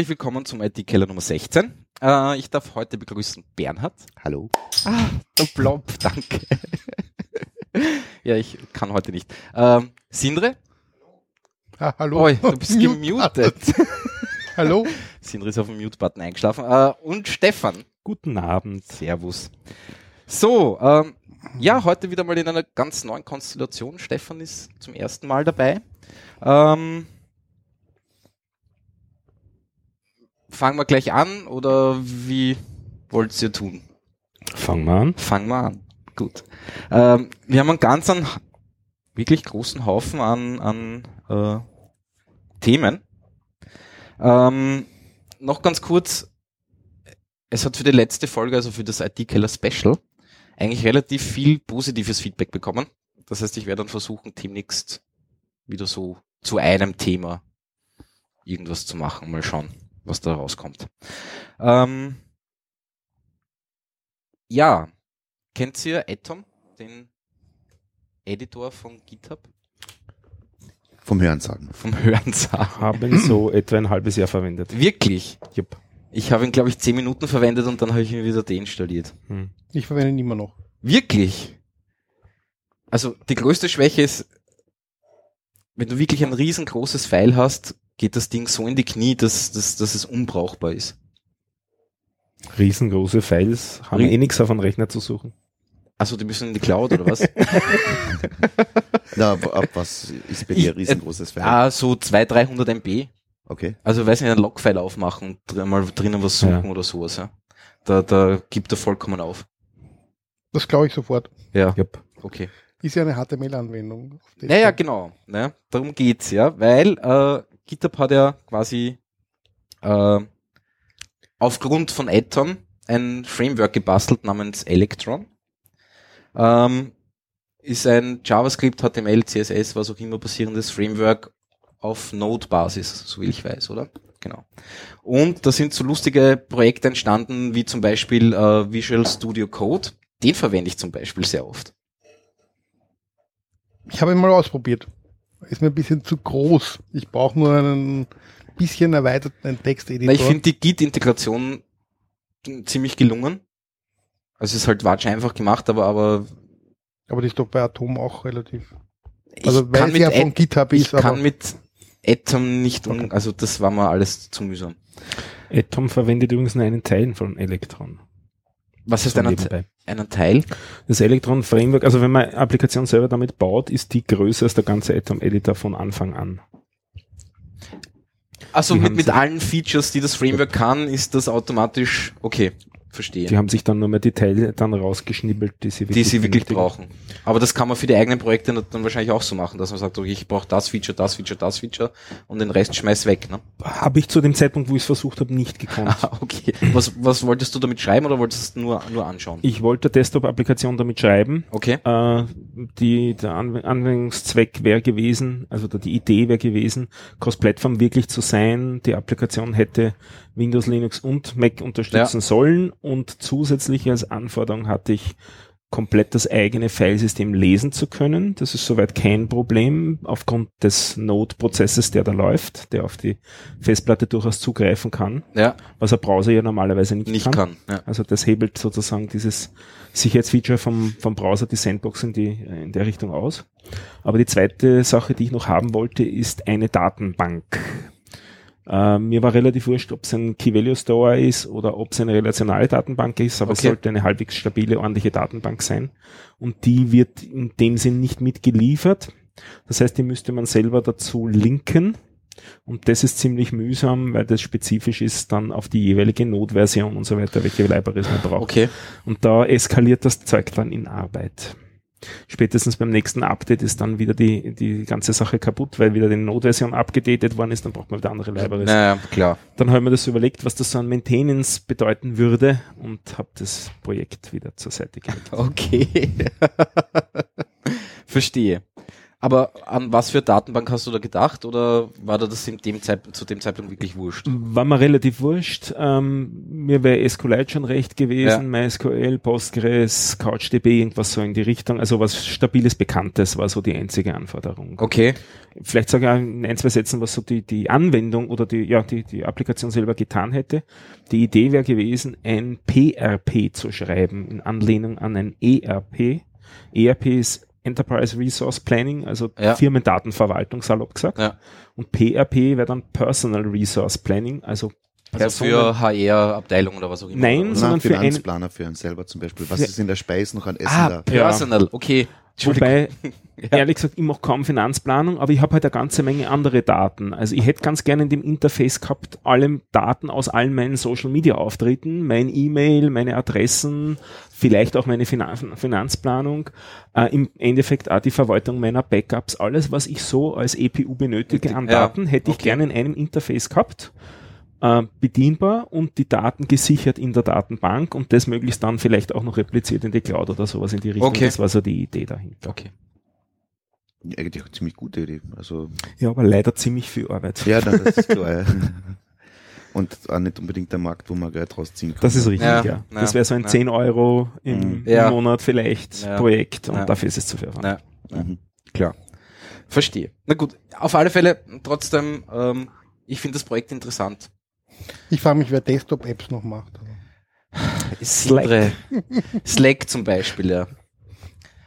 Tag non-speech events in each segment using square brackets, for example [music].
Herzlich willkommen zum IT-Keller Nummer 16. Äh, ich darf heute begrüßen Bernhard. Hallo. Ah, der Blob, [laughs] danke. ja, ich kann heute nicht. Ähm, Sindre? Ah, hallo. Oi, du bist gemutet. hallo. [laughs] Sindre ist auf dem Mute-Button eingeschlafen. Äh, und Stefan. Guten Abend. Servus. So, ähm, ja, heute wieder mal in einer ganz neuen Konstellation. Stefan ist zum ersten Mal dabei. Ähm, fangen wir gleich an oder wie wollt ihr tun? Fangen wir an. Fangen wir an. Gut. Ähm, wir haben einen ganz einen, wirklich großen Haufen an, an äh, Themen. Ähm, noch ganz kurz, es hat für die letzte Folge, also für das IT-Keller Special, eigentlich relativ viel positives Feedback bekommen. Das heißt, ich werde dann versuchen, demnächst wieder so zu einem Thema irgendwas zu machen. Mal schauen, was da rauskommt. Ähm, ja, kennt ihr Atom, den Editor von GitHub? Vom Hörensagen. Vom Hörensagen. Haben so [laughs] etwa ein halbes Jahr verwendet. Wirklich? Jupp. Ich habe ihn, glaube ich, zehn Minuten verwendet und dann habe ich ihn wieder deinstalliert. Hm. Ich verwende ihn immer noch. Wirklich? Also die größte Schwäche ist, wenn du wirklich ein riesengroßes File hast, geht das Ding so in die Knie, dass, dass, dass es unbrauchbar ist. Riesengroße Files haben Rie- eh nichts auf einem Rechner zu suchen. Also die müssen in die Cloud oder was? [laughs] Na, ab was ist bei dir riesengroßes Feld? ah, so 200, 300 MB. Okay. Also weiß nicht, ein Logfile aufmachen und mal drinnen was suchen Ja. oder sowas. Ja. Da, da gibt er vollkommen auf. Das glaube ich sofort. Ja, Jupp. okay. Ist ja eine HTML-Anwendung. Naja, genau. Ne? Darum geht's, ja, weil äh, GitHub hat ja quasi äh, aufgrund von Atom ein Framework gebastelt namens Electron. Ähm, ist ein JavaScript, HTML, CSS, was auch immer basierendes Framework auf Node-Basis, so wie ich weiß, oder? Genau. Und da sind so lustige Projekte entstanden, wie zum Beispiel äh, Visual Studio Code. Den verwende ich zum Beispiel sehr oft. Ich habe ihn mal ausprobiert. Ist mir ein bisschen zu groß. Ich brauche nur einen bisschen erweiterten Texteditor. Na, ich finde die Git-Integration ziemlich gelungen. Also es ist halt watsch einfach gemacht, aber, aber aber die ist doch bei Atom auch relativ. ich Also weil kann es mit, ja von GitHub ich ist, aber kann mit Atom nicht, um, also das war mir alles zu mühsam. Atom verwendet übrigens nur einen Teil von Electron. Was ist nebenbei. einen Teil? Das Electron Framework, also wenn man eine Applikation selber damit baut, ist die größer als der ganze Atom Editor von Anfang an. Also mit, mit allen Features, die das Framework kann, ist das automatisch, okay, verstehe. Die haben sich dann nur mehr die Teile dann rausgeschnibbelt, die sie die wirklich, sie wirklich brauchen. Aber das kann man für die eigenen Projekte dann wahrscheinlich auch so machen, dass man sagt, okay, ich brauche das Feature, das Feature, das Feature und den Rest schmeiß weg. Ne? Habe ich zu dem Zeitpunkt, wo ich es versucht habe, nicht gekonnt. Ah, [laughs] okay. Was, was wolltest du damit schreiben oder wolltest du es nur, nur anschauen? Ich wollte Desktop-Applikation damit schreiben. Okay. Äh, die, der Anw Anwendungszweck wäre gewesen, also die Idee wäre gewesen, Cross-Plattform wirklich zu sein. Die Applikation hätte Windows, Linux und Mac unterstützen sollen und zusätzlich als Anforderung hatte ich komplett das eigene Filesystem lesen zu können. Das ist soweit kein Problem aufgrund des Node-Prozesses, der da läuft, der auf die Festplatte durchaus zugreifen kann, Ja, was ein Browser ja normalerweise nicht, nicht kann. kann. Ja. Also das hebelt sozusagen dieses Sicherheitsfeature vom, vom Browser, die Sandbox in, die, in der Richtung aus. Aber die zweite Sache, die ich noch haben wollte, ist eine Datenbank. Äh, mir war relativ wurscht, ob es ein Key-Value Store ist oder ob es eine relationale Datenbank ist, aber es Okay. sollte eine halbwegs stabile, ordentliche Datenbank sein. Und die wird in dem Sinn nicht mitgeliefert. Das heißt, die müsste man selber dazu linken. Und das ist ziemlich mühsam, weil das spezifisch ist dann auf die jeweilige Node-Version und so weiter, welche Libraries man braucht. Okay. Und da eskaliert das Zeug dann in Arbeit. Spätestens beim nächsten Update ist dann wieder die, die ganze Sache kaputt, weil wieder die Node-Version abgedatet worden ist, dann braucht man wieder andere Libraries. Naja, klar. Dann habe ich mir das überlegt, was das so an Maintenance bedeuten würde und habe das Projekt wieder zur Seite gelegt. [laughs] Okay. [laughs] Verstehe. Aber an was für Datenbank hast du da gedacht oder war da das in dem Zeitpunkt, zu dem Zeitpunkt wirklich wurscht? War mir relativ wurscht. Ähm, mir wäre SQLite schon recht gewesen, MySQL, Postgres, CouchDB, irgendwas so in die Richtung. Also was Stabiles, Bekanntes war so die einzige Anforderung. Okay. Vielleicht sage ich auch in ein, zwei Sätzen, was so die, die Anwendung oder die, ja, die, die Applikation selber getan hätte. Die Idee wäre gewesen, ein PRP zu schreiben, in Anlehnung an ein ERP. ERP ist Enterprise Resource Planning, also Ja. Firmendatenverwaltung, salopp gesagt. Ja. Und PRP wäre dann Personal Resource Planning, also Also für HR-Abteilung oder was auch immer. Nein, oder? sondern Nein, für ein- Finanzplaner für einen selber zum Beispiel. Was Für- ist in der Speise noch an Essen Ah, da? Personal, okay. Wobei, [laughs] ehrlich gesagt, ich mache kaum Finanzplanung, aber ich habe halt eine ganze Menge andere Daten. Also ich hätte ganz gerne in dem Interface gehabt, alle Daten aus allen meinen Social Media Auftritten, mein E-Mail, meine Adressen, vielleicht auch meine Finan Finanzplanung, äh, im Endeffekt auch die Verwaltung meiner Backups, alles, was ich so als EPU benötige an Ja, Daten, hätte ich okay. gerne in einem Interface gehabt. Äh, bedienbar und die Daten gesichert in der Datenbank und das möglichst dann vielleicht auch noch repliziert in die Cloud oder sowas in die Richtung. Okay. Das war so die Idee dahinter. Okay. Eigentlich eine ziemlich gute Idee. Also, Ja, aber leider ziemlich viel Arbeit. ja, nein, das ist klar. ja. [laughs] Und auch nicht unbedingt der Markt, wo man Geld rausziehen kann. Das ist richtig, Ja, ja. ja, das wäre so ein ja. 10 Euro im, Mhm. im Ja. Monat vielleicht Ja. Projekt und Ja. dafür ist es zu viel Mhm. klar. Verstehe. Na gut, auf alle Fälle trotzdem, ähm, ich finde das Projekt interessant. Ich frage mich, wer Desktop-Apps noch macht. Slack. Slack. Zum Beispiel, ja.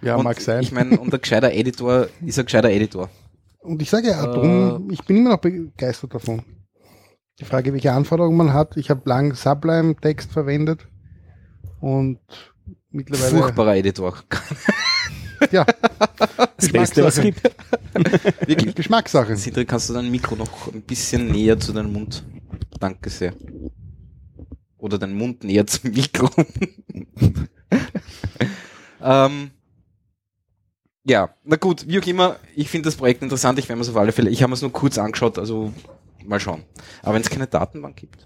Ja, und mag sein. Ich meine, und ein gescheiter Editor ist ein gescheiter Editor. Und ich sage ja, Äh, drum, ich bin immer noch begeistert davon. Die Frage, welche Anforderungen man hat. Ich habe lang Sublime-Text verwendet und mittlerweile Furchtbarer Editor. ja, [laughs] Das Beste, was es gibt. Wirklich. Geschmackssache. Sindri, kannst du dein Mikro noch ein bisschen näher zu deinem Mund? Danke sehr. Oder deinen Mund näher zum Mikro. [laughs] ähm, ja, na gut, wie auch immer, ich finde das Projekt interessant, ich werde mir es auf alle Fälle, ich habe es nur kurz angeschaut, also mal schauen. Aber wenn es keine Datenbank gibt.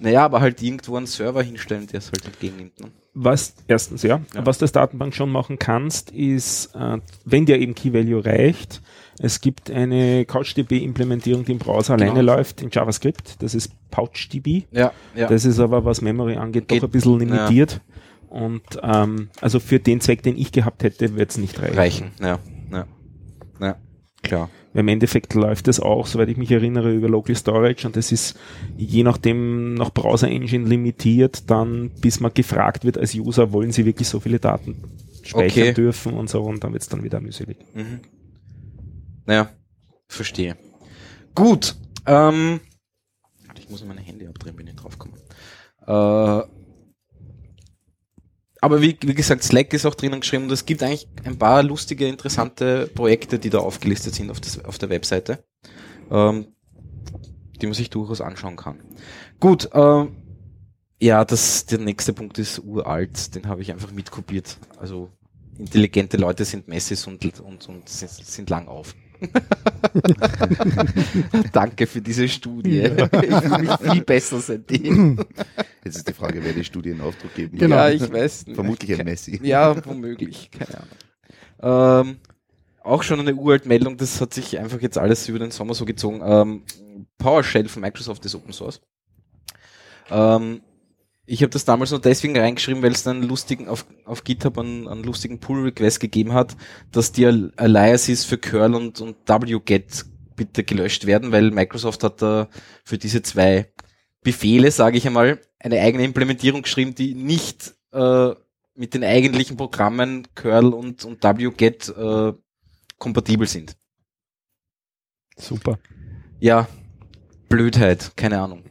Naja, aber halt irgendwo einen Server hinstellen, der es halt entgegennimmt. Ne? Was, erstens, ja. Ja. Was das Datenbank schon machen kannst, ist, äh, wenn dir eben Key Value reicht, es gibt eine CouchDB-Implementierung, die im Browser Genau. alleine läuft, in JavaScript. Das ist PouchDB. Ja, ja. Das ist aber, was Memory angeht, Geht- doch ein bisschen limitiert. Und ähm, also für den Zweck, den ich gehabt hätte, wird es nicht reichen. reichen. Ja, ja. Ja, klar. Im Endeffekt läuft es auch, soweit ich mich erinnere, über Local Storage und das ist je nachdem nach Browser Engine limitiert, dann bis man gefragt wird als User, wollen sie wirklich so viele Daten speichern Okay. dürfen und so und dann wird es dann wieder mühselig. Mhm. Naja, verstehe. Gut. Ähm, ich muss meine Handy abdrehen, bin ich draufgekommen. Äh, aber wie, wie gesagt, Slack ist auch drinnen geschrieben und es gibt eigentlich ein paar lustige, interessante Projekte, die da aufgelistet sind auf, das, auf der Webseite, ähm, die man sich durchaus anschauen kann. Gut, ähm, ja, das, der nächste Punkt ist uralt, den habe ich einfach mitkopiert. Also intelligente Leute sind Messis und, und, und sind, sind lang auf. [laughs] Danke für diese Studie. [laughs] Ich fühle mich viel besser seitdem. Jetzt ist die Frage, wer die Studie in Aufdruck geben Genau. Ja, ich weiß. Vermutlich ein Messi. Ja, womöglich. Keine Ahnung. Ähm, auch schon eine uralt Meldung, das hat sich einfach jetzt alles über den Sommer so gezogen. Ähm, PowerShell von Microsoft ist Open Source. Ähm, ich habe das damals nur deswegen reingeschrieben, weil es dann lustigen auf, auf GitHub einen, einen lustigen Pull-Request gegeben hat, dass die Al- Aliases für curl und, und wget bitte gelöscht werden, weil Microsoft hat da für diese zwei Befehle, sage ich einmal, eine eigene Implementierung geschrieben, die nicht äh, mit den eigentlichen Programmen curl und, und wget äh, kompatibel sind. Super. Ja, Blödheit, keine Ahnung.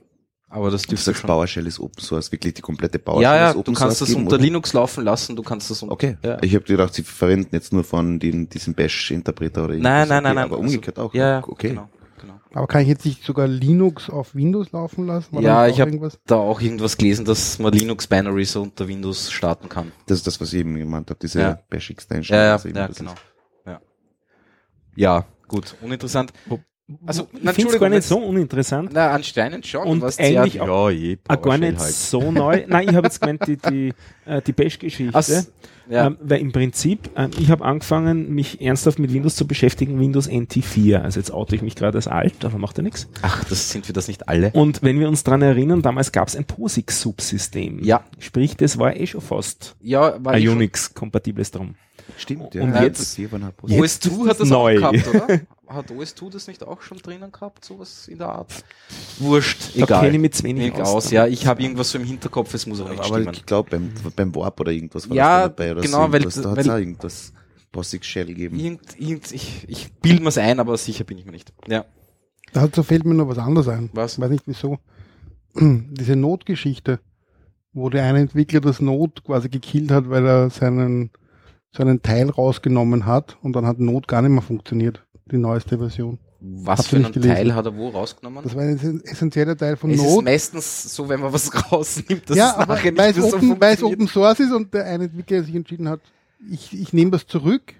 Aber das Du dürfte sagst, schon. PowerShell ist Open Source, wirklich die komplette PowerShell ja, ja, ist du Open kannst Source das geben, unter oder? Linux laufen lassen, du kannst das unter, Okay, Ja. ich habe gedacht, sie verwenden jetzt nur von den, diesem Bash-Interpreter oder Nein, irgendwas. nein, nein, okay, nein. Aber also- umgekehrt auch. Ja, ja, okay. genau, genau. Aber kann ich jetzt nicht sogar Linux auf Windows laufen lassen? War Ja, ich auch hab- irgendwas? Da auch irgendwas gelesen, dass man Linux Binaries unter Windows starten kann. Das ist das, was ich eben gemeint habe, diese Ja. Bash-Extension. Ja, ja, eben ja genau. ist. Ja. ja, gut, uninteressant. Also, ich finde es gar nicht jetzt- so uninteressant. Na, anscheinend schon. Und warst eigentlich auch- Ja, je. Ah, gar nicht halt. so neu. [laughs] Nein, ich habe jetzt gemeint, die, die, äh, die Bash-Geschichte. Ja. Ähm, weil im Prinzip, ähm, ich habe angefangen, mich ernsthaft mit Windows zu beschäftigen, Windows NT4. Also jetzt oute ich mich gerade als alt, aber macht ja nichts. Ach, das sind wir das nicht alle. Und wenn wir uns dran erinnern, damals gab es ein POSIX-Subsystem. Ja. Sprich, das war eh schon fast Ja, war ein eh Unix-kompatibles drum. Stimmt, Und ja. jetzt- halt OS2 ist hat das das neu. auch gehabt, oder? [laughs] Hat OS2 das nicht auch schon drinnen gehabt, sowas in der Art? Wurscht, Da egal. kenne ich mich zu wenig aus. aus, ja, ich habe irgendwas so im Hinterkopf, es muss auch nicht aber stimmen. ich glaube, beim, beim Warp oder irgendwas war Ja, das da dabei oder genau, so. weil- da hat es auch irgendwas POSIX Shell gegeben. Irgend, irgend, ich ich bilde mir's ein, aber sicher bin ich mir nicht. Ja. Dazu fällt mir noch was anderes ein. Was? Ich weiß nicht wieso. [clears throat] Diese Notgeschichte, wo der eine Entwickler das Not quasi gekillt hat, weil er seinen, seinen Teil rausgenommen hat und dann hat Not gar nicht mehr funktioniert. Die neueste Version. Was Habt für einen? Teil hat er wo rausgenommen? Das war ein essen- essentieller Teil von es ist Not. meistens so, wenn man was [laughs] rausnimmt, dass ja, es aber weil es mehr so open, weil es. Open Source ist und der eine Entwickler sich entschieden hat, ich, ich nehme das zurück,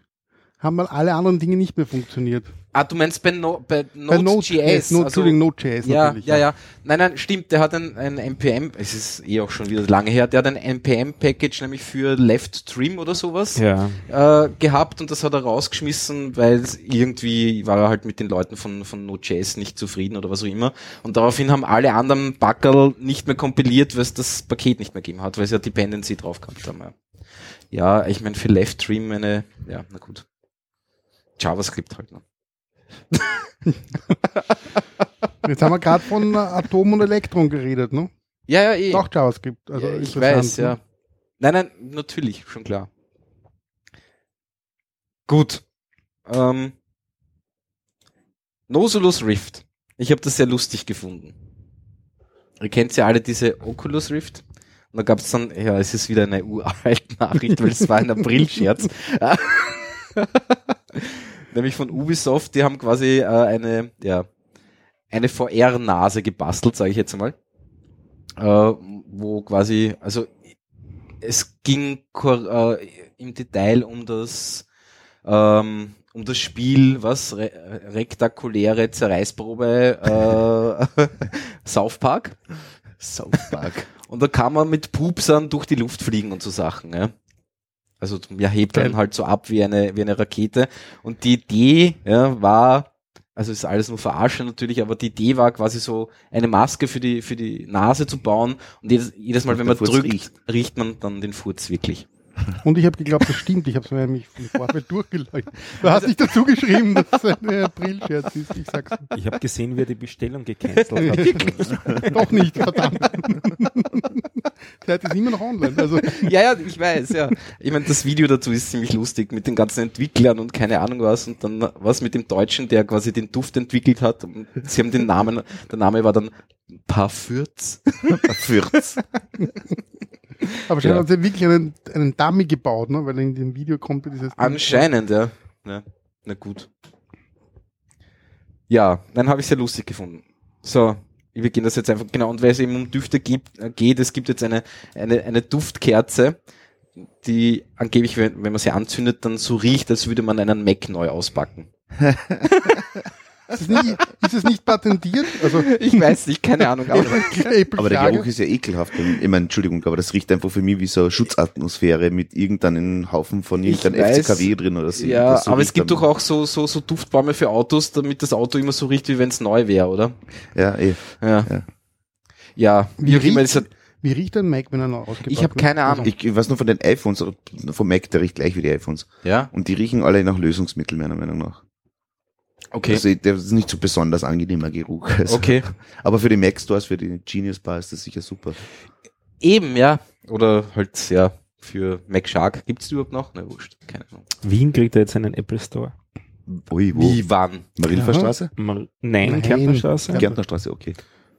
haben mal alle anderen Dinge nicht mehr funktioniert. Ah, du meinst bei, no, bei Bei Node.js? Node.js, Node, also- Node.js ja, natürlich. ja, ja. Nein, nein, stimmt. Der hat ein, ein NPM, es ist eh auch schon wieder lange her, der hat ein NPM-Package nämlich für Left Trim oder sowas Ja. äh, gehabt und das hat er rausgeschmissen, weil es irgendwie war er halt mit den Leuten von, von Node.js nicht zufrieden oder was auch immer. Und daraufhin haben alle anderen Backerl nicht mehr kompiliert, weil es das Paket nicht mehr gegeben hat, weil sie ja Dependency drauf gehabt haben. Ja, ja ich meine für Left Trim eine, ja, na gut. JavaScript halt noch. [laughs] Jetzt haben wir gerade von Atom und Elektron geredet, ne? Ja, ja, eh. Auch JavaScript. Also ja, ich weiß, ne? ja. Nein, nein, natürlich, schon klar. Gut. Ähm, Nosulus Rift. Ich habe das sehr lustig gefunden. Ihr kennt ja alle diese Oculus Rift. Und da gab es dann, ja, es ist wieder eine [laughs] uralte Nachricht, weil es war ein Aprilscherz. [laughs] Nämlich von Ubisoft, die haben quasi äh, eine, ja, eine VR-Nase gebastelt, sage ich jetzt mal. Äh, wo quasi, also es ging äh, im Detail um das ähm, um das Spiel, was Re rektakuläre Zerreißprobe äh, [laughs] South Park. South Park. Und da kann man mit Pupsern durch die Luft fliegen und so Sachen. Ja? Also ja, hebt dann Geil. halt so ab wie eine, wie eine Rakete. Und die Idee ja, war, also ist alles nur Verarsche natürlich, aber die Idee war quasi so eine Maske für die, für die Nase zu bauen. Und jedes, jedes Mal, wenn man drückt, riecht. riecht. man dann den Furz wirklich. Und ich habe geglaubt, das stimmt. Ich habe es mir nämlich im Vorfeld durchgeleuchtet. Du hast nicht dazu geschrieben, dass es ein Aprilscherz ist. Ich sag's. Ich habe gesehen, wie er die Bestellung gecancelt hat. [laughs] Doch nicht, verdammt. Seite ist immer noch online. Also, Ja, ja, ich weiß, ja. Ich meine, das Video dazu ist ziemlich lustig mit den ganzen Entwicklern und keine Ahnung was und dann was mit dem Deutschen, der quasi den Duft entwickelt hat. Und sie haben den Namen, der Name war dann Parfürz. Fürz. [laughs] aber scheinbar Ja. haben sie wirklich einen, einen Dummy gebaut, ne? weil in dem Video kommt dieses. Anscheinend, ja. ja. Na gut. Ja, dann habe ich sehr lustig gefunden. So, wir gehen das jetzt einfach, genau, und weil es eben um Düfte gibt, äh, geht, es gibt jetzt eine, eine, eine Duftkerze, die angeblich, wenn, wenn man sie anzündet, dann so riecht, als würde man einen Mac neu auspacken. [laughs] [laughs] Ist es nicht, ist es nicht patentiert? Also, [laughs] Ich weiß nicht, keine Ahnung, aber Aber der Geruch ist ja ekelhaft. Ich meine, Entschuldigung, aber das riecht einfach für mich wie so eine Schutzatmosphäre mit irgendeinem Haufen von Ich irgendeinem weiß. FCKW drin oder so. Ja, so aber es gibt doch auch so, so, so Duftbäume für Autos, damit das Auto immer so riecht, wie wenn es neu wäre, oder? Ja, eh. Ja. Ja. Ja, Wie wie immer, Wie riecht ein Mac, wenn er noch ausgepackt Ich hab wird? keine Ahnung. Ich, ich weiß nur von den iPhones, vom Mac, der riecht gleich wie die iPhones. ja, Und die riechen alle nach Lösungsmittel, meiner Meinung nach. Okay. Also, der ist nicht so besonders angenehmer Geruch. [laughs] Also, Okay. Aber für die Mac Stores, für die Genius Bar ist das sicher super. Eben, ja. Oder halt, ja, für Mac Shark. Gibt's die überhaupt noch? Na, wurscht. Keine Ahnung. Wien kriegt er jetzt einen Apple Store. Ui, wo? Wie, wann? Marilferstraße? Mal, nein, Nein. Kärntnerstraße. Gärtnerstraße, okay.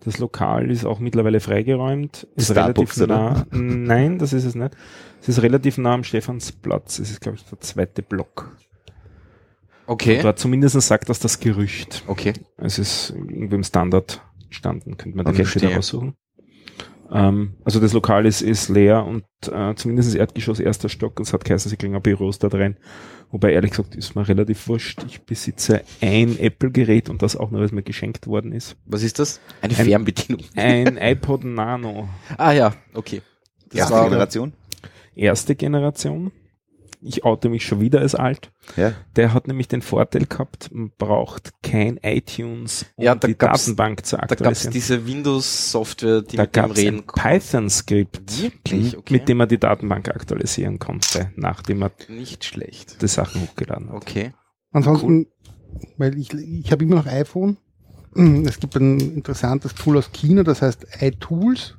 Das Lokal ist auch mittlerweile freigeräumt. Ist Starbucks, relativ nah. Nein, das ist es nicht. Es ist relativ nah am Stephansplatz. Es ist, glaube ich, der zweite Block. Okay. Dort zumindest sagt das das Gerücht. Okay. Es ist irgendwie im Standard gestanden. Könnte man den Okay, okay, wieder verstehe. aussuchen. Ähm, also das Lokal ist, ist leer und äh, zumindest das Erdgeschoss erster Stock und es hat geheißen, sie kriegen auch Büros da drin. Wobei ehrlich gesagt ist mir relativ wurscht. Ich besitze ein Apple-Gerät und das auch nur, weil es mir geschenkt worden ist. Was ist das? Eine Ein- Fernbedienung. Ein [laughs] iPod Nano. Ah ja, okay. Das Erste war- Generation? Erste Generation. Ich oute mich schon wieder als alt. Ja. Der hat nämlich den Vorteil gehabt, man braucht kein iTunes, um Ja, da die gab's- Datenbank zu Da gab es aktualisieren. diese Windows-Software, die Da mit dem gab es reden ein Python-Skript, Wirklich? Okay. mit dem man die Datenbank aktualisieren konnte, nachdem man Nicht schlecht. die Sachen hochgeladen hat. Okay. Ansonsten, weil ich, ich habe immer noch iPhone. [clears throat] Es gibt ein interessantes Tool aus China, das heißt iTools.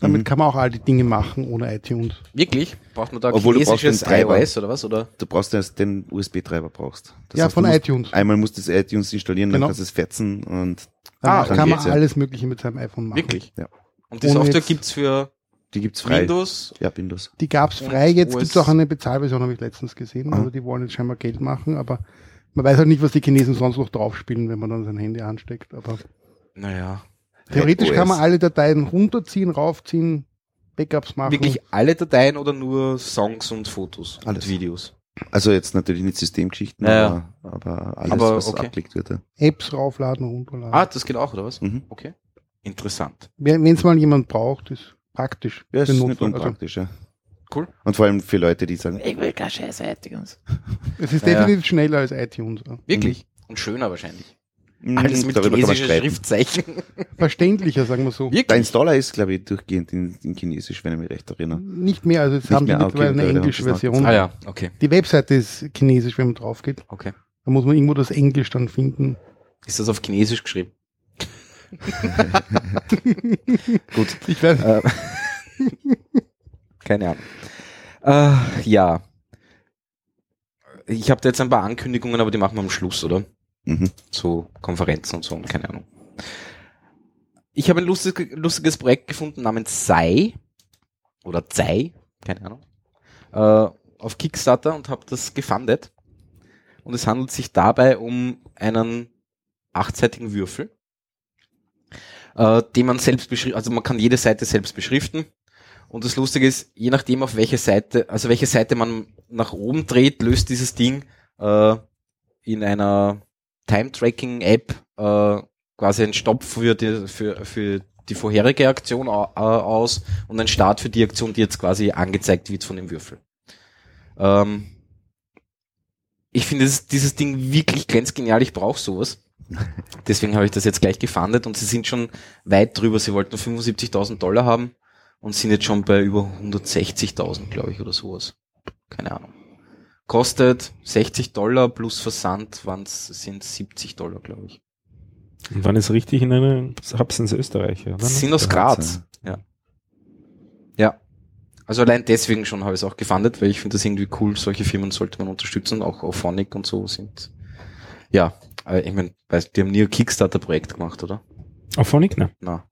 Damit Mhm. kann man auch all die Dinge machen ohne iTunes. Wirklich? Braucht man da Obwohl du brauchst chinesisches den Treiber. iOS oder was? Oder? Du brauchst erst den USB-Treiber brauchst. Das ja, heißt, von du musst, iTunes. Einmal musst du das iTunes installieren, dann Genau. kannst du es fetzen und Ah, kann dann man geht's, ja. alles Mögliche mit seinem iPhone machen. Wirklich? Ja. Und die Ohne Software jetzt- gibt's für die gibt's frei. Windows? Ja, Windows. Die gab's Und frei, jetzt OS. gibt's auch eine Bezahlversion, habe ich letztens gesehen. Ah. Also die wollen jetzt scheinbar Geld machen, aber man weiß halt nicht, was die Chinesen sonst noch draufspielen, wenn man dann sein Handy ansteckt. Aber Naja. Theoretisch kann man alle Dateien runterziehen, raufziehen, Backups machen. Wirklich alle Dateien oder nur Songs und Fotos Alles. und Videos? Also jetzt natürlich nicht Systemgeschichten, Ja, aber, aber alles, Aber was okay. abgelegt wird. Ja. Apps raufladen, runterladen. Ah, das geht auch, oder was? Mhm. Okay. Interessant. Wenn es mal jemand braucht, ist praktisch. Ja, ist nicht Notfall. Also, unpraktisch, ja. Cool. Und vor allem für Leute, die sagen, Ich will kein scheiß iTunes. es ist Ja, ja. definitiv schneller als iTunes. Wirklich. Und schöner wahrscheinlich. "Mm, Alles mit darüber chinesischen. Schriftzeichen. [laughs] Verständlicher, sagen wir so. Der Wirklich. Installer ist, glaube ich, durchgehend in, in Chinesisch, wenn ich mich recht erinnere. Nicht mehr, also jetzt Nicht haben sie mehr, okay, mittlerweile eine englische Version. Ah ja, okay. Die Webseite ist chinesisch, wenn man drauf geht. Okay. Da muss man irgendwo das Englisch dann finden. Ist das auf Chinesisch geschrieben? [laughs] [laughs] Gut. Ich weiß, Äh, Keine Ahnung. Äh, ja. Ich habe da jetzt ein paar Ankündigungen, aber die machen wir am Schluss, oder? Mhm. zu Konferenzen und so und keine Ahnung. Ich habe ein lustig, lustiges Projekt gefunden namens Sei oder Zei, keine Ahnung, äh, auf Kickstarter und habe das gefundet. Und es handelt sich dabei um einen achtseitigen Würfel, äh, den man selbst beschriften, also man kann jede Seite selbst beschriften. Und das Lustige ist, je nachdem auf welche Seite, also welche Seite man nach oben dreht, löst dieses Ding äh, in einer Time-Tracking-App äh, quasi einen Stopp für die, für, für die vorherige Aktion au- aus und einen Start für die Aktion, die jetzt quasi angezeigt wird von dem Würfel. Ähm, ich finde dieses, dieses Ding wirklich grenzgenial, ich brauche sowas. [laughs] Deswegen habe ich das jetzt gleich gefundet und sie sind schon weit drüber. Sie wollten 75.000 Dollar haben und sind jetzt schon bei über 160.000, glaube ich, oder sowas. Keine Ahnung. Kostet 60 Dollar plus Versand waren's, sind 70 Dollar, glaube ich. Und wann ist richtig in einer, hab's ins Österreich, oder? Sind aus Graz. Ja. Ja. Also allein deswegen schon habe ich es auch gefundet, weil ich finde das irgendwie cool. Solche Firmen sollte man unterstützen. Auch Auphonic und so sind. Ja, aber ich meine, weißt, die haben nie ein Kickstarter-Projekt gemacht, oder? Auf Phonic, ne? Na.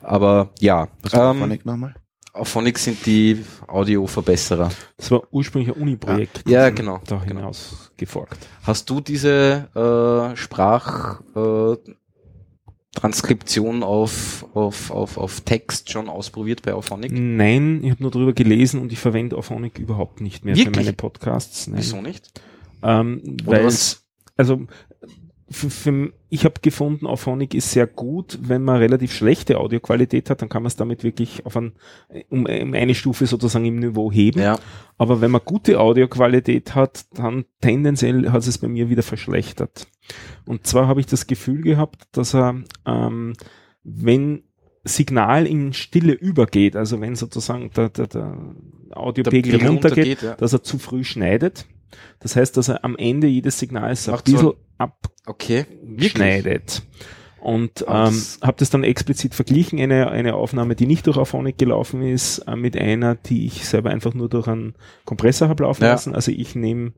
Aber ja, Was ähm, Phonic nochmal? Auphonic sind die Audioverbesserer. Das war ursprünglich ein Uni-Projekt. Ja, genau, Da genau. hinaus gefolgt. Hast du diese äh, Sprach äh, Transkription auf, auf, auf, auf Text schon ausprobiert bei Auphonic? Nein, ich habe nur drüber gelesen und ich verwende Auphonic überhaupt nicht mehr Wirklich? für meine Podcasts. Nein. Wieso nicht? Ähm, weil also für, für, ich habe gefunden, Auphonic ist sehr gut, wenn man relativ schlechte Audioqualität hat, dann kann man es damit wirklich auf ein, um, um eine Stufe sozusagen im Niveau heben. Ja. Aber wenn man gute Audioqualität hat, dann tendenziell hat es bei mir wieder verschlechtert. Und zwar habe ich das Gefühl gehabt, dass er, ähm, wenn Signal in Stille übergeht, also wenn sozusagen der, der, der Audiopegel Pegel runtergeht, runtergeht, ja. dass er zu früh schneidet. Das heißt, dass er am Ende jedes Signals ein Macht so bisschen ein- Okay. abschneidet. Und ähm, habe das dann explizit verglichen, eine, eine Aufnahme, die nicht durch Auphonic gelaufen ist, äh, mit einer, die ich selber einfach nur durch einen Kompressor habe laufen Ja. lassen. Also ich nehme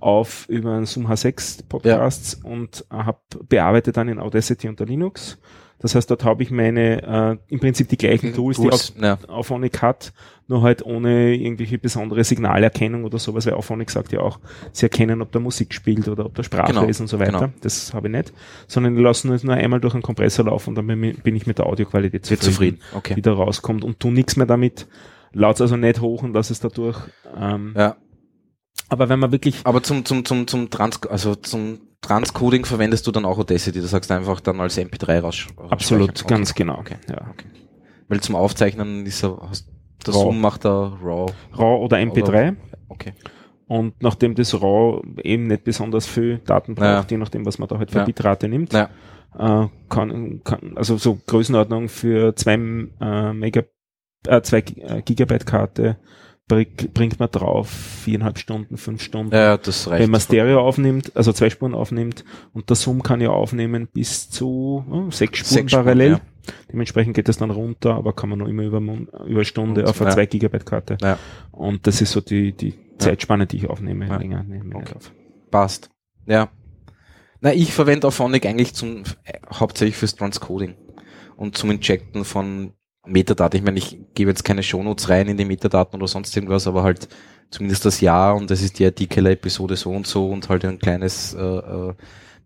auf über einen Zoom H6 Podcasts und äh, habe bearbeitet dann in Audacity unter Linux. Das heißt, dort habe ich meine, äh, im Prinzip die gleichen Tools, die Tools, ja. Auphonic hat, nur halt ohne irgendwelche besondere Signalerkennung oder sowas, weil Auphonic sagt ja auch, sie erkennen, ob da Musik spielt oder ob da Sprache Genau, ist und so weiter. genau. Das habe ich nicht. Sondern die lassen es nur einmal durch einen Kompressor laufen und dann bin ich- mit der Audioqualität zufrieden, zufrieden. Okay. die da rauskommt und tu nichts mehr damit. Laut also nicht hoch und lass es dadurch. Ähm, Ja. Aber wenn man wirklich Aber zum, zum, zum, zum Trans, also zum Transcoding verwendest du dann auch Audacity, du sagst einfach dann als MP3 raus. absolut, rausspeichern. ganz okay. genau. Okay. Ja. Weil zum Aufzeichnen ist er, hast, der RAW. Zoom macht er RAW. RAW oder MP3. Okay. Und nachdem das RAW eben nicht besonders viel Daten braucht, Ja. je nachdem, was man da halt für Ja. Bitrate nimmt, Ja. äh, kann, kann, also so Größenordnung für zwei äh, Mega, äh, zwei äh, Gigabyte Karte bringt man drauf viereinhalb Stunden, fünf Stunden. Ja, das reicht. Wenn man Stereo aufnimmt, also zwei Spuren aufnimmt und der Zoom kann ja aufnehmen bis zu oh, sechs Spuren Sechs Spuren, parallel. ja. Dementsprechend geht das dann runter, aber kann man noch immer über, über Stunde Und- auf eine ja. 2 Gigabyte Karte. Ja. Und das ist so die, die Zeitspanne, die ich aufnehme. Ja. Länger nehme Okay. auf. Passt. Ja. Na, ich verwende Auphonic eigentlich zum, äh, hauptsächlich fürs Transcoding und zum Injecten von Metadaten. Ich meine, ich gebe jetzt keine Shownotes rein in die Metadaten oder sonst irgendwas, aber halt zumindest das Jahr und das ist die Artikel-Episode so und so und halt ein kleines äh, äh,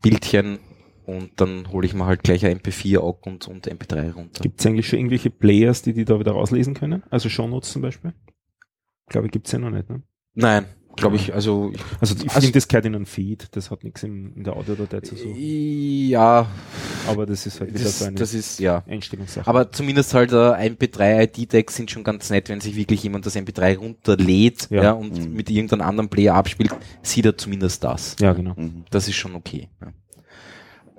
Bildchen und dann hole ich mir halt gleich ein MP4 auch und, und MP3 runter. Gibt es eigentlich schon irgendwelche Players, die die da wieder rauslesen können? Also Shownotes zum Beispiel? Ich glaube, gibt's ja noch nicht. Ne? Nein, glaube ich, also ich, Also ich Also- finde, das gehört in einen Feed. Das hat nichts in, in der Audiodatei zu suchen. ja, Aber das ist halt wieder das, so eine das ist, ja. Einstellungssache. Aber zumindest halt äh, MP3-ID-Tags sind schon ganz nett, wenn sich wirklich jemand das MP3 runterlädt Ja. ja. und Mhm. mit irgendeinem anderen Player abspielt, sieht er zumindest das. ja, genau. Mhm. Das ist schon okay. Ja.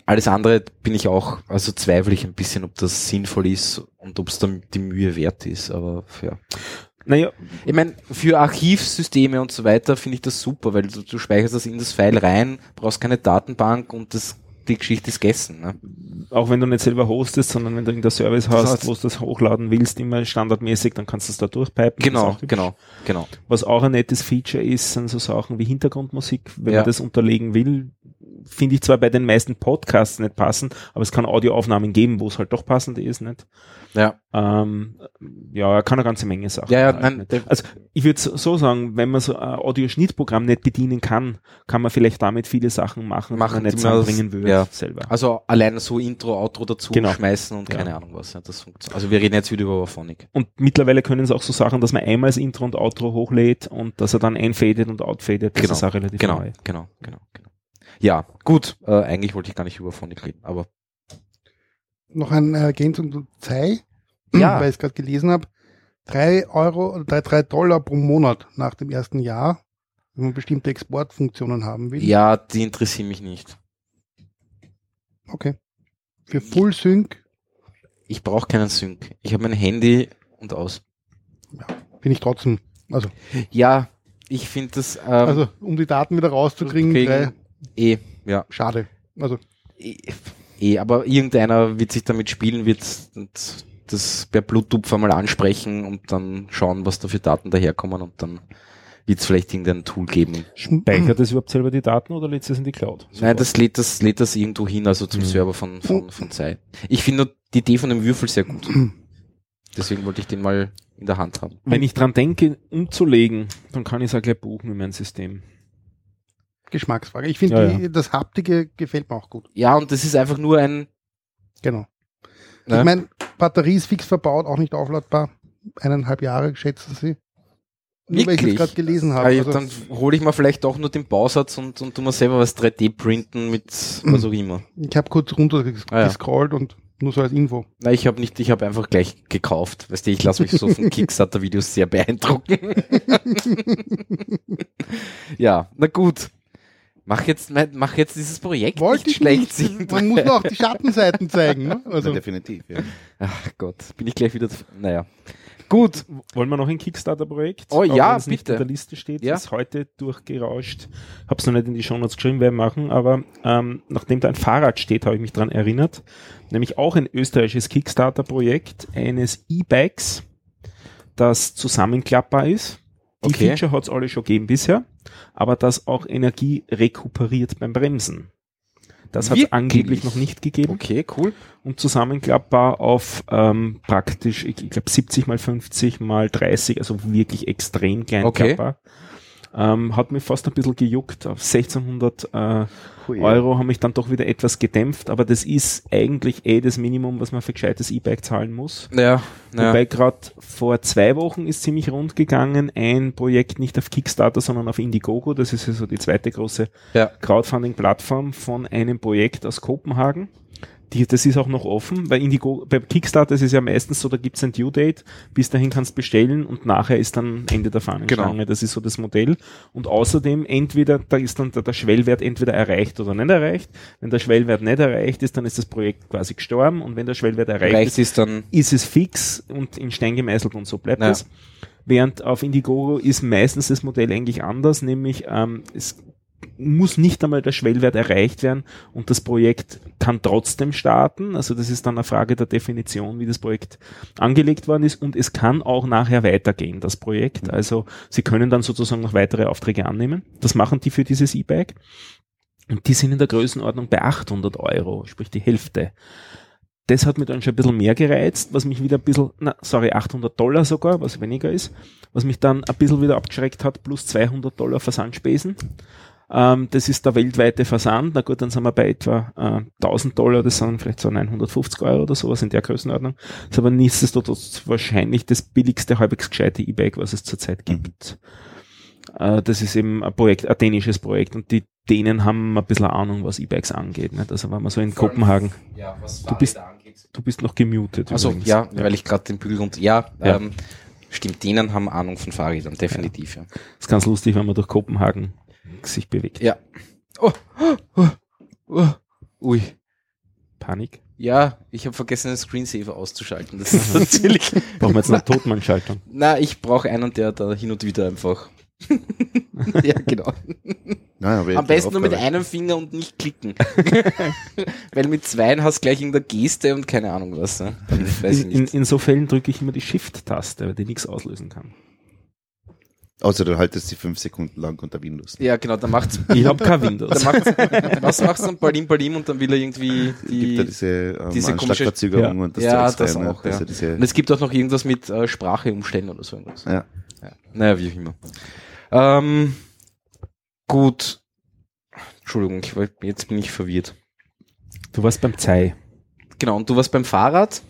Alles andere bin ich auch, also zweifle ich ein bisschen, ob das sinnvoll ist und ob es dann die Mühe wert ist. Aber ja. Naja, Ich meine, für Archivsysteme und so weiter finde ich das super, weil du, du speicherst das in das File rein, brauchst keine Datenbank und das, die Geschichte ist gegessen. Ne? auch wenn du nicht selber hostest, sondern wenn du irgendein Service hast, heißt- wo du das hochladen willst, immer standardmäßig, dann kannst du es da durchpipen. Das Genau, genau, genau. Was auch ein nettes Feature ist, sind so Sachen wie Hintergrundmusik. Wenn Ja. man das unterlegen will, finde ich zwar bei den meisten Podcasts nicht passen, aber es kann Audioaufnahmen geben, wo es halt doch passend ist, nicht? Ja, Ähm, ja, er kann eine ganze Menge Sachen. ja, ja halt nein, Also ich würde so sagen, wenn man so ein Audioschnittprogramm nicht bedienen kann, kann man vielleicht damit viele Sachen machen, Machen, die man nicht zusammenbringen würde ja. selber. Also alleine so Intro, Outro dazu Genau. schmeißen und Ja. keine Ahnung was. Ja, das funktioniert. Also wir reden jetzt wieder über Auphonic. Und mittlerweile können es auch so Sachen, dass man einmal das Intro und Outro hochlädt und dass er dann einfadet und outfadet. Das Genau, ist auch relativ Genau, neu. genau, genau, genau. Ja, gut. Äh, eigentlich wollte ich gar nicht über Auphonic reden, aber Noch eine Ergänzung zu Zei, Ja. [clears throat] weil ich es gerade gelesen habe. Drei Euro oder drei, drei Dollar pro Monat nach dem ersten Jahr, wenn man bestimmte Exportfunktionen haben will. ja, die interessieren mich nicht. Okay. Für Full Sync Ich brauche keinen Sync. Ich habe mein Handy und aus. bin ich trotzdem, also, Ja, ich finde das ähm, also um die Daten wieder rauszukriegen, kriegen, drei, eh, ja, schade. Also eh, eh, aber irgendeiner wird sich damit spielen, wird das per Bluetooth einmal ansprechen und dann schauen, was da für Daten daherkommen und dann wird es vielleicht irgendein Tool geben. Speichert es überhaupt selber die Daten oder lädt es in die Cloud? Nein, das lädt das, lädt das irgendwo hin, also zum Mhm. Server von, von, von Zeit. Ich finde nur die Idee von dem Würfel sehr gut. Deswegen wollte ich den mal in der Hand haben. Wenn ich dran denke, umzulegen, dann kann ich es auch gleich buchen in mein System. Geschmacksfrage. Ich finde, Ja, die- das Haptige gefällt mir auch gut. Ja, und das ist einfach nur ein, Genau. Ne? Ich meine, Batterie ist fix verbaut, auch nicht aufladbar. Eineinhalb Jahre schätzen sie. Nur weil ich gerade gelesen habe. Also, dann hole ich mir vielleicht auch nur den Bausatz und, und tu mir selber was 3D printen mit was auch immer. ich habe kurz runter ges Ah, ja. und nur so als Info. Na, ich habe nicht, ich habe einfach gleich gekauft. Weißt du, ich lasse mich so von [laughs] Kickstarter-Videos sehr beeindrucken. [laughs] ja, na gut. Mach jetzt, mach jetzt dieses Projekt Wollte nicht ich schlecht nicht. sehen. Man muss noch die Schattenseiten zeigen. Ne? Also Also, definitiv, ja. Ach Gott, bin ich gleich wieder, naja. Gut, Wollen wir noch ein Kickstarter-Projekt? Oh Auch ja, es nicht bitte. in der Liste steht. Ja. Ist heute durchgerauscht. Hab's noch nicht in die Shownotes geschrieben, werden wir machen, aber ähm, nachdem da ein Fahrrad steht, habe ich mich dran erinnert. Nämlich auch ein österreichisches Kickstarter-Projekt eines E-Bikes, das zusammenklappbar ist. Die Okay. Feature hat's alle schon gegeben bisher, aber das auch Energie rekuperiert beim Bremsen. Das hat es angeblich noch nicht gegeben. Okay, cool. Und zusammenklappbar auf ähm, praktisch, ich, ich glaube 70 mal 50 mal 30, also wirklich extrem klein Okay. klappbar. Ähm, hat mich fast ein bisschen gejuckt. Auf 1600 äh, Hui. Euro haben mich dann doch wieder etwas gedämpft, aber das ist eigentlich eh das Minimum, was man für gescheites E-Bike zahlen muss. Ja, ja. Wobei gerade vor zwei Wochen ist ziemlich rund gegangen, ein Projekt nicht auf Kickstarter, sondern auf Indiegogo. Das ist ja so die zweite große Ja. Crowdfunding-Plattform von einem Projekt aus Kopenhagen. Die, das ist auch noch offen, weil Indigo, bei Kickstarter ist es ja meistens so, da gibt's ein Due-Date, bis dahin kannst du bestellen und nachher ist dann Ende der Fahnenstange. Genau. Das ist so das Modell. Und außerdem entweder, da ist dann der, der Schwellwert entweder erreicht oder nicht erreicht. Wenn der Schwellwert nicht erreicht ist, dann ist das Projekt quasi gestorben und wenn der Schwellwert erreicht ist, Reicht ist dann, ist es fix und in Stein gemeißelt und so bleibt es. Während auf Indiegogo ist meistens das Modell eigentlich anders, nämlich ähm, es muss nicht einmal der Schwellwert erreicht werden und das Projekt kann trotzdem starten. Also das ist dann eine Frage der Definition, wie das Projekt angelegt worden ist und es kann auch nachher weitergehen, das Projekt. Also Sie können dann sozusagen noch weitere Aufträge annehmen. Das machen die für dieses E-Bike. Und die sind in der Größenordnung bei 800 Euro, sprich die Hälfte. Das hat mich dann schon ein bisschen mehr gereizt, was mich wieder ein bisschen, na, sorry, 800 Dollar sogar, was weniger ist, was mich dann ein bisschen wieder abgeschreckt hat, plus 200 Dollar Versandspesen. Ähm, das ist der weltweite Versand. Na gut, dann sind wir bei etwa äh, 1000 Dollar, das sind vielleicht so 950 Euro oder sowas in der Größenordnung. ist aber nichtsdestotrotz wahrscheinlich das billigste, halbwegs gescheite E-Bike, was es zurzeit gibt. Äh, das ist eben ein Projekt, ein dänisches Projekt und die Dänen haben ein bisschen Ahnung, was E-Bikes angeht. Nicht? Also wenn man so in Kopenhagen, ja, was Du bist- angeht. du bist noch gemutet. Also übrigens. ja, weil ich gerade den Bügel und ja, Ja. Ähm, stimmt, denen haben Ahnung von Fahrrädern, definitiv, ja. ist ganz lustig, wenn man durch Kopenhagen sich bewegt. Ja. Oh, oh, oh, ui. Panik. Ja, ich habe vergessen, den Screensaver auszuschalten. Das ist [laughs] natürlich. Brauchen wir jetzt eine Totmannschaltung. [laughs] Na, ich brauche einen, der da hin und wieder einfach. [laughs] ja, genau. Nein, aber Am besten nur mit einem Finger und nicht klicken. Weil mit zweien hast du gleich irgendeine Geste und keine Ahnung was. Ne? Dann weiß ich In, in, nicht. in so Fällen drücke ich immer die Shift-Taste, weil die nichts auslösen kann. Außer du haltest sie fünf Sekunden lang unter Windows. Ja, genau, dann macht's. Ich habe kein Dann Windows. macht's was machst du dann? Balim, Balim und dann will er irgendwie Gibt ja die. diese, ähm, diese komische- Anschlagverzögerung Ja. und das Ja, Zeugs das da, ne? auch, ja. Und es gibt auch noch irgendwas mit äh, Sprache umstellen oder so irgendwas. ja. Ja. Naja, wie auch immer. Ähm, gut. Entschuldigung, ich, war- jetzt bin ich verwirrt. Du warst beim Zei. Genau, und du warst beim Fahrrad.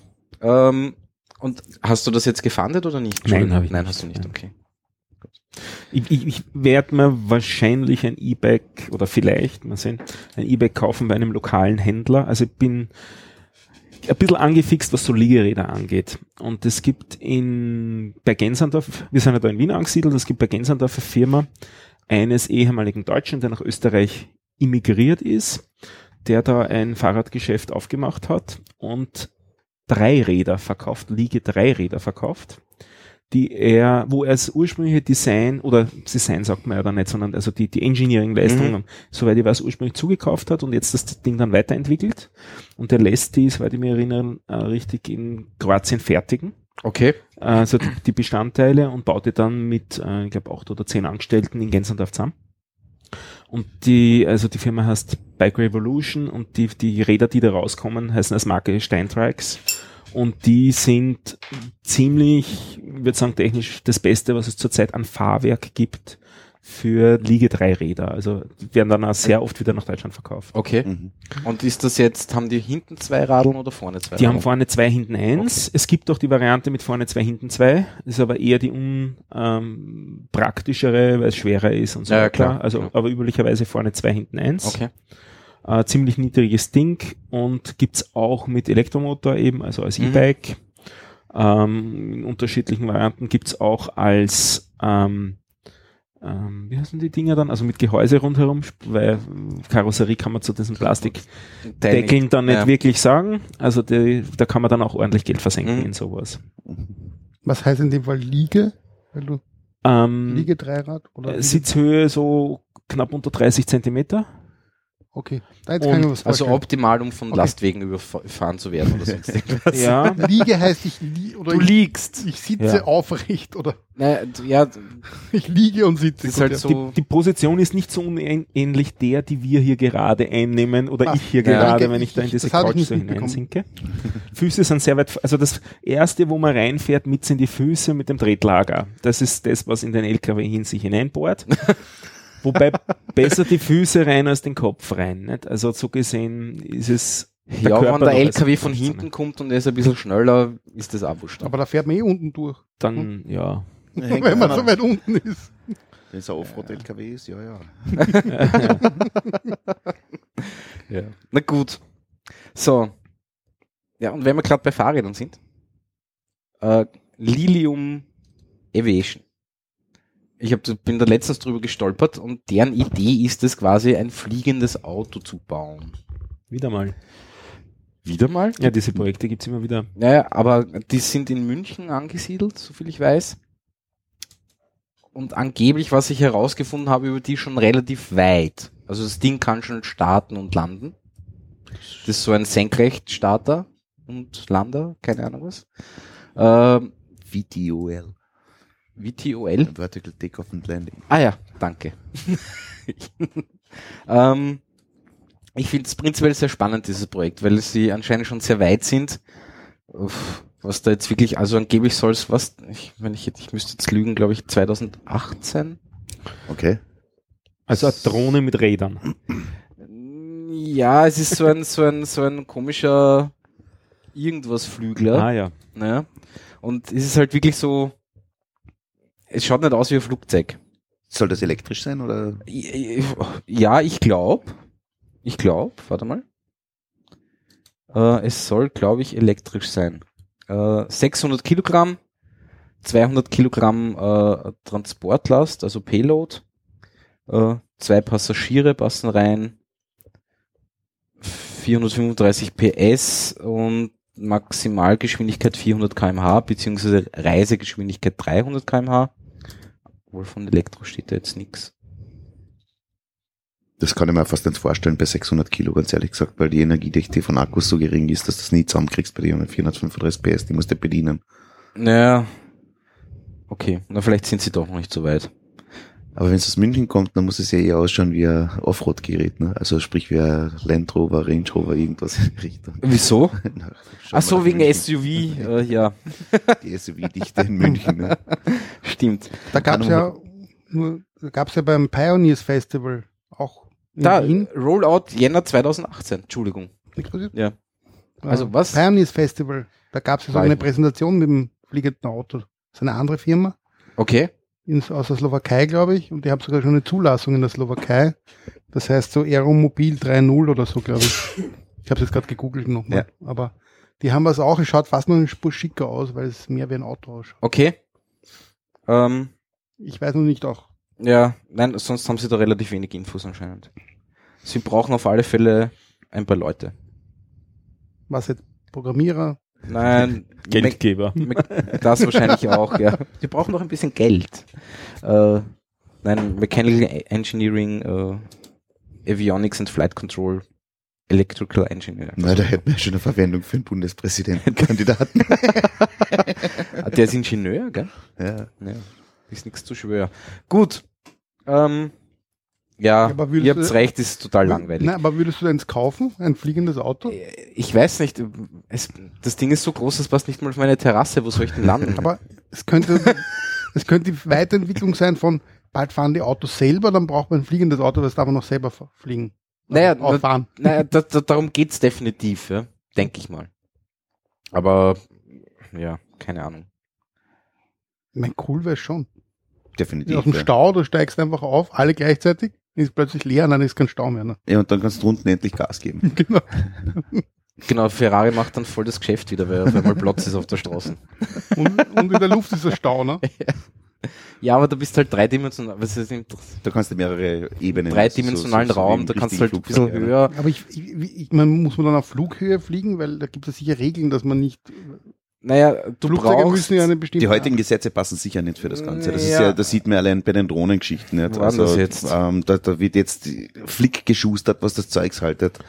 Ähm, und hast du das jetzt gefahndet oder nicht? Nein, Entschuldigung. hab ich Nein, nicht. hast du nicht, okay. Ich, ich, ich werde mir wahrscheinlich ein E-Bike oder vielleicht, mal sehen, ein E-Bike kaufen bei einem lokalen Händler. Also ich bin ein bisschen angefixt, was so Liegeräder angeht. Und es gibt in, bei Gensandorf, wir sind ja da in Wien angesiedelt, es gibt bei Gensandorf eine Firma eines ehemaligen Deutschen, der nach Österreich immigriert ist, der da ein Fahrradgeschäft aufgemacht hat und drei Räder verkauft, Liege drei Räder verkauft die er, wo er das ursprüngliche Design, oder Design sagt man ja da nicht, sondern also die, die Engineering-Leistungen, soweit ich weiß, ursprünglich zugekauft hat und jetzt das Ding dann weiterentwickelt. Und der lässt die, soweit ich mich erinnere, äh, richtig in Kroatien fertigen. Okay. Also die, die Bestandteile und baut die dann mit, äh, ich glaube, acht oder zehn Angestellten in Gensendorf zusammen. Und die, also die Firma heißt Bike Revolution und die, die Räder, die da rauskommen, heißen als Marke Steintrikes. Und die sind ziemlich, ich würde sagen, technisch das Beste, was es zurzeit an Fahrwerk gibt für Liege 3 Räder. Also die werden dann auch sehr oft wieder nach Deutschland verkauft. Okay. Mhm. Und ist das jetzt, haben die hinten zwei Radeln oder vorne zwei Die haben Radeln? vorne zwei, hinten eins. Es gibt auch die Variante mit vorne zwei, hinten zwei. Das ist aber eher die unpraktischere, weil es schwerer ist und so Ja, ja, weiter. klar. Also, Ja. aber üblicherweise vorne zwei, hinten eins. Okay. Äh, ziemlich niedriges Ding und gibt's auch mit Elektromotor eben, also als Mhm. E-Bike. Ähm, in unterschiedlichen Varianten gibt's auch als, ähm, ähm, wie heißen die Dinger dann? Also mit Gehäuse rundherum, weil Karosserie kann man zu diesen Plastikdeckeln dann nicht Ja. wirklich sagen. Also die, da kann man dann auch ordentlich Geld versenken Mhm. in sowas. Was heißt in dem Fall Liege? Weil du Ähm, Liege Dreirad oder äh, Sitzhöhe so knapp unter 30 Zentimeter. Okay, da jetzt kann ich mir was Also optimal, um von Okay. Lastwegen überfahren zu werden oder sonst irgendwas. [laughs] Ja, Liege heißt ich li oder Du ich, liegst. ich sitze Ja. aufrecht oder Naja, ja, [laughs] ich liege und sitze. ist Gut, halt ja. so. die Position ist nicht so unähnlich der, die wir hier gerade einnehmen oder Ah, ich hier ja. gerade, wenn ich da in ich- diese ich Couch so hineinsinke. Füße sind sehr weit, also das erste, wo man reinfährt, mit sind die Füße mit dem Tretlager. Das ist das, was in den LKW hin sich hineinbohrt. Wobei besser die Füße rein als den Kopf rein. Nicht? Also so gesehen ist es der Ja, Körper wenn der LKW von hinten kommt und er ist ein bisschen schneller, ist das auch wurscht. Aber da fährt man eh unten durch, Dann, ja. wenn man so weit unten ist. Wenn es ein Offroad-LKW ist, ja, ja. [laughs] Ja. Na gut. So. Ja, und wenn wir gerade bei Fahrrädern sind, äh, Lilium Aviation. Ich hab, bin da letztens drüber gestolpert und deren Idee ist es quasi, ein fliegendes Auto zu bauen. Wieder mal. Wieder mal? Ja, diese Projekte gibt's immer wieder. Naja, aber die sind in München angesiedelt, soviel ich weiß. Und angeblich, was ich herausgefunden habe, über die schon relativ weit. Also das Ding kann schon starten und landen. Das ist so ein Senkrechtstarter und Lander, keine Ahnung was. Ähm, VTOL. VTOL. Vertical Takeoff and Landing. Ah ja, danke. [laughs] ähm, ich finde es prinzipiell sehr spannend, dieses Projekt, weil sie anscheinend schon sehr weit sind. Uff, Was da jetzt wirklich, also angeblich soll es was, ich, wenn ich jetzt, ich müsste jetzt lügen, glaube ich 2018. Okay. Also eine Drohne mit Rädern. Ja, es ist so ein, so ein, so ein komischer irgendwas Flügler. Ah ja. Ne? Und es ist halt wirklich so, es schaut nicht aus wie ein Flugzeug. Soll das elektrisch sein oder? Ja, ich glaube. Ich glaube, warte mal. Äh, es soll, glaube ich, elektrisch sein. Äh, 600 Kilogramm, 200 Kilogramm äh, Transportlast, also Payload. Äh, zwei Passagiere passen rein. 435 PS und Maximalgeschwindigkeit 400 kmh, beziehungsweise Reisegeschwindigkeit 300 kmh. Wohl von Elektro steht da jetzt nichts. Das kann ich mir fast nicht vorstellen bei 600 Kilo, ganz ehrlich gesagt, weil die Energiedichte von Akkus so gering ist, dass du das nie zusammenkriegst bei den 435 PS, die musst du bedienen. Naja. Okay, na vielleicht sind sie doch noch nicht so weit. Aber wenn es aus München kommt, dann muss es ja eher ausschauen wie ein Offroad-Gerät, ne? Also sprich wie ein Land Rover, Range Rover, irgendwas in die Richtung. Wieso? [laughs] Na, Ach so, wegen München. SUV, [laughs] äh, ja, Die SUV-Dichte in München, ne? [laughs] stimmt. Da gab es Kann ja nur, da gab's ja beim Pioneers Festival auch in Da, Wien. Rollout Jänner 2018, Entschuldigung. Ja. Also was? Pioneers Festival. Da gab es ja so eine Präsentation mit dem fliegenden Auto. Das ist eine andere Firma Okay. In, aus der Slowakei, glaube ich. Und die haben sogar schon eine Zulassung in der Slowakei. Das heißt so Aeromobil 3.0 oder so, glaube ich. Ich habe es jetzt gerade gegoogelt nochmal. Aber die haben was auch. Es schaut fast noch eine Spur schicker aus, weil es mehr wie ein Auto ausschaut. Okay. Ähm, Ich weiß noch nicht auch. ja, nein, sonst haben sie da relativ wenig Infos anscheinend. Sie brauchen auf alle Fälle ein paar Leute. Was jetzt Programmierer? Nein, Geldgeber. Das wahrscheinlich auch, ja. Sie brauchen noch ein bisschen Geld. Äh, nein, Mechanical Engineering, äh, Avionics and Flight Control, Electrical Engineer. Na, da hätten wir schon eine Verwendung für einen Bundespräsidentenkandidaten. [laughs] Der ist Ingenieur, gell? ja. Ja, ist nichts zu schwer. Gut. Ähm, ja, Aber würdest ihr du- habt's recht, ist total langweilig. Nein, aber würdest du eins kaufen? Ein fliegendes Auto? Ich weiß nicht, es, das Ding ist so groß, das passt nicht mal auf meine Terrasse, wo soll ich denn landen? [laughs] Aber es könnte, es könnte die Weiterentwicklung sein von bald fahren die Autos selber, dann braucht man ein fliegendes Auto, das darf man noch selber fliegen. Naja, Also auch fahren. naja da, da, darum geht's definitiv, ja, denke ich mal. Aber, ja, keine Ahnung. Ich meine, cool wäre schon. Definitiv. Aus dem ja. Stau, du steigst einfach auf, alle gleichzeitig, ist plötzlich leer, nein, ist kein Stau mehr. Ne? ja, und dann kannst du unten endlich Gas geben. [laughs] Genau. [laughs] Genau, Ferrari macht dann voll das Geschäft wieder, weil auf einmal Platz ist auf der Straße. [laughs] Und, und in der Luft ist ein Stau, ne? Ja, aber du bist halt dreidimensional, was ist? Da kannst du mehrere Ebenen. dreidimensionalen so- so- so Raum, da kannst du halt ein bisschen höher. Aber ich, ich, ich man muss man dann auf Flughöhe fliegen, weil da gibt es sicher Regeln, dass man nicht naja, du Flugzeuge brauchst, müssen ja eine bestimmte Die heutigen Gesetze passen sicher nicht für das Ganze. Das ist Ja. ja, das sieht man allein bei den Drohnengeschichten nicht. War Also, das jetzt? Ähm, da, da wird jetzt Flick geschustert, was das Zeugs haltet.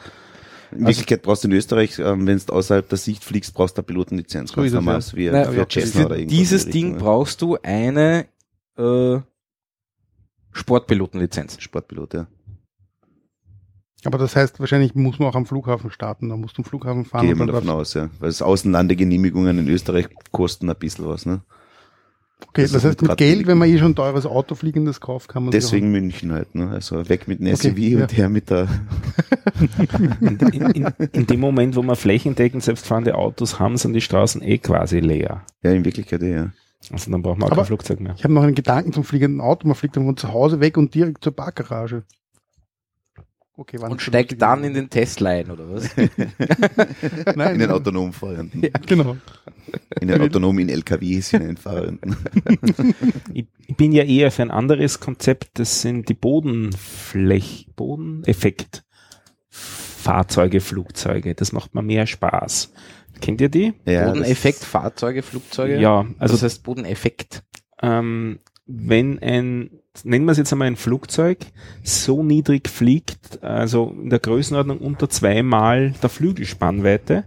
In Also- Wirklichkeit brauchst du in Österreich, ähm, wenn du außerhalb der Sicht fliegst, brauchst du eine Pilotenlizenz. Ganz es, normal, ja. wie Naja, für Cessna für oder irgendwas dieses in die Ding Richtung, brauchst du eine äh, Sportpilotenlizenz. Sportpilot, ja. Aber das heißt, wahrscheinlich muss man auch am Flughafen starten. Da musst du am Flughafen fahren. Gehe und mal dann davon aus, ja. Weil das Außenlandegenehmigungen in Österreich kosten ein bisschen was, ne? Okay, das das, ist heißt, mit Geld, wenn man eh schon ein teures Auto fliegendes kauft, kann man sich Deswegen München halt, ne? Also weg mit dem Okay, SUV ja. und her mit der, In, in, in dem Moment, wo wir flächendeckend selbstfahrende Autos haben, sind die Straßen eh quasi leer. ja, in Wirklichkeit, eh, ja. Also dann braucht man auch Aber- kein Flugzeug mehr. Ich habe noch einen Gedanken zum fliegenden Auto. Man fliegt dann von zu Hause weg und direkt zur Parkgarage. Okay, Und steigt dann in den Tesla ein, oder was? [laughs] Nein, In den autonom fahrenden. Ja, genau. In den autonom in LKWs hineinfahrenden. [laughs] Ich, ich bin ja eher für ein anderes Konzept, das sind die Bodenfläch, Bodeneffekt. Fahrzeuge, Flugzeuge, das macht mir mehr Spaß. Kennt ihr die? Ja, Bodeneffekt, Fahrzeuge, Flugzeuge? Ja, Also also das heißt Bodeneffekt. ähm, wenn ein, nennen wir es jetzt einmal ein Flugzeug, so niedrig fliegt, also in der Größenordnung unter zweimal der Flügelspannweite,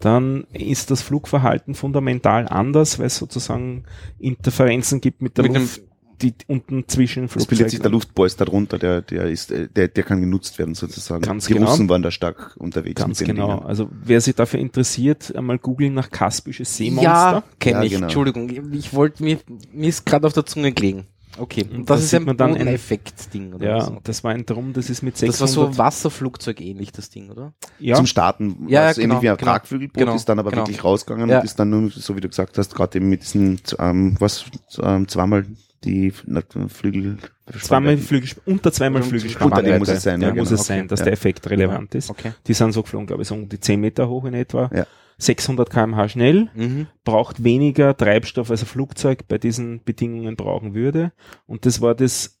dann ist das Flugverhalten fundamental anders, weil es sozusagen Interferenzen gibt mit der Mit dem- Luft, die unten zwischen Es bildet sich der Flugzeugen. Luftpolster darunter, der, der ist, äh, der, der kann genutzt werden sozusagen. Ganz Die genau. Russen waren da stark unterwegs Ganz genau. Dingen. Also wer sich dafür interessiert, einmal googeln nach kaspisches Seemonster. Ja, kenne Ja, ich. genau. Entschuldigung, ich wollte mir, mir ist gerade auf der Zunge gelegen. Okay, Und und da das ist sieht ein man dann ein- Bodeneffekt-Ding, oder Ja, was? das war ein Drum, das ist mit Das 600. war so Wasserflugzeug ähnlich, das Ding, oder? ja, Zum Starten, Ja, ja, ja, genau, ähnlich wie ein genau. Tragflügelboot, Genau, ist dann aber genau. wirklich rausgegangen Ja. und ist dann nur, so wie du gesagt hast, gerade eben mit diesen, ähm, was, ähm, zweimal die na, Flügel. zweimal Flügel, unter zweimal Flügelspannweite. unter dem muss es sein, ja, muss genau. es sein, Okay, dass ja. der Effekt relevant ist. Okay. Die sind so geflogen, glaube ich, so um die 10 Meter hoch in etwa. Ja. 600 kmh schnell, Mhm. braucht weniger Treibstoff, als ein Flugzeug bei diesen Bedingungen brauchen würde. Und das war das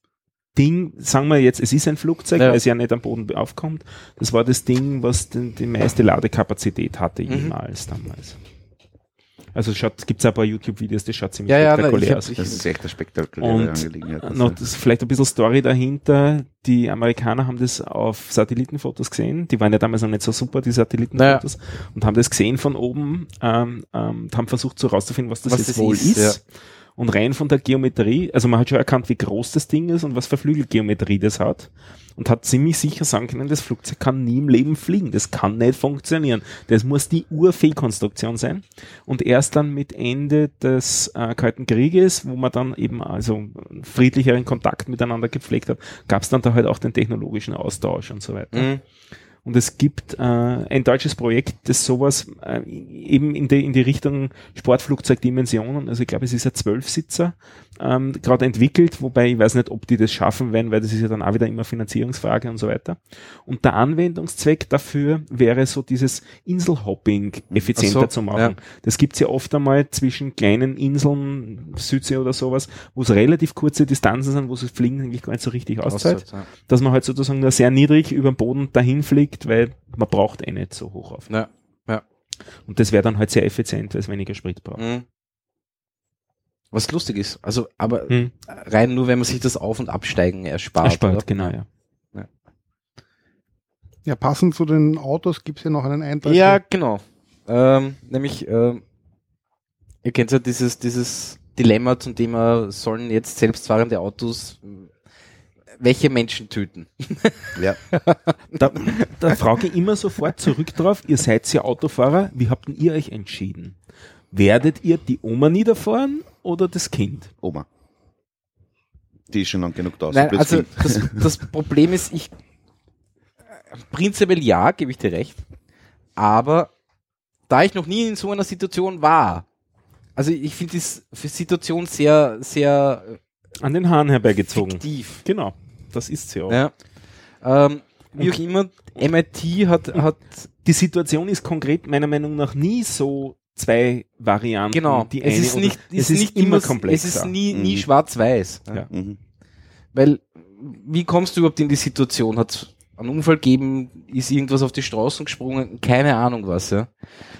Ding, sagen wir jetzt, es ist ein Flugzeug, Ja. weil es ja nicht am Boden aufkommt. Das war das Ding, was den, die meiste Ladekapazität hatte Mhm. jemals damals. Also schaut, gibt's ein paar YouTube-Videos, das schaut ziemlich Ja, ja, spektakulär hab- aus. Das ist echt eine spektakuläre Und Angelegenheit. noch das vielleicht ein bisschen Story dahinter. Die Amerikaner haben das auf Satellitenfotos gesehen. Die waren ja damals noch nicht so super, die Satellitenfotos. Und haben das gesehen von oben ähm, ähm, und haben versucht so rauszufinden, was das Was jetzt das wohl ist, ist. Und rein von der Geometrie, also man hat schon erkannt, wie groß das Ding ist und was für Flügelgeometrie das hat. Und hat ziemlich sicher sagen können, das Flugzeug kann nie im Leben fliegen. Das kann nicht funktionieren. Das muss die Urfehlkonstruktion sein. Und erst dann mit Ende des äh, Kalten Krieges, wo man dann eben also friedlicheren Kontakt miteinander gepflegt hat, gab es dann da halt auch den technologischen Austausch und so weiter. Mhm. Und es gibt äh, ein deutsches Projekt, das sowas äh, eben in die, in die Richtung Sportflugzeugdimensionen, also ich glaube, es ist ein Zwölfsitzer, ähm, gerade entwickelt, wobei ich weiß nicht, ob die das schaffen werden, weil das ist ja dann auch wieder immer Finanzierungsfrage und so weiter. Und der Anwendungszweck dafür wäre so dieses Inselhopping effizienter so, zu machen. ja. Das gibt's ja oft einmal zwischen kleinen Inseln, Südsee oder sowas, wo es relativ kurze Distanzen sind, wo es Fliegen eigentlich gar nicht so richtig auszahlt Auszeit, ja. dass man halt sozusagen nur sehr niedrig über den Boden dahin fliegt, weil man braucht eh nicht so hoch auf. Ja. Und das wäre dann halt sehr effizient, weil es weniger Sprit braucht. Mhm. Was lustig ist, also, aber Hm. rein nur, wenn man sich das Auf- und Absteigen erspart. Erspart, oder? genau, ja. Ja, passend zu den Autos gibt's ja noch einen Eintrag. Ja, genau. Ähm, nämlich, ähm, ihr kennt ja dieses, dieses Dilemma zum Thema, sollen jetzt selbstfahrende Autos welche Menschen töten? Ja. [laughs] Da, da frage ich immer sofort zurück drauf, ihr seid ja Autofahrer, wie habt denn ihr euch entschieden? Werdet ihr die Oma niederfahren oder das Kind? Oma. Die ist schon lang genug da. Nein, So also das, das [laughs] Problem ist, ich prinzipiell ja, gebe ich dir recht, aber da ich noch nie in so einer Situation war, also ich finde die Situation sehr, sehr An den Haaren äh, herbeigezogen. fiktiv. Genau, das ist sie auch. Ja. Ähm, wie auch immer, MIT hat, hat Die Situation ist konkret meiner Meinung nach nie so zwei Varianten. genau, die es ist nicht, es ist nicht immer, komplexer. es ist nie, nie Mhm. schwarz-weiß. Ja. Mhm. Weil, wie kommst du überhaupt in die Situation? Hat einen Unfall gegeben, ist irgendwas auf die Straßen gesprungen, keine Ahnung was, ja.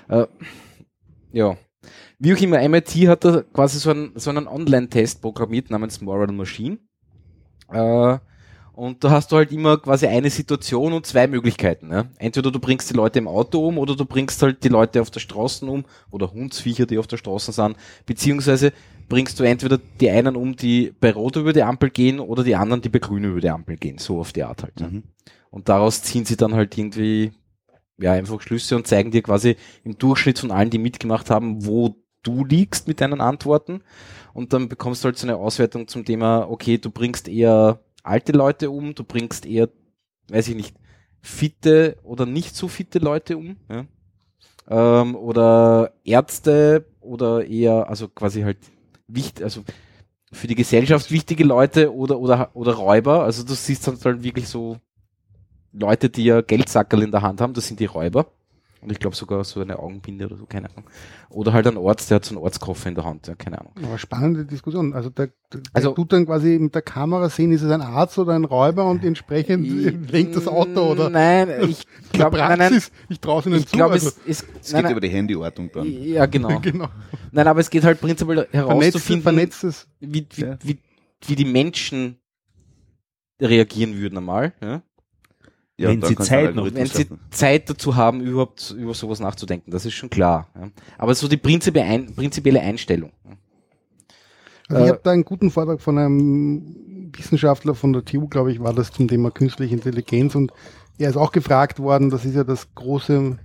Äh, ja. Wie auch immer, MIT hat da quasi so einen, so einen Online-Test programmiert namens Moral Machine. Äh, und da hast du halt immer quasi eine Situation und zwei Möglichkeiten. Ja? Entweder du bringst die Leute im Auto um oder du bringst halt die Leute auf der Straße um oder Hundsviecher, die auf der Straße sind. Beziehungsweise bringst du entweder die einen um, die bei Rot über die Ampel gehen oder die anderen, die bei Grün über die Ampel gehen. So auf die Art halt. Mhm. Und daraus ziehen sie dann halt irgendwie ja einfach Schlüsse und zeigen dir quasi im Durchschnitt von allen, die mitgemacht haben, wo du liegst mit deinen Antworten. Und dann bekommst du halt so eine Auswertung zum Thema, okay, du bringst eher alte Leute um, du bringst eher, weiß ich nicht, fitte oder nicht so fitte Leute um, ja? ähm, oder Ärzte oder eher, also quasi halt wichtig, also für die Gesellschaft wichtige Leute oder oder oder Räuber. Also du siehst dann halt wirklich so Leute, die ja Geldsackerl in der Hand haben, das sind die Räuber. Und ich glaube sogar so eine Augenbinde oder so, keine Ahnung. Oder halt ein Arzt, der hat so einen Arztkoffer in der Hand, ja, keine Ahnung. Aber spannende Diskussion. Also der, der Also- tut dann quasi mit der Kamera sehen, ist es ein Arzt oder ein Räuber und entsprechend lenkt das Auto oder Nein, ich [laughs] glaube, nein, nein, ich traue es ihnen ich zu. glaube, also, es, es, Es nein, geht nein, über die Handyortung dann. ja, genau. [laughs] genau. Nein, aber es geht halt prinzipiell herauszufinden, vernetztes. wie, wie, Ja. wie, wie die Menschen reagieren würden einmal, ja? Ja, Wenn sie Zeit noch- wenn sie. Zeit dazu haben, überhaupt über sowas nachzudenken. Das ist schon klar. Ja. Aber so die prinzipielle, ein, prinzipielle Einstellung. Also ich Äh, habe da einen guten Vortrag von einem Wissenschaftler von der TU, glaube ich, war das zum Thema künstliche Intelligenz und er ist auch gefragt worden, das ist ja das große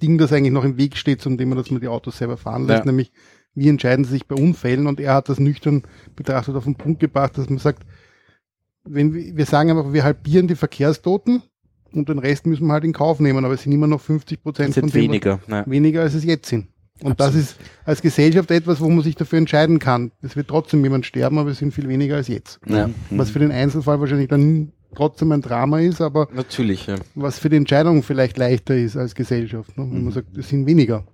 Ding, das eigentlich noch im Weg steht zum Thema, dass man die Autos selber fahren lässt, Ja. nämlich wie entscheiden sie sich bei Unfällen und er hat das nüchtern betrachtet auf den Punkt gebracht, dass man sagt, wenn wir, wir sagen einfach, wir halbieren die Verkehrstoten und den Rest müssen wir halt in Kauf nehmen, aber es sind immer noch 50 Prozent von sind dem, weniger. Ja. weniger als es jetzt sind. Und das ist als Gesellschaft etwas, wo man sich dafür entscheiden kann. Es wird trotzdem jemand sterben, aber es sind viel weniger als jetzt. Ja, Was für den Einzelfall wahrscheinlich dann trotzdem ein Drama ist, aber natürlich. Ja. was für die Entscheidung vielleicht leichter ist als Gesellschaft. Ne? Wenn man sagt, es sind weniger.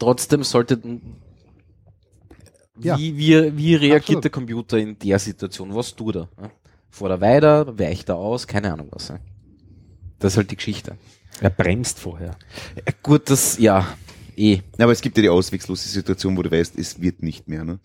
Trotzdem sollte Ja. wie, wie, wie reagiert Absolut. der Computer in der Situation? Was tut er? Ja? Fährt er weiter? Weicht er aus? Keine Ahnung was. Das ist halt die Geschichte. Er bremst vorher. Ja, gut, das, ja, eh. Ja, aber es gibt ja die auswegslose Situation, wo du weißt, es wird nicht mehr. Ne?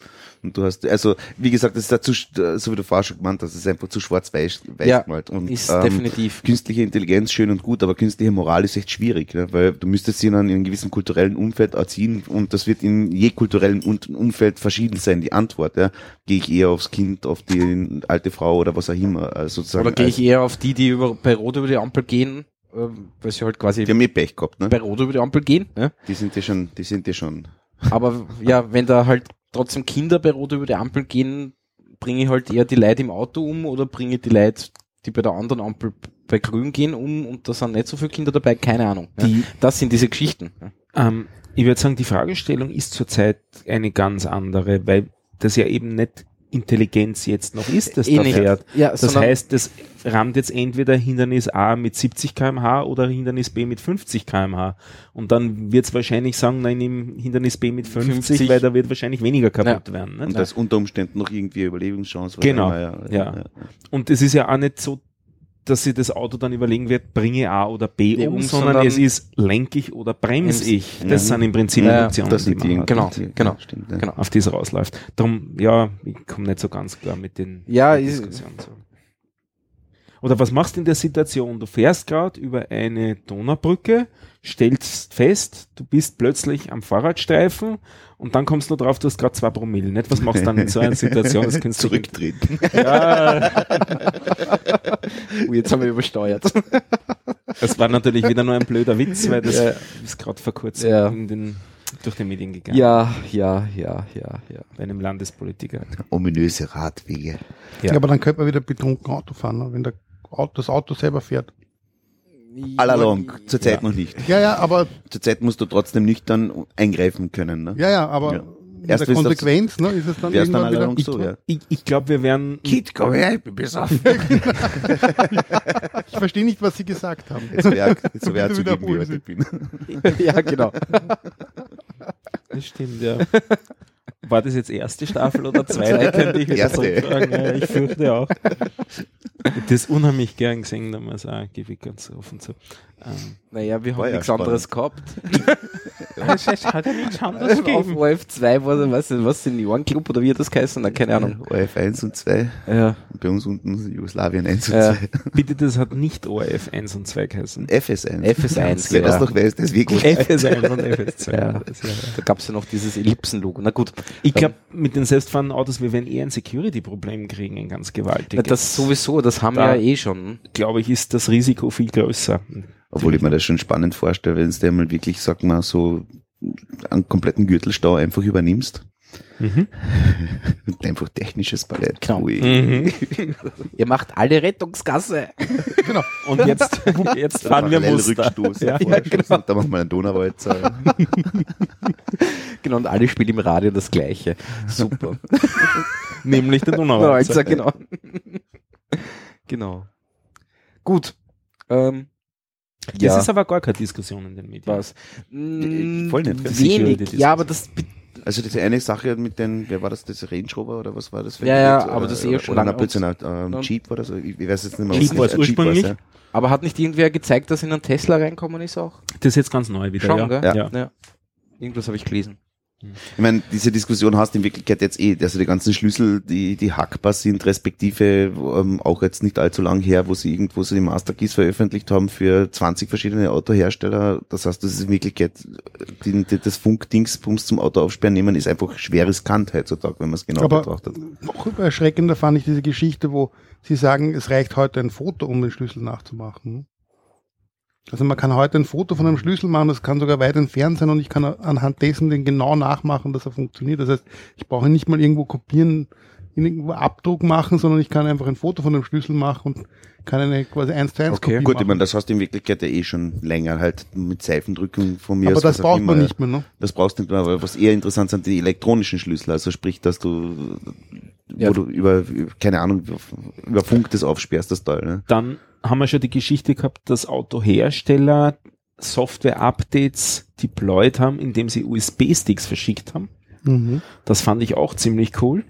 Und du hast, also wie gesagt, das ist dazu, so wie du vorher schon gemeint hast, es ist einfach zu schwarz-weiß weiß Ja, gemalt. Und, Ist ähm, definitiv. Künstliche Intelligenz schön und gut, aber künstliche Moral ist echt schwierig, ne? weil du müsstest sie dann in einem gewissen kulturellen Umfeld erziehen und das wird in je kulturellen Umfeld verschieden sein, die Antwort. Ja? Gehe ich eher aufs Kind, auf die alte Frau oder was auch immer. Also sozusagen, Oder gehe ich eher auf die, die über, bei Rot über die Ampel gehen, weil sie halt quasi die haben eh Pech gehabt, ne? bei Rot über die Ampel gehen. Ja? Die sind ja schon, die sind ja schon. Aber ja, wenn da halt trotzdem Kinder bei Rot über die Ampel gehen, bringe ich halt eher die Leute im Auto um oder bringe ich die Leute, die bei der anderen Ampel bei Grün gehen, um und da sind nicht so viele Kinder dabei, keine Ahnung. Ja? Die, Das sind diese Geschichten. Ja? ähm, ich würde sagen, die Fragestellung ist zurzeit eine ganz andere, weil das ja eben nicht Intelligenz jetzt noch ist, das Eh da nicht. fährt. Ja, Das heißt, das rammt jetzt entweder Hindernis A mit 70 kmh oder Hindernis B mit 50 kmh. Und dann wird es wahrscheinlich sagen, nein, im Hindernis B mit 50, 50. weil da wird wahrscheinlich weniger kaputt werden. Nicht? Und das unter Umständen noch irgendwie was Genau, immer, ja. Und es ist ja auch nicht so, dass sich das Auto dann überlegen wird, bringe A oder B Nee, um, sondern, sondern- es ist, lenke ich oder bremse ich. Das Ja. sind im Prinzip Ja, Optionen, Das die die, man hat, Genau, die, genau, Stimmt, ja. genau. auf die es rausläuft. Darum, ja, ich komme nicht so ganz klar mit den Ja, mit ist- Diskussionen. So. Oder was machst du in der Situation? Du fährst gerade über eine Donaubrücke, stellst fest, du bist plötzlich am Fahrradstreifen und dann kommst du nur drauf, du hast gerade zwei Promille. Nicht? Was machst du dann in so einer [laughs] Situation? Das kannst du Zurücktreten. Ja, Oh, jetzt haben wir übersteuert. das war natürlich wieder nur ein blöder Witz, weil das Ja. ist gerade vor kurzem Ja. in den, durch die Medien gegangen. ja, ja, ja, ja, ja. Bei einem Landespolitiker. Ominöse Radwege. Ja. Ja. aber dann könnte man wieder betrunken Auto fahren, ne? wenn der das Auto selber fährt. Allalong, zurzeit Ja. noch nicht. Ja, ja, aber Zurzeit musst du trotzdem nüchtern eingreifen können. Ne? ja, ja, aber Ja. in Erst der Konsequenz, ne, ist es dann Wär's dann irgendwann wieder. allalong so, ja. Ich, ich glaube, wir werden Kid, komm her, ich bin besoffen. [laughs] Ich verstehe nicht, was Sie gesagt haben. Jetzt wäre so wär Bitte zugeben, wie ich [laughs] bin. ja, genau. Das stimmt, ja. [laughs] War das jetzt erste Staffel oder zweite, könnte ich wieder zurückfragen. Ja, ich fürchte auch. [laughs] das unheimlich gern gesehen, da muss auch, gebe ich ganz offen zu. Ähm, Naja, wir haben ja nichts anderes gehabt. [laughs] es hat ja nichts anderes Auf gegeben. OF2 war das, was, was, Seniorenclub oder wie hat das geheißen? Na, keine Ahnung. ORF 1 und 2. Ja. Bei uns unten Jugoslawien 1 und Ja. 2. Bitte, das hat nicht ORF 1 und 2 geheißen. FS1. FS1, Wer das ja. doch weiß, das ist wirklich. FS1 und FS2. Ja. Das. Da gab's ja noch dieses Ellipsenlogo. Na gut. Ich glaube, mit den selbstfahrenden Autos, wir werden eher ein Security-Problem kriegen, ein ganz Na, gewaltiges. das sowieso, das haben Da- wir ja eh schon. glaube ich, ist das Risiko viel größer. Obwohl ich mir das schon spannend vorstelle, wenn du dir mal wirklich, sag mal, so einen kompletten Gürtelstau einfach übernimmst. Mhm. [laughs] Einfach technisches Ballett. Genau. Mhm. [laughs] Ihr macht alle Rettungsgasse. [laughs] Genau. Und jetzt, jetzt fahren wir Muster. Rückstoß. Ja. Ja, genau. Da machen wir einen Donauwalzer. Genau, und alle spielen im Radio das Gleiche. Super. Nämlich der Donauwalzer, Donauwalzer. genau. genau. Gut. Ähm, Das ist aber gar keine Diskussion in den Medien. was? Mm, voll nicht. Wenig. Ja, aber das, Also diese eine Sache mit den, wer war das, das Range Rover oder was war das? Ja, ja, Oder- aber das ist eh schon oder lange ein Blödsinn, aus- ein und- Jeep oder so, ich, ich weiß jetzt nicht mehr. Jeep was war's ein ursprünglich. ja. aber hat nicht irgendwer gezeigt, dass in einen Tesla reinkommen ist auch? Das ist jetzt ganz neu wieder. Schon, ja. gell? Ja. Ja. Ja. Irgendwas habe ich gelesen. Ich meine, diese Diskussion hast du in Wirklichkeit jetzt eh, also die ganzen Schlüssel, die, die hackbar sind, respektive ähm, auch jetzt nicht allzu lang her, wo sie irgendwo so die Master Keys veröffentlicht haben für 20 verschiedene Autohersteller. Das heißt, das ist in Wirklichkeit, die, die, das Funkdingsbums zum Auto aufsperren nehmen, ist einfach schwer riskant heutzutage, wenn man es genau Aber betrachtet. noch erschreckender fand ich diese Geschichte, wo sie sagen, es reicht heute ein Foto, um den Schlüssel nachzumachen. Also man kann heute ein Foto von einem Schlüssel machen, das kann sogar weit entfernt sein und ich kann anhand dessen den genau nachmachen, dass er funktioniert. Das heißt, ich brauche nicht mal irgendwo kopieren, irgendwo Abdruck machen, sondern ich kann einfach ein Foto von dem Schlüssel machen und kann eine quasi 1 zu 1 Okay. Kopie Gut, machen. ich meine, das hast du in Wirklichkeit ja eh schon länger, halt mit Seifendrücken von mir Aber das braucht man nicht mehr, ne? Das brauchst du nicht mehr, aber was eher interessant sind, die elektronischen Schlüssel, also sprich, dass du, Ja. wo du über, keine Ahnung, über Funk das aufsperrst, das Teil, ne? Dann haben wir schon die Geschichte gehabt, dass Autohersteller Software-Updates deployed haben, indem sie USB-Sticks verschickt haben. Mhm. Das fand ich auch ziemlich cool.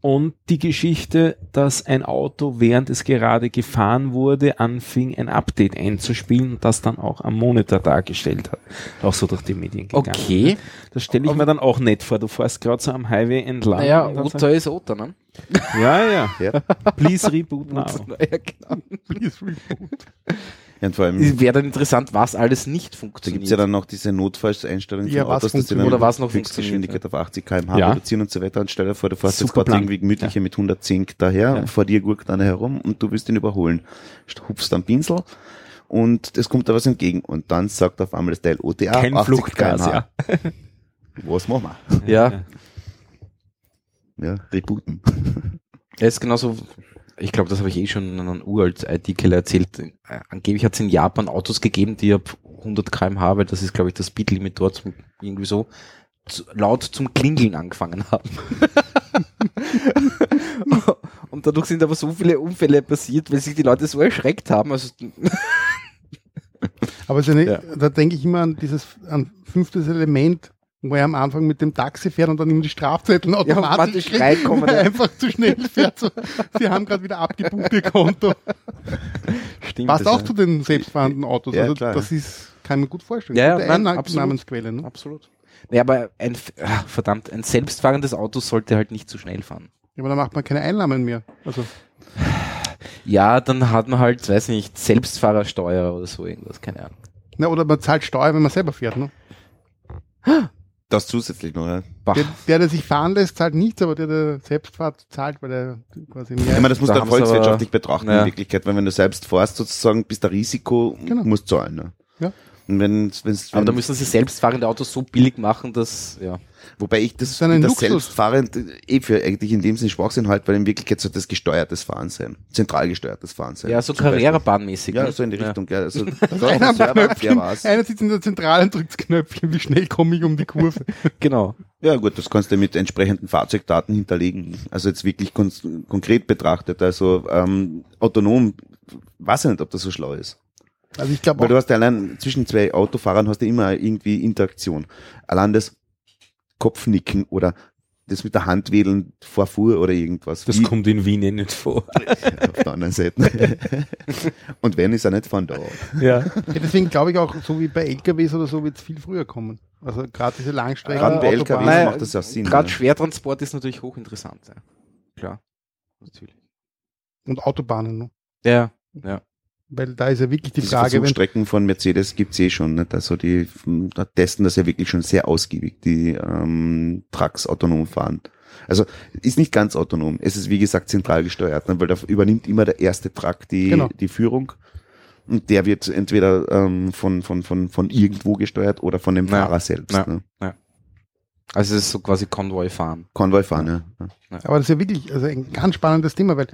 Und die Geschichte, dass ein Auto, während es gerade gefahren wurde, anfing, ein Update einzuspielen und das dann auch am Monitor dargestellt hat. Auch so durch die Medien gegangen. Okay. Das stelle ich mir dann auch nett vor. Du fährst gerade so am Highway entlang. Naja, Otter ist Otter, ne? Ja, ja. Ja. Please reboot now. [laughs] Ja, genau. Please reboot. Ja, und vor allem, Es Wäre dann interessant, was alles nicht da funktioniert. gibt's ja dann noch diese Notfallseinstellungen Ja, von was Autos, dass sie funktioniert oder was noch Höchstgeschwindigkeit auf 80 kmh Ja. reduzieren und so weiter. Und stell dir vor, du fährst jetzt Super gerade Plan. irgendwie gemütliche mit 110 daher, Ja. vor dir gurkt einer herum und du willst ihn überholen. Hupst am Pinsel und es kommt da was entgegen und dann sagt auf einmal das Teil OTA Kein 80 Fluchtgas, kmh. ja. Was machen Ja. wir? Ja, rebooten. Er ist genauso, ich glaube, das habe ich eh schon in einem uralt IT-Keller erzählt. Äh, Angeblich hat es in Japan Autos gegeben, die ab 100 kmh, weil das ist, glaube ich, das Speedlimit dort irgendwie so, zu, laut zum Klingeln angefangen haben. [laughs] Und dadurch sind aber so viele Unfälle passiert, weil sich die Leute so erschreckt haben. Also, [laughs] Aber eine, Ja. da denke ich immer an dieses an fünftes Element, wo er am Anfang mit dem Taxi fährt und dann ihm die Strafzettel automatisch, kriegt, reinkommen, [laughs] weil er ja. einfach zu schnell fährt. So, Sie haben gerade wieder abgebucht ihr Konto. stimmt. Passt auch ja. zu den selbstfahrenden Autos. Ja, also klar. das ist, kann ich mir gut vorstellen. Ja, ja, nein, Einnahmensquelle. Ne? Absolut. Nee, aber ein, ah, verdammt, ein selbstfahrendes Auto sollte halt nicht zu schnell fahren. Ja, aber da macht man keine Einnahmen mehr. Also Ja, dann hat man halt, weiß nicht, Selbstfahrersteuer oder so irgendwas, keine Ahnung. Na, oder man zahlt Steuer, wenn man selber fährt. Ne? Das zusätzlich noch, ja. Der, der, der sich fahren lässt, zahlt nichts, aber der, der selbst fährt, zahlt, weil er quasi mehr. Ich meine, das musst Da sie volkswirtschaftlich betrachten ja. in Wirklichkeit, weil wenn du selbst fährst sozusagen, bist du Risiko, Genau. musst zahlen. Ne? Ja. Und wenn, wenn's, Aber wenn, da müssen sie selbstfahrende Autos so billig machen, dass, ja. Wobei ich das, ist ein das Luxus. selbstfahrend eh für eigentlich in dem Sinne Schwachsinn halt, weil in Wirklichkeit sollte das gesteuertes Fahren sein. Zentral gesteuertes Fahren sein. Ja, so. Carrera-Bahnmäßig. Ja, ne? so in die Richtung, ja. Also, [laughs] einer, Knöpfchen, war's. einer sitzt in der Zentrale und drückt das Knöpfchen, wie schnell komme ich um die Kurve. [laughs] Genau. Ja gut, das kannst du mit entsprechenden Fahrzeugdaten hinterlegen. Also jetzt wirklich kon konkret betrachtet. Also ähm, autonom, weiß ich nicht, ob das so schlau ist. Also ich glaube Weil auch, du hast ja allein zwischen zwei Autofahrern hast du immer irgendwie Interaktion. Allein das Kopfnicken oder das mit der Hand wedeln vorfuhr oder irgendwas. Das Wie- kommt in Wien eh nicht vor. [laughs] auf der anderen Seite. [laughs] Und wenn, ist er nicht von da. ja. Ja, deswegen glaube ich auch, so wie bei LKWs oder so, wird es viel früher kommen. Also gerade diese Langstrecken. Gerade bei LKWs. Nein, macht das ja Sinn. Gerade ja. Schwertransport ist natürlich hochinteressant. Ja. Klar. Natürlich. Und Autobahnen. Ne? Ja, ja. Weil da ist ja wirklich die Diese Frage, wenn, Versuchsstrecken von Mercedes gibt's eh schon. Nicht? Also die da testen das ja wirklich schon sehr ausgiebig, die ähm, Trucks autonom fahren. Also ist nicht ganz autonom. Es ist wie gesagt zentral gesteuert, ne? weil da übernimmt immer der erste Truck die, Genau. die Führung. Und der wird entweder ähm, von, von, von, von irgendwo gesteuert oder von dem Ja. Fahrer selbst. Ja. Ne? Also es ist so quasi Konvoi fahren. Konvoi fahren, ja. ja. aber das ist ja wirklich also ein ganz spannendes Thema, weil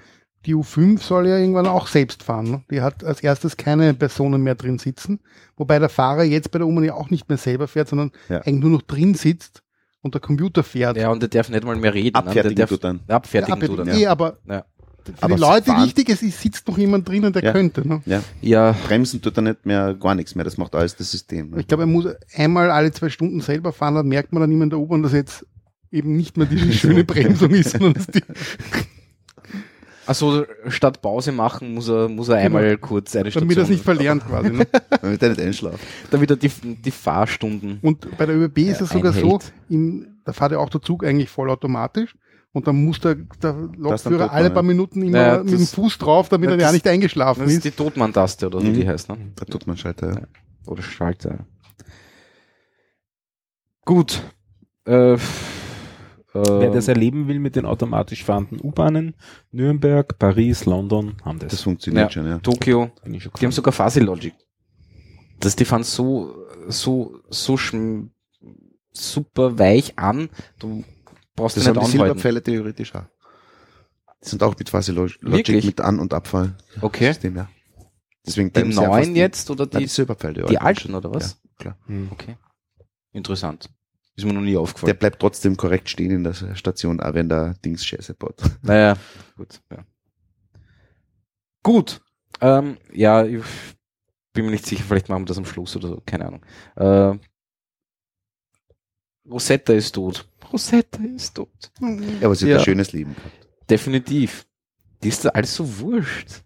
die U5 soll ja irgendwann auch selbst fahren. Ne? Die hat als erstes keine Personen mehr drin sitzen, wobei der Fahrer jetzt bei der U-Bahn ja auch nicht mehr selber fährt, sondern Ja. eigentlich nur noch drin sitzt und der Computer fährt. Ja, und der darf nicht mal mehr reden. ne? Abfertigen der darf, dann. Abfertigen Ja, tut er. aber, eh, aber Ja. für Aber die Leute fahren- wichtig, es ist, sitzt noch jemand drinnen, der Ja. könnte. Ne? Ja. Ja, Bremsen tut er nicht mehr, gar nichts mehr. Das macht alles das System. Ne? Ich glaube, er muss einmal alle zwei Stunden selber fahren, dann merkt man dann immer in der U-Bahn, dass jetzt eben nicht mehr die [laughs] schöne Bremsung ist, sondern dass die, [laughs] also statt Pause machen muss er, muss er einmal kurz eine Station. damit er es nicht verlernt [laughs] quasi. Ne? Damit er nicht einschlaft. Damit er die, die Fahrstunden. Und bei der ÖBB ist es sogar so, in, da fährt ja auch der Zug eigentlich vollautomatisch und dann muss der, der Lokführer alle man, paar Minuten immer Ja, mit dem das- Fuß drauf, damit Ja, er ja das- nicht eingeschlafen Das ist ist. die Totmann-Taste oder wie Mhm. die heißt, ne? Da tut man Schalter. Ja. Oder Schalter. Gut. Äh, Wer das äh, erleben will mit den automatisch fahrenden U-Bahnen, Nürnberg, Paris, London haben das. Das funktioniert Ja. schon, ja. Tokio, bin ich schon die haben sogar Fuzzy Logic. Das, die fahren so, so, so super weich an, du brauchst Das die haben nicht die. Silberpfeile theoretisch auch. Die sind auch mit Log Logic Wirklich? mit An- und Abfall. Okay. System, ja. Deswegen Die neuen jetzt oder Die, die, die Silberpfeile, die alten oder was? Ja, klar. Hm. Okay. Interessant. Ist mir noch nie Der aufgefallen. bleibt trotzdem korrekt stehen in der Station, auch wenn der Dings Scheiße baut. [laughs] Naja, gut. Ja. Gut. Ähm, ja, ich bin mir nicht sicher, vielleicht machen wir das am Schluss oder so, keine Ahnung. Äh, Rosetta ist tot. Rosetta ist tot. Ja, aber sie hat Ja. ein schönes Leben gehabt. Definitiv. Die ist da alles so wurscht.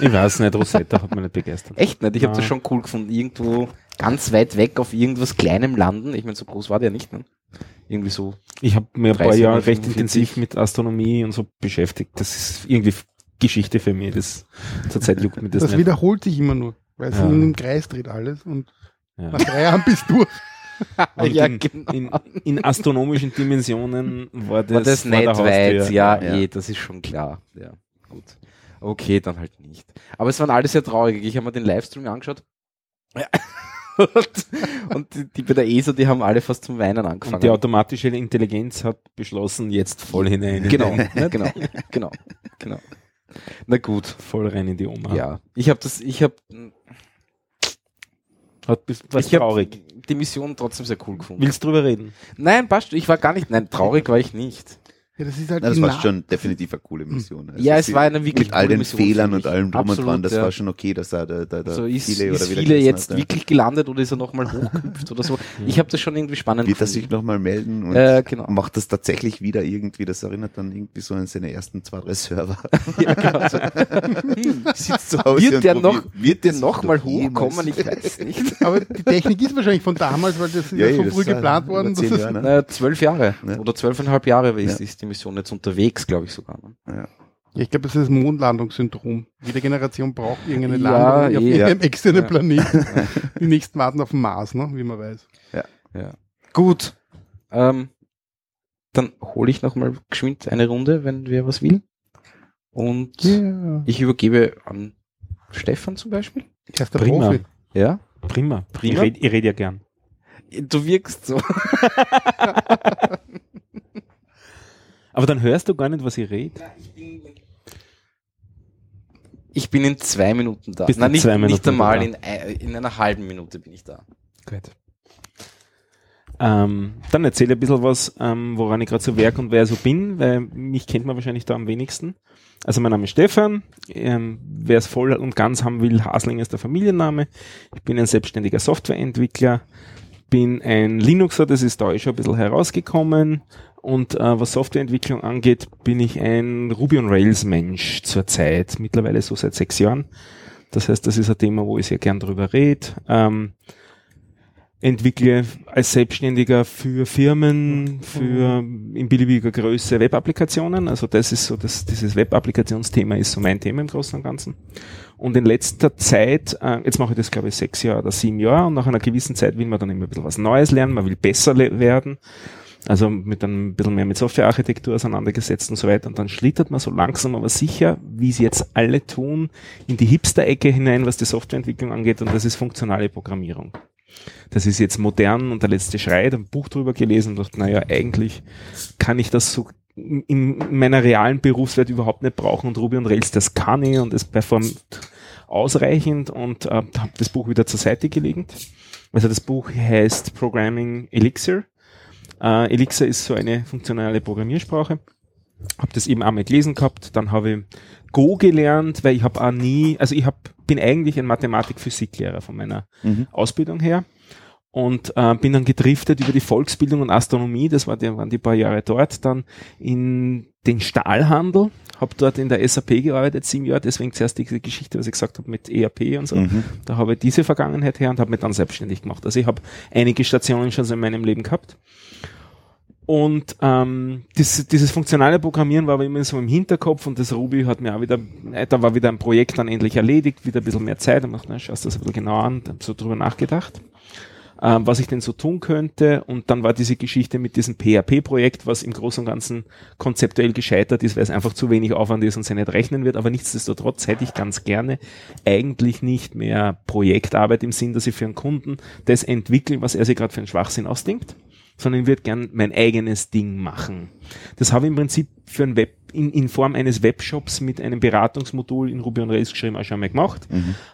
Ich weiß nicht, Rosetta hat mich nicht begeistert. Echt nicht. Ich habe das schon cool gefunden. Irgendwo ganz weit weg auf irgendwas Kleinem landen. Ich meine, so groß war der nicht. Ne? Irgendwie so. Ich habe mir ein paar 30, Jahre recht 45. intensiv mit Astronomie und so beschäftigt. Das ist irgendwie Geschichte für mich. Das zurzeit juckt mir das, Das nicht. wiederholt sich immer nur, weil es Ja. in einem Kreis dreht alles und Ja. nach drei Jahren bist du durch. [laughs] [laughs] Ja, in, genau. in, in astronomischen Dimensionen war das, war das vor nicht weit? Ja, Ja. eh, das ist schon klar. Ja, gut. Okay, dann halt nicht. Aber es waren alle sehr traurig. Ich habe mir den Livestream angeschaut. Ja. und und die, die bei der ESA, die haben alle fast zum Weinen angefangen. Und die automatische Intelligenz hat beschlossen, jetzt voll hinein. in genau, genau, genau, genau. Na gut. Voll rein in die Oma. Ja, ich habe das, ich habe, Hat, was ich habe traurig. die Mission trotzdem sehr cool gefunden. Willst drüber reden? Nein, passt. Ich war gar nicht. Nein, traurig war ich nicht. Ja, das ist halt Na, das war schon definitiv eine coole Mission. Also Ja, es war eine wirklich Mit all den Mission, Fehlern und allem drum und Absolut, dran, das ja. war schon okay, dass da der, der, der So ist, viele ist oder wieder viele jetzt hat, ja. wirklich gelandet oder ist er nochmal [laughs] hochgehüpft oder so? Ich habe das schon irgendwie spannend Wird er gefunden. sich nochmal melden und Äh, genau. macht das tatsächlich wieder irgendwie, das erinnert dann irgendwie so an seine ersten zwei, drei Server. [laughs] Ja, genau. So. Hm, [laughs] Sitzt zu Hause wird und der noch, wird der das noch mal doch jemals- hochkommen? Ich weiß nicht. Aber die Technik ist wahrscheinlich von damals, weil das ist ja, Ja, so das früh geplant worden. es- ne? Zwölf Jahre Ja. oder zwölfeinhalb Jahre ist, Ja. ist die Mission jetzt unterwegs, glaube ich sogar. Ne? Ja. Ja, ich glaube, das ist das Mondlandungssyndrom. Jede Generation braucht irgendeine Ja, Landung auf eh. irgendeinem externen Ja. Planeten. [laughs] Die nächsten warten auf den Mars, ne? wie man weiß. Ja. Gut. Ähm, dann hole ich noch mal geschwind eine Runde, wenn wer was will. Und Ja. ich übergebe an Stefan zum Beispiel. Erster Prima. Profi. Ja. Prima. Prima. Ich rede red ja gern. Du wirkst so. [laughs] Aber dann hörst du gar nicht, was ich rede. Ich bin in zwei Minuten da. Bist Nein, in nicht, zwei Minuten nicht einmal da. in, ei- in einer halben Minute bin ich da. Gut. Ähm, dann erzähle ein bisschen was, ähm, woran ich gerade so werk und wer so bin, weil mich kennt man wahrscheinlich da am wenigsten. Also mein Name ist Stefan, ähm, wer es voll und ganz haben will, Hasling ist der Familienname. Ich bin ein selbstständiger Softwareentwickler, bin ein Linuxer, das ist da eh schon ein bisschen herausgekommen Und äh, was Softwareentwicklung angeht, bin ich ein Ruby on Rails Mensch zurzeit. Mittlerweile so seit sechs Jahren. Das heißt, das ist ein Thema, wo ich sehr gern drüber rede. Ähm, entwickle als Selbstständiger für Firmen, für in beliebiger Größe Web-Applikationen. Also das ist so, das, dieses Web-Applikationsthema ist so mein Thema im Großen und Ganzen. Und in letzter Zeit, äh, jetzt mache ich das glaube ich sechs Jahre oder sieben Jahre und nach einer gewissen Zeit will man dann immer ein bisschen was Neues lernen, man will besser werden. Also mit einem bisschen mehr mit Softwarearchitektur auseinandergesetzt und so weiter. Und dann schlittert man so langsam aber sicher, wie es jetzt alle tun, in die Hipster-Ecke hinein, was die Softwareentwicklung angeht. Und das ist funktionale Programmierung. Das ist jetzt modern und der letzte Schrei, ein Buch drüber gelesen und dachte, naja, eigentlich kann ich das so in in meiner realen Berufswelt überhaupt nicht brauchen und Ruby und Rails, das kann ich und es performt ausreichend und äh, habe das Buch wieder zur Seite gelegt. Also das Buch heißt Programming Elixir. Äh, Elixir ist so eine funktionale Programmiersprache. Habe das eben einmal gelesen gehabt, dann habe ich Go gelernt, weil ich habe auch nie, also ich hab, bin eigentlich ein Mathematik-Physiklehrer von meiner Mhm. Ausbildung her und äh, bin dann gedriftet über die Volksbildung und Astronomie, das war die, waren die paar Jahre dort, dann in den Stahlhandel, habe dort in der SAP gearbeitet, sieben Jahre, deswegen zuerst diese Geschichte, was ich gesagt habe mit ERP und so. Mhm. Da habe ich diese Vergangenheit her und habe mich dann selbstständig gemacht. Also ich habe einige Stationen schon so in meinem Leben gehabt. Und ähm, das, dieses funktionale Programmieren war aber immer so im Hinterkopf und das Ruby hat mir auch wieder, äh, da war wieder ein Projekt dann endlich erledigt, wieder ein bisschen mehr Zeit und dachte, na, schaust das ein bisschen genauer an, hab so drüber nachgedacht, ähm, was ich denn so tun könnte und dann war diese Geschichte mit diesem PHP-Projekt, was im Großen und Ganzen konzeptuell gescheitert ist, weil es einfach zu wenig Aufwand ist und sie nicht rechnen wird, aber nichtsdestotrotz hätte ich ganz gerne eigentlich nicht mehr Projektarbeit im Sinn, dass ich für einen Kunden das entwickle, was er sich gerade für einen Schwachsinn ausdenkt, sondern ich würde gern mein eigenes Ding machen. Das habe ich im Prinzip für ein Web, in, in Form eines Webshops mit einem Beratungsmodul in Ruby on Rails geschrieben auch schon mal gemacht.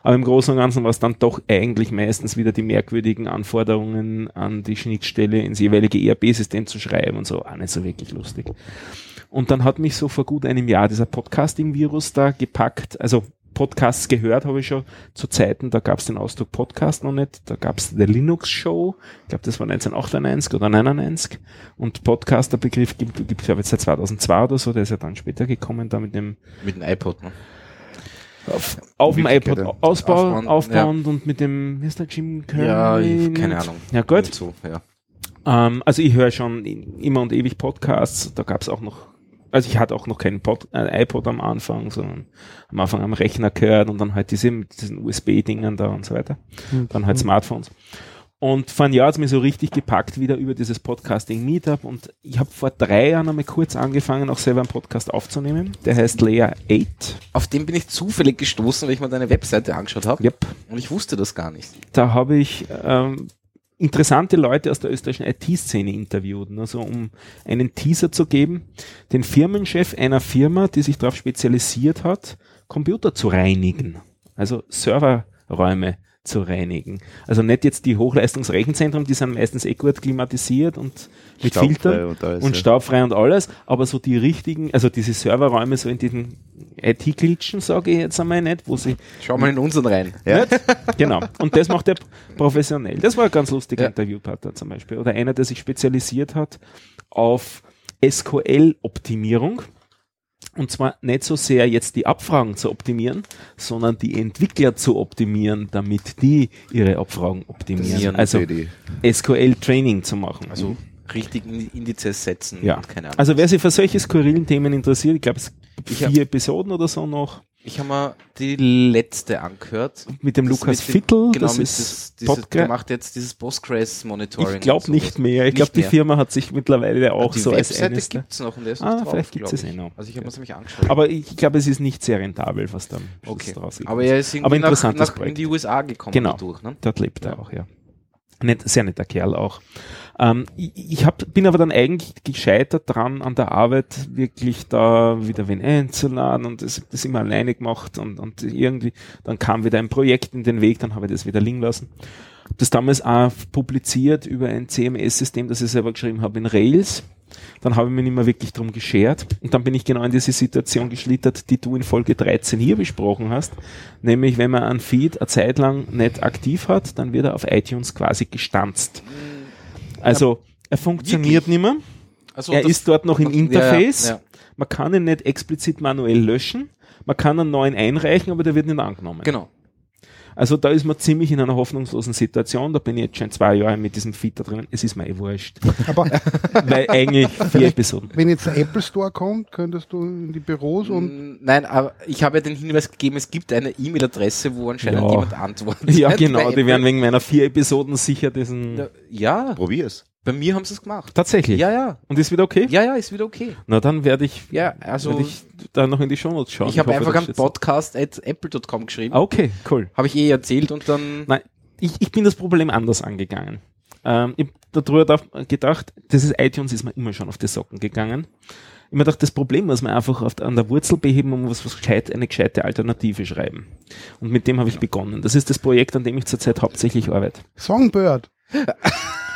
Aber im Großen und Ganzen war es dann doch eigentlich meistens wieder die merkwürdigen Anforderungen an die Schnittstelle ins jeweilige ERP-System zu schreiben und so, auch nicht so wirklich lustig. Und dann hat mich so vor gut einem Jahr dieser Podcasting-Virus da gepackt. Also Podcasts gehört habe ich schon zu Zeiten, da gab es den Ausdruck Podcast noch nicht. Da gab es The Linux Show, ich glaube, das war 1998 oder 99. Und Podcast, der Begriff gibt es ja jetzt seit 2002 oder so, der ist ja dann später gekommen, da mit dem Mit dem iPod, ne? auf, auf dem iPod ja. ausbau, Aufbauen, aufbauend und mit dem, wie ist der Jim Kerr? Ja, ich, keine Ahnung. Ja, gut. So, ja. Ähm, also ich höre schon immer und ewig Podcasts. Da gab es auch noch, also ich hatte auch noch keinen Pod, äh, iPod am Anfang, sondern am Anfang am Rechner gehört und dann halt diese mit diesen USB-Dingen da und so weiter. Dann halt Smartphones. Und vor einem Jahr hat es mich so richtig gepackt wieder über dieses Podcasting Meetup und ich habe vor drei Jahren einmal kurz angefangen, auch selber einen Podcast aufzunehmen. Der heißt Layer 8. Auf den bin ich zufällig gestoßen, weil ich mir deine Webseite angeschaut habe. Yep. Und ich wusste das gar nicht. da habe ich ähm, interessante Leute aus der österreichischen IT-Szene interviewt, also um einen Teaser zu geben. Den Firmenchef einer Firma, die sich darauf spezialisiert hat, Computer zu reinigen, also Serverräume zu reinigen. Also nicht jetzt die Hochleistungsrechenzentren, die sind meistens eh gut klimatisiert und mit Staubfrei Filtern und alles, und ja. staubfrei und alles, aber so die richtigen, also diese Serverräume so in diesen IT-Glitchen, sage ich jetzt einmal nicht, wo sie Schau mal in unseren rein. Ja. [laughs] Genau. Und das macht er professionell. Das war ein ganz lustiger Ja. Interviewpartner zum Beispiel. Oder einer, der sich spezialisiert hat auf SQL-Optimierung. Und zwar nicht so sehr jetzt die Abfragen zu optimieren, sondern die Entwickler zu optimieren, damit die ihre Abfragen optimieren. Also. SQL-Training zu machen. Also richtigen Indizes setzen. ja. und keine Ahnung. Also wer sich für solche skurrilen Themen interessiert, ich glaube, es gibt vier Episoden oder so noch ich habe mir die letzte angehört. mit dem Das Lukas mit Vittel. Genau, das ist das, diese, Podca- der macht jetzt dieses Postgres-Monitoring. Ich glaube nicht mehr. Ich glaube, die. Firma hat sich mittlerweile auch die so als Webseite eines der- gibt's noch und der ist Ah, drauf, vielleicht glaub es eh noch. Also ich habe mir das nämlich angeschaut. Aber ich glaube, es ist nicht sehr rentabel, was da am Schluss okay. draus Aber er ist Aber irgendwie nach, interessantes nach in die USA gekommen Genau. dadurch. Ne? Dort lebt er Ja. auch, ja. Nett, sehr netter Kerl auch. Ähm, ich ich hab, bin aber dann eigentlich gescheitert dran, an der Arbeit wirklich da wieder wen einzuladen und das, das immer alleine gemacht und, und irgendwie, dann kam wieder ein Projekt in den Weg, dann habe ich das wieder liegen lassen. Das damals auch publiziert über ein CMS-System, das ich selber geschrieben habe in Rails. Dann habe ich mich nicht mehr wirklich drum geschert und dann bin ich genau in diese Situation geschlittert, die du in Folge 13 hier besprochen hast. Nämlich, wenn man einen Feed eine Zeit lang nicht aktiv hat, dann wird er auf iTunes quasi gestanzt. Also, er funktioniert nicht mehr. Also er ist dort noch im Ja, ja, Interface. ja. Man kann ihn nicht explizit manuell löschen. Man kann einen neuen einreichen, aber der wird nicht angenommen. Genau. Also da ist man ziemlich in einer hoffnungslosen Situation. Da bin ich jetzt schon zwei Jahre mit diesem Feed da drin. Es ist mir eh wurscht. Aber [laughs] Weil eigentlich vier Episoden. wenn jetzt der Apple Store kommt, könntest du in die Büros und Mm, Nein, aber ich habe ja den Hinweis gegeben, es gibt eine E-Mail-Adresse, wo anscheinend Ja. jemand antwortet. Ja, [laughs] genau. Die werden wegen meiner vier Episoden sicher diesen. Ja, Probier's. Bei mir haben sie es gemacht. Tatsächlich. Ja, ja. Und ist wieder okay? Ja, ja, ist wieder okay. Na, dann werde ich, Ja, also werde ich da noch in die Shownotes schauen. ich habe einfach steht- podcast at apple.com geschrieben. Ah, Okay, cool. Habe ich eh erzählt und dann Nein, ich, ich bin das Problem anders angegangen. Ähm, ich hab darüber gedacht, das ist iTunes ist mir immer schon auf die Socken gegangen. Ich hab mir gedacht, das Problem muss man einfach auf, an der Wurzel beheben und muss was gescheit, eine gescheite Alternative schreiben. Und mit dem habe ich begonnen. Das ist das Projekt, an dem ich zurzeit hauptsächlich arbeite. Songbird. [laughs]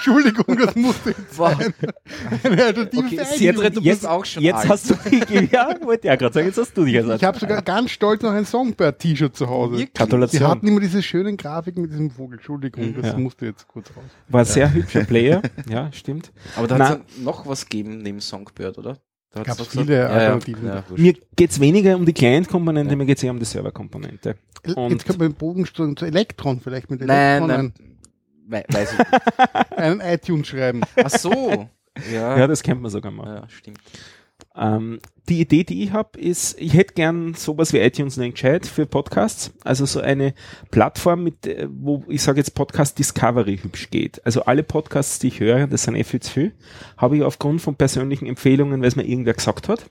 Entschuldigung, das musste jetzt Wow. sein. Eine Alternative Okay, du bist auch schon jetzt alt. hast du ja, wollte ja gerade sagen, jetzt hast du dich also Ich habe sogar ganz stolz noch ein Songbird-T-Shirt zu Hause. Wirklich? Sie Gratulation. hatten immer diese schönen Grafiken mit diesem Vogel. Entschuldigung, das Ja. musste jetzt kurz raus. War ein sehr hübscher Player, ja, stimmt. Aber da hat es noch was gegeben neben Songbird, oder? Da Gab's doch viele gesagt- Alternativen. Ja, ja. Mir geht's weniger um die Client-Komponente, mir geht's eher um die Server-Komponente. Und- jetzt könnte man den Bogen zu Elektron vielleicht mit Nein, Elektron nein. We weiß ich nicht. einen, einen iTunes schreiben. Ach so. Ja. Ja, das kennt man sogar mal. ja, stimmt. Ähm, die Idee, die ich habe, ist, ich hätte gern sowas wie iTunes Link Chat für Podcasts, also so eine Plattform, mit, äh, wo ich sage jetzt Podcast Discovery hübsch geht. Also alle Podcasts, die ich höre, das sind eh viel zu viel, habe ich aufgrund von persönlichen Empfehlungen, weil es mir irgendwer gesagt hat.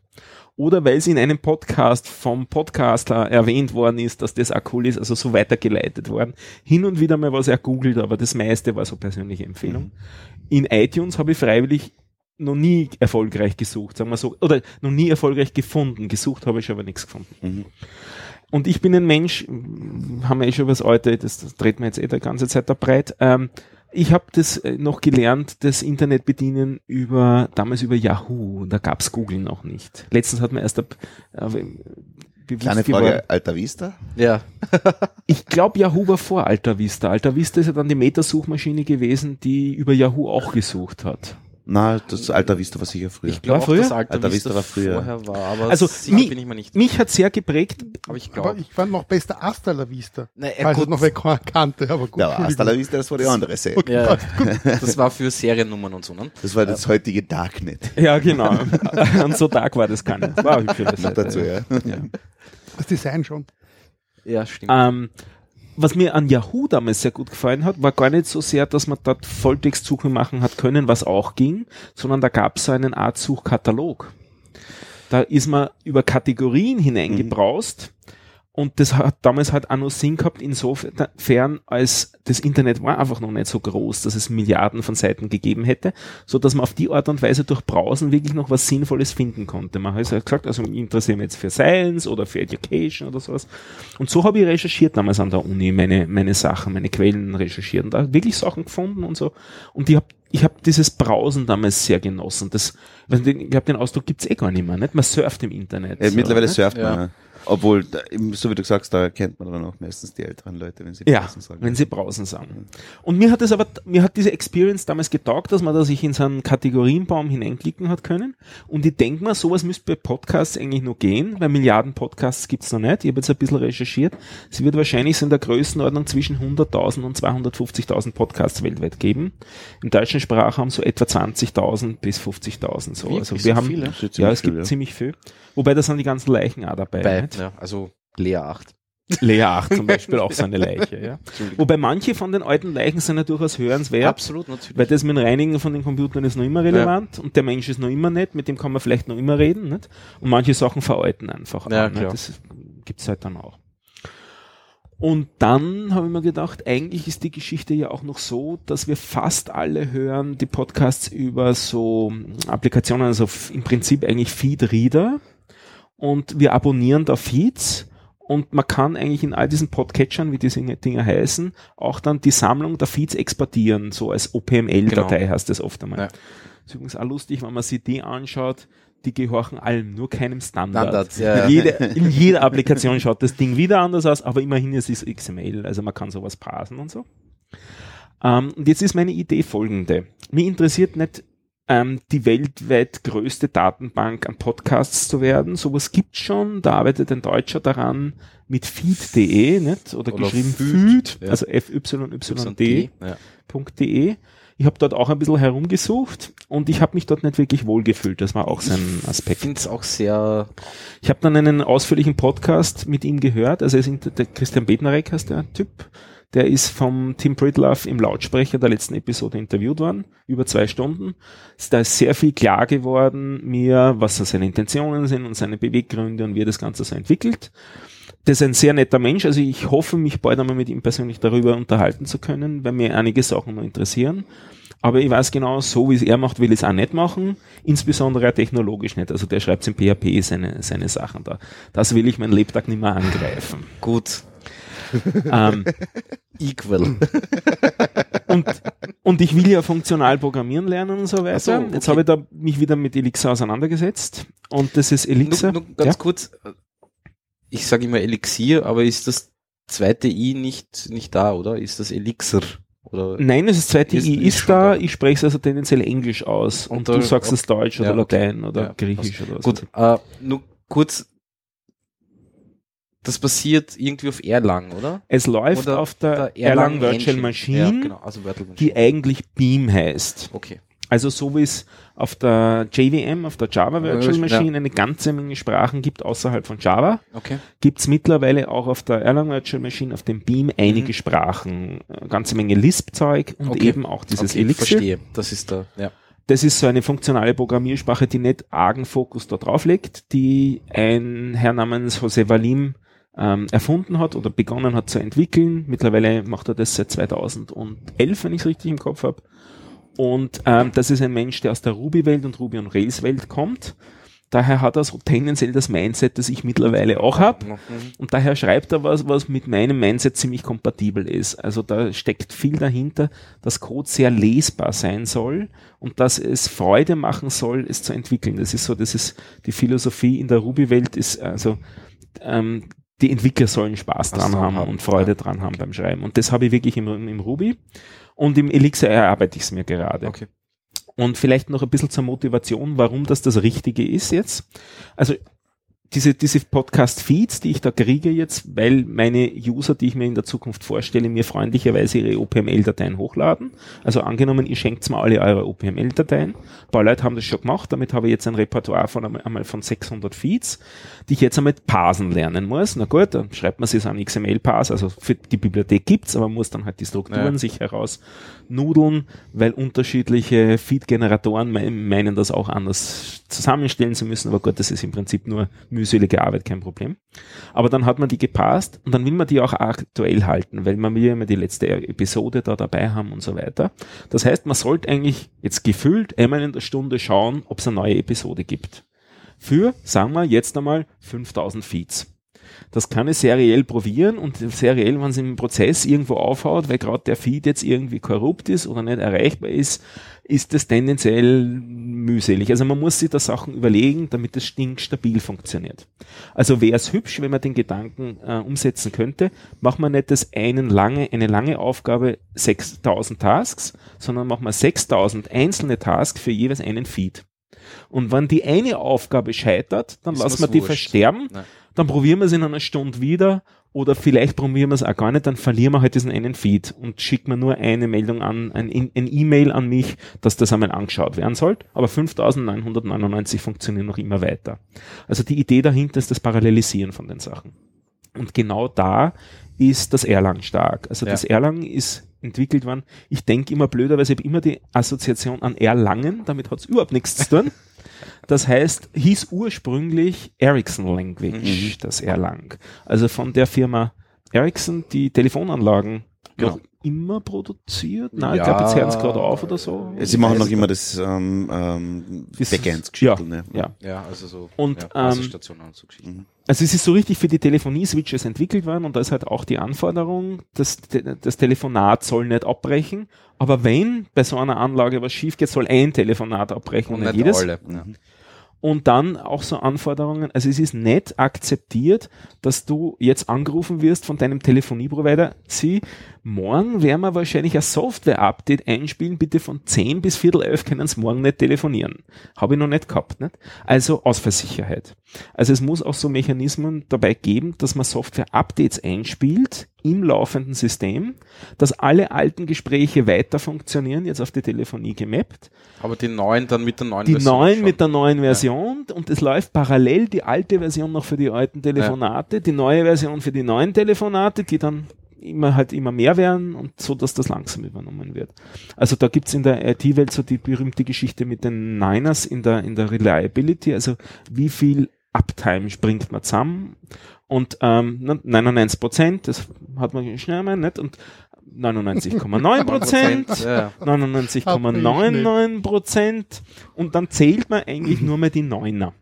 Oder weil es in einem Podcast vom Podcaster erwähnt worden ist, dass das auch cool ist, also so weitergeleitet worden. Hin und wieder mal was ergoogelt, aber das meiste war so persönliche Empfehlung. In iTunes habe ich freiwillig noch nie erfolgreich gesucht, sagen wir so, oder noch nie erfolgreich gefunden. Gesucht habe ich aber nichts gefunden. Mhm. Und ich bin ein Mensch, haben wir eh schon was Alte, das, das dreht mir jetzt eh die ganze Zeit da breit. Ähm, ich habe das äh, noch gelernt, das Internet bedienen über, damals über Yahoo. Da gab's Google noch nicht. Letztens hat man erst ab, äh, Kleine geworden. Frage, Alta Vista? Ja. [laughs] Ich glaube, Yahoo war vor Alta Vista. Alta Vista ist ja dann die Meta-Suchmaschine gewesen, die über Yahoo auch gesucht hat. Na, das Alta Vista war sicher früher. Ich glaube auch, dass Alter, Alter Vista, Vista war früher. vorher war, aber Also, sicher mi- bin ich mir nicht. Mich hat sehr geprägt, Aber ich glaube. ich fand noch bester Hasta la Vista. Nein, ja, es gut, noch wer kannte, aber gut. ja, aber Hasta la. Vista, das war die andere Seite. [laughs] ja, das war für Seriennummern und so, ne? Das war das heutige Darknet. Ja, genau. [laughs] Und so dark war das gar nicht. War eine hübsche Noch dazu, ja. Das Design schon. Ja, stimmt. Ähm, was mir an Yahoo damals sehr gut gefallen hat, war gar nicht so sehr, dass man dort Volltextsuche machen hat können, was auch ging, sondern da gab es so einen Art Suchkatalog. Da ist man über Kategorien hineingebraust und das hat damals halt auch nur Sinn gehabt, insofern als das Internet war einfach noch nicht so groß, dass es Milliarden von Seiten gegeben hätte, so dass man auf die Art und Weise durch Browsen wirklich noch was Sinnvolles finden konnte. Man hat also gesagt, also ich interessiere mich jetzt für Science oder für Education oder sowas. Und so habe ich recherchiert damals an der Uni, meine, meine Sachen, meine Quellen recherchiert und da wirklich Sachen gefunden und so. Und ich habe ich hab dieses Browsen damals sehr genossen. Das, ich habe den Ausdruck gibt's eh gar nicht mehr, nicht? Man surft im Internet. Ja, so, mittlerweile nicht? surft man. Ja. Obwohl, da, so wie du sagst, da kennt man dann auch meistens die älteren Leute, wenn sie Ja, Pausen sagen. wenn sie Brausen sagen. Und mir hat es aber, mir hat diese Experience damals getaugt, dass man da sich in so einen Kategorienbaum hineinklicken hat können. Und ich denke mal, sowas müsste bei Podcasts eigentlich noch gehen, weil Milliarden Podcasts gibt's noch nicht. Ich habe jetzt ein bisschen recherchiert. Es wird wahrscheinlich so in der Größenordnung zwischen 100.000 und 250.000 Podcasts weltweit geben. Im deutschen Sprachraum so etwa 20.000 bis 50.000 so. Wirklich also so wir haben, viele? Das ist ja, es gibt ja. ziemlich viel. Wobei da sind die ganzen Leichen auch dabei. Bei, nicht? ja, also Lea 8. Lea 8 zum Beispiel auch so eine [laughs] Leiche, ja. Wobei manche von den alten Leichen sind ja durchaus hörenswert, Absolut, natürlich. weil das mit dem Reinigen von den Computern ist noch immer relevant und der Mensch ist noch immer nett, mit dem kann man vielleicht noch immer reden, nicht? Und manche Sachen veralten einfach. Ja, auch, nicht? klar. Das gibt's halt dann auch. Und dann habe ich mir gedacht, eigentlich ist die Geschichte ja auch noch so, dass wir fast alle hören die Podcasts über so Applikationen, also im Prinzip eigentlich Feed-Reader und wir abonnieren da Feeds und man kann eigentlich in all diesen Podcatchern, wie diese Dinge heißen, auch dann die Sammlung der Feeds exportieren, so als OPML-Datei Genau. heißt das oft einmal. Ja. ist übrigens auch lustig, wenn man sich die anschaut, die gehorchen allem, nur keinem Standard. Standards, ja, ja. Jede, in jeder Applikation schaut das Ding wieder anders aus, aber immerhin ist es XML, also man kann sowas parsen und so. Ähm, und jetzt ist meine Idee folgende. Mich interessiert nicht ähm, die weltweit größte Datenbank an Podcasts zu werden. Sowas gibt's schon. Da arbeitet ein Deutscher daran mit feed.de, nicht? Oder, Oder geschrieben Feed, feed, ja. also f y y d Ja. Ich habe dort auch ein bisschen herumgesucht und ich habe mich dort nicht wirklich wohlgefühlt. Das war auch sein Ich Aspekt. finde es auch sehr, Ich habe dann einen ausführlichen Podcast mit ihm gehört. Also er ist der Christian Bednarek heißt der Typ. Der ist vom Tim Pritloff im Lautsprecher der letzten Episode interviewt worden, über zwei Stunden. Da ist sehr viel klar geworden mir, was so seine Intentionen sind und seine Beweggründe und wie er das Ganze so entwickelt. Das ist ein sehr netter Mensch, also ich hoffe, mich bald einmal mit ihm persönlich darüber unterhalten zu können, weil mir einige Sachen noch interessieren. Aber ich weiß genau, so wie es er macht, will ich es auch nicht machen, insbesondere technologisch nicht. Also der schreibt in PHP seine, seine Sachen da. Das will ich meinen Lebtag nicht mehr angreifen. gut, ähm, equal. und, und ich will ja funktional programmieren lernen und so weiter. So, okay. Jetzt habe ich da mich wieder mit Elixir auseinandergesetzt und das ist Elixir. Nur, nur ganz ja? kurz, ich sage immer Elixier, aber ist das zweite I nicht, nicht da, oder? Ist das Elixir? Oder? Nein, das zweite Ist- I ist ist da, da. ich spreche es also tendenziell Englisch aus und, Und du sagst es Deutsch oder Ja, okay. Latein oder Ja, Griechisch oder was. Gut, äh, nur kurz, das passiert irgendwie auf Erlang, oder? Es läuft Oder auf der, der Erlang, Erlang Virtual Engine. Machine, Ja, genau, also Virtual Machine. die eigentlich Beam heißt. okay. Also so wie es auf der JVM, auf der Java Virtual Ja. Machine eine ganze Menge Sprachen gibt außerhalb von Java, Okay. gibt's mittlerweile auch auf der Erlang Virtual Machine, auf dem Beam einige Mhm. Sprachen, eine ganze Menge Lisp-Zeug und Okay. eben auch dieses okay, Elixir. verstehe. Das ist da, ja. Das ist so eine funktionale Programmiersprache, die nicht argen Fokus da drauf legt, die ein Herr namens José Valim ähm, erfunden hat oder begonnen hat zu entwickeln. Mittlerweile macht er das seit 2011, wenn ich es richtig im Kopf habe. Und ähm, das ist ein Mensch, der aus der Ruby-Welt und Ruby- und Rails-Welt kommt. Daher hat er so tendenziell das Mindset, das ich mittlerweile auch habe. Mhm. Und daher schreibt er was, was mit meinem Mindset ziemlich kompatibel ist. Also da steckt viel dahinter, dass Code sehr lesbar sein soll und dass es Freude machen soll, es zu entwickeln. Das ist so, das ist die Philosophie in der Ruby-Welt ist, also ähm, die Entwickler sollen Spaß dran haben haben, und Freude ja. dran haben beim Schreiben. Und das habe ich wirklich im, im Ruby. Und im Elixir erarbeite ich es mir gerade. Okay. Und vielleicht noch ein bisschen zur Motivation, warum das das Richtige ist jetzt. Also diese, diese Podcast-Feeds, die ich da kriege jetzt, weil meine User, die ich mir in der Zukunft vorstelle, mir freundlicherweise ihre OPML-Dateien hochladen. Also angenommen, ihr schenkt mir alle eure OPML-Dateien. Ein paar Leute haben das schon gemacht. Damit habe ich jetzt ein Repertoire von einmal, von 600 Feeds, die ich jetzt einmal parsen lernen muss. Na gut, dann schreibt man sich so einen XML-Parse. Also für die Bibliothek gibt's, aber man muss dann halt die Strukturen Ja. sich herausnudeln, weil unterschiedliche Feed-Generatoren me- meinen, das auch anders zusammenstellen zu müssen. Aber gut, das ist im Prinzip nur mühselige Arbeit, kein Problem. Aber dann hat man die gepasst und dann will man die auch aktuell halten, weil man will immer die letzte Episode da dabei haben und so weiter. Das heißt, man sollte eigentlich jetzt gefühlt einmal in der Stunde schauen, ob es eine neue Episode gibt. Für, sagen wir jetzt einmal, 5000 Feeds. Das kann ich seriell probieren und seriell, wenn es im Prozess irgendwo aufhaut, weil gerade der Feed jetzt irgendwie korrupt ist oder nicht erreichbar ist, ist das tendenziell mühselig. Also man muss sich da Sachen überlegen, damit das Ding stabil funktioniert. Also wäre es hübsch, wenn man den Gedanken äh, umsetzen könnte, macht man nicht das einen lange, eine lange Aufgabe 6000 Tasks, sondern macht man 6000 einzelne Tasks für jeweils einen Feed. Und wenn die eine Aufgabe scheitert, dann lassen wir die wurscht. versterben Nein. Dann probieren wir es in einer Stunde wieder oder vielleicht probieren wir es auch gar nicht, dann verlieren wir halt diesen einen Feed und schicken wir nur eine Meldung an, ein, E-Mail an mich, dass das einmal angeschaut werden soll. Aber 5999 funktionieren noch immer weiter. Also die Idee dahinter ist das Parallelisieren von den Sachen. Und genau da ist das Erlang stark. Also Ja. das Erlang ist entwickelt worden. Ich denke immer blöderweise, ich habe immer die Assoziation an Erlangen, damit hat es überhaupt nichts zu tun. Das heißt, hieß ursprünglich Ericsson Language, das Erlang. Also von der Firma Ericsson, die Telefonanlagen Genau. Immer produziert. Nein, ich Ja. glaube, jetzt hören sie gerade auf oder so. Sie machen noch immer das ähm, ähm, Dieses- Backend-Geschichte. Ne? Ja. Ja, also so. Und, ja, ähm, Basisstationen und so Geschichten. Also es ist so richtig für die Telefonie-Switches entwickelt worden und da ist halt auch die Anforderung, dass das Telefonat soll nicht abbrechen, aber wenn bei so einer Anlage was schief geht, soll ein Telefonat abbrechen und, nicht jedes. alle. Ja. Und dann auch so Anforderungen, also es ist nicht akzeptiert, dass du jetzt angerufen wirst von deinem Telefonieprovider, sie, morgen werden wir wahrscheinlich ein Software-Update einspielen, bitte von 10 bis Viertel elf können Sie morgen nicht telefonieren. Habe ich noch nicht gehabt. Nicht? Also Ausfallsicherheit. Also es muss auch so Mechanismen dabei geben, dass man Software-Updates einspielt im laufenden System, dass alle alten Gespräche weiter funktionieren, jetzt auf die Telefonie gemappt. Aber die neuen dann mit der neuen Die Version neuen schon. mit der neuen Version und es läuft parallel die alte Version noch für die alten Telefonate, die neue Version für die neuen Telefonate, die dann immer halt immer mehr werden und so, dass das langsam übernommen wird. Also da gibt's in der IT-Welt so die berühmte Geschichte mit den Niners in der, in der Reliability, also wie viel Uptime springt man zusammen und ähm, 99 Prozent, das hat man schnell mal, nicht? Und 99,9 [laughs] Prozent, Ja. 99,99 Prozent und dann zählt man eigentlich nur mehr die Neuner.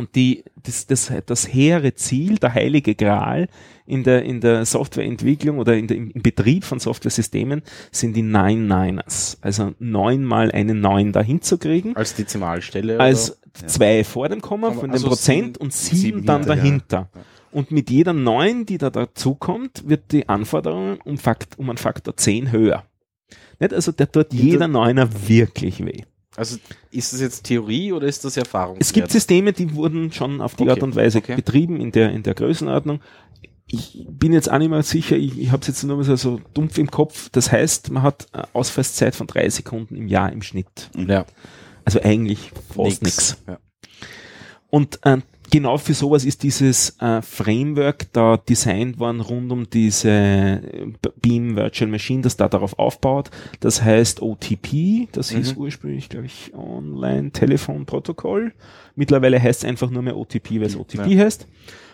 Und die, das, das, das hehre Ziel, der heilige Gral in der, in der Softwareentwicklung oder in der, im Betrieb von Softwaresystemen sind die Nine-Niners. Also neunmal einen Neun dahin zu kriegen, Als Dezimalstelle. als zwei vor dem Komma von dem Also Prozent sieben- und sieben, sieben dann hinter, ja. dahinter. Und mit jeder neun, die da dazukommt, wird die Anforderung um, Fakt, um einen Faktor 10 höher. Nicht? Also der tut jeder Neuner wirklich weh. Also ist das jetzt Theorie oder ist das Erfahrung? Es gibt Systeme, die wurden schon auf die Okay, Art und Weise okay. betrieben in der, in der Größenordnung. Ich bin jetzt auch nicht mehr sicher, ich, ich habe es jetzt nur mal so, so dumpf im Kopf. Das heißt, man hat eine Ausfallszeit von drei Sekunden im Jahr im Schnitt. Ja, Also eigentlich fast nichts. Ja. Und äh, genau für sowas ist dieses äh, Framework da designt worden rund um diese äh, Beam Virtual Machine, das da darauf aufbaut. Das heißt OTP, das hieß Mhm. ursprünglich, glaube ich, Online Telefon Protokoll. Mittlerweile heißt es einfach nur mehr OTP, weil es OTP Ja. heißt.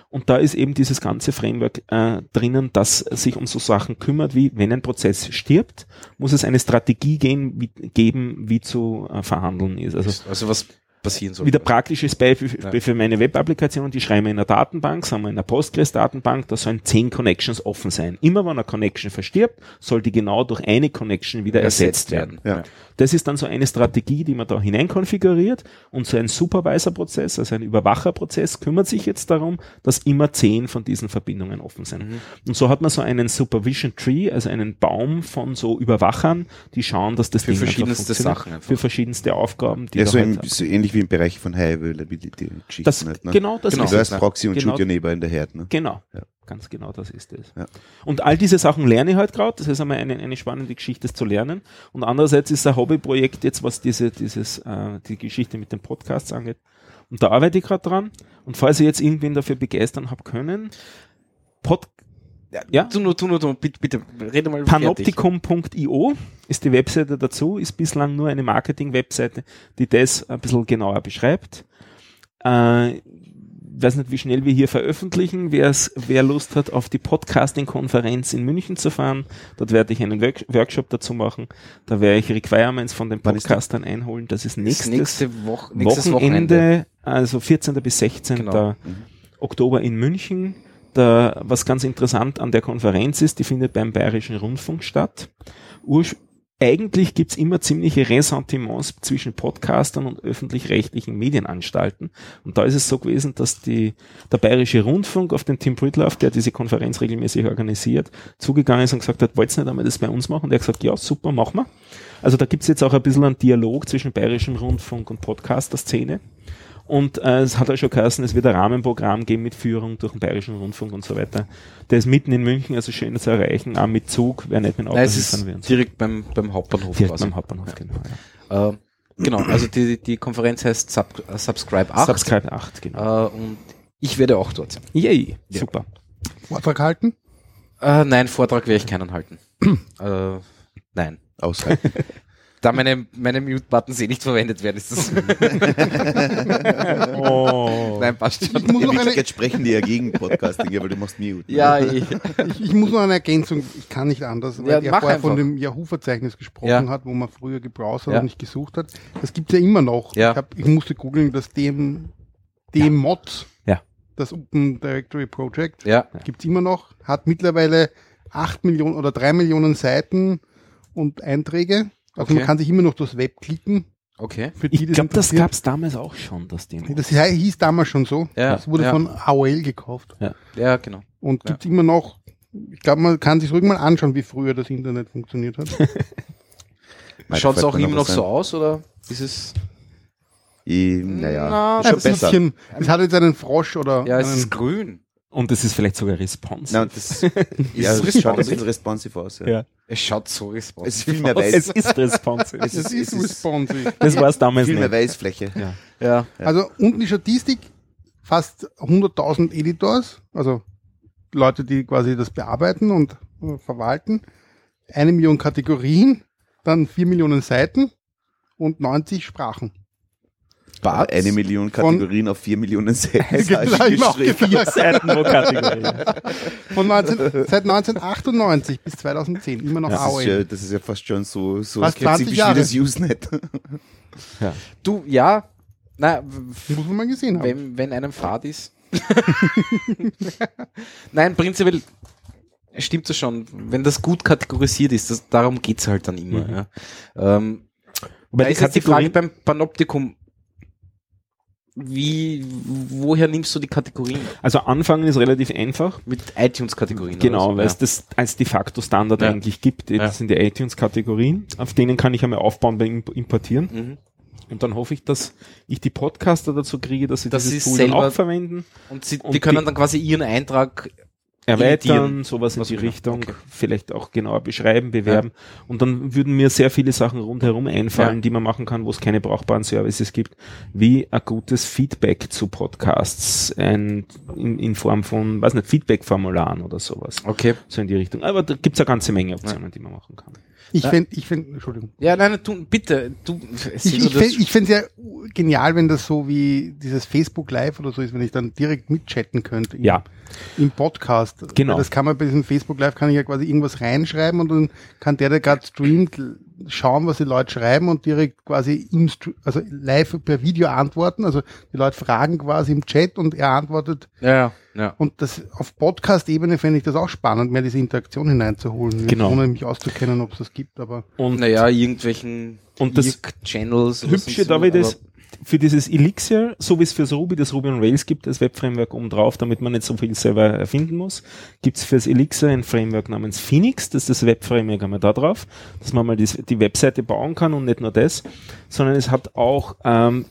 Und da ist eben dieses ganze Framework äh, drinnen, das sich um so Sachen kümmert, wie wenn ein Prozess stirbt, muss es eine Strategie gehen, wie, geben, wie zu äh, verhandeln ist. Also Also was passieren soll. wieder praktisches Beispiel Ja. für meine Web-Applikation, die schreiben wir in einer Datenbank, sagen wir in einer Postgres-Datenbank, da sollen zehn Connections offen sein. Immer wenn eine Connection verstirbt, soll die genau durch eine Connection wieder ersetzt, werden. Ja. Das ist dann so eine Strategie, die man da hineinkonfiguriert und so ein Supervisor-Prozess, also ein Überwacherprozess, kümmert sich jetzt darum, dass immer zehn von diesen Verbindungen offen sind. Mhm. Und so hat man so einen Supervision Tree, also einen Baum von so Überwachern, die schauen, dass das Für Ding einfach verschiedenste. Sachen einfach. Für verschiedenste Aufgaben, die Ja, da so, halt im, so ähnlich wie im Bereich von High Availability Geschichten. das, halt, ne? genau das Genau. ist Reverse es. Proxy und Genau. Shoot Your Neighbor in der Herd. Ne? Genau. Ja. Ganz genau, das ist es. Ja. Und all diese Sachen lerne ich halt gerade. Das ist einmal eine, eine spannende Geschichte, das zu lernen. Und andererseits ist ein Hobbyprojekt jetzt, was diese, dieses, äh, die Geschichte mit den Podcasts angeht. Und da arbeite ich gerade dran. Und falls ihr jetzt irgendwen dafür begeistern habt können, Pod, ja, Tu nur, tu bitte, bitte, rede mal fertig. panopticum.io ist die Webseite dazu, ist bislang nur eine Marketing-Webseite, die das ein bisschen genauer beschreibt. Äh, weiß nicht, wie schnell wir hier veröffentlichen. Wer's, wer Lust hat, auf die Podcasting-Konferenz in München zu fahren, dort werde ich einen Work Workshop dazu machen. Da werde ich Requirements von den Podcastern einholen. Das ist Das nächstes nächste Woche, nächstes Wochenende, Wochenende. also 14. bis 16. Genau. Oktober in München. Da, was ganz interessant an der Konferenz ist, die findet beim Bayerischen Rundfunk statt. Ursch eigentlich gibt's immer ziemliche Ressentiments zwischen Podcastern und öffentlich-rechtlichen Medienanstalten. Und da ist es so gewesen, dass die, der Bayerische Rundfunk auf den Tim Britlaff, der diese Konferenz regelmäßig organisiert, zugegangen ist und gesagt hat, wollt ihr nicht einmal das bei uns machen? Und er hat gesagt, ja, super, machen wir. Also da gibt's jetzt auch ein bisschen einen Dialog zwischen Bayerischem Rundfunk und Podcaster-Szene. Und äh, es hat auch schon geheißen, es wird ein Rahmenprogramm geben mit Führung durch den Bayerischen Rundfunk und so weiter. Der ist mitten in München, also schön zu erreichen, auch mit Zug, wer nicht mit dem Auto Nein, es hinfahren will. direkt beim, beim Hauptbahnhof Direkt quasi. beim Hauptbahnhof, genau. Ja. Äh, genau, also die, die Konferenz heißt Sub, äh, Subscribe 8. Subscribe 8, genau. Äh, und ich werde auch dort sein. Yay, Ja. super. Vortrag halten? Äh, nein, Vortrag werde ich keinen halten. [clears throat] äh, nein. Aushalten. [laughs] Da meine, meine Mute-Buttons eh nicht verwendet werden, ist das. [laughs] Oh. nein, passt Ich schon. muss In noch eine, Wirklichkeit sprechen die ja gegen Podcasting, [laughs] aber du machst Mute. Ja, [laughs] ich, ich, ich muss noch eine Ergänzung, ich kann nicht anders, weil Ja, er mach vorher von einfach. dem Yahoo-Verzeichnis gesprochen Ja. hat, wo man früher gebrowst hat Ja. und nicht gesucht hat. Das gibt's ja immer noch. Ja. Ich, hab, ich musste googeln, dass dem, dem Mod, Ja. das Open Directory Project, ja, gibt's immer noch, hat mittlerweile acht Millionen oder drei Millionen Seiten und Einträge. Also Okay. man kann sich immer noch durchs Web klicken. okay. Für die, Ich glaube, das interessiert. gab's damals auch schon, das Ding. Das hieß damals schon so. Ja, das wurde ja. von AOL gekauft. Ja, genau. Und Ja. gibt's immer noch ich glaube, man kann sich ruhig mal anschauen, wie früher das Internet funktioniert hat. [laughs] Schaut es auch immer noch so aus oder ist es? Ich, naja, Na, ist Ein schon besser. bisschen. Es hat jetzt einen Frosch oder Ja, es einen, ist grün. Und es ist vielleicht sogar responsive. Nein, das, [laughs] ja, es das schaut ein responsive? bisschen responsive aus. Ja. Ja. Es schaut so responsive Es ist viel mehr aus. weiß. es ist responsive. es ist, es ist- responsive. das war es damals Viel mehr nicht. Weißfläche. Ja. Ja. Also unten die Statistik, fast 100.000 Editors, also Leute, die quasi das bearbeiten und äh, verwalten, eine Million Kategorien, dann vier Millionen Seiten und 90 Sprachen. Bart? Eine Million Kategorien auf vier Millionen schwierig. gesagt. Seiten pro Kategorie. Von 19, seit 1998 bis 2010, immer noch Das ist, ja, das ist ja fast schon so, so Fast 20 spezifisch wie das Usenet. [laughs] Du, ja. Na, Muss man mal gesehen haben. wenn, wenn einem Fad ist. [laughs] Nein, prinzipiell stimmt das schon. Wenn das gut kategorisiert ist, das, darum geht's halt dann immer. Mhm. Ja. Ähm, Wobei da die ist jetzt die Frage beim Panoptikum, wie, woher nimmst du die Kategorien? Also anfangen ist relativ einfach. Mit iTunes-Kategorien? Genau, oder weil so, es das als de facto Standard Ja. eigentlich gibt. Das Ja. sind die iTunes-Kategorien. Auf denen kann ich einmal aufbauen beim Imp- Importieren. ja. Mhm. Und dann hoffe ich, dass ich die Podcaster dazu kriege, dass sie dieses sie Tool auch verwenden, Und sie, Und die können die- dann quasi ihren Eintrag erweitern, sowas in die. Richtung, Okay. vielleicht auch genauer beschreiben, bewerben. Und dann würden mir sehr viele Sachen rundherum einfallen, Ja. die man machen kann, wo es keine brauchbaren Services gibt, wie ein gutes Feedback zu Podcasts, ein, in, in Form von, weiß nicht, Feedback-Formularen oder sowas. Okay. So in die Richtung. Aber da gibt's eine ganze Menge Optionen, die man machen kann. Ich Ja. fände, ich fänd, Entschuldigung. Ja, nein, du, bitte, du, Ich, ich fände ich fänd's ja genial, wenn das so wie dieses Facebook Live oder so ist, wenn ich dann direkt mitchatten könnte. Im, Ja. Im Podcast. Genau. Weil Das kann man bei diesem Facebook Live, kann ich ja quasi irgendwas reinschreiben und dann kann der, der gerade streamt, schauen, was die Leute schreiben und direkt quasi im, also live per Video antworten. Also die Leute fragen quasi im Chat und er antwortet. ja, ja, ja. Und das auf Podcast-Ebene fände ich das auch spannend, mehr diese Interaktion hineinzuholen. Genau. Ohne mich auszukennen, ob es das gibt, aber. Und Naja, irgendwelchen Und das Channels. Hübsche so, dabei ist, für dieses Elixir, so wie es fürs Ruby, das Ruby on Rails gibt, das Webframework oben drauf, damit man nicht so viel selber erfinden muss, gibt es fürs Elixir ein Framework namens Phoenix, das ist das Webframework einmal da drauf, dass man mal die, die Webseite bauen kann und nicht nur das, sondern es hat auch ähm,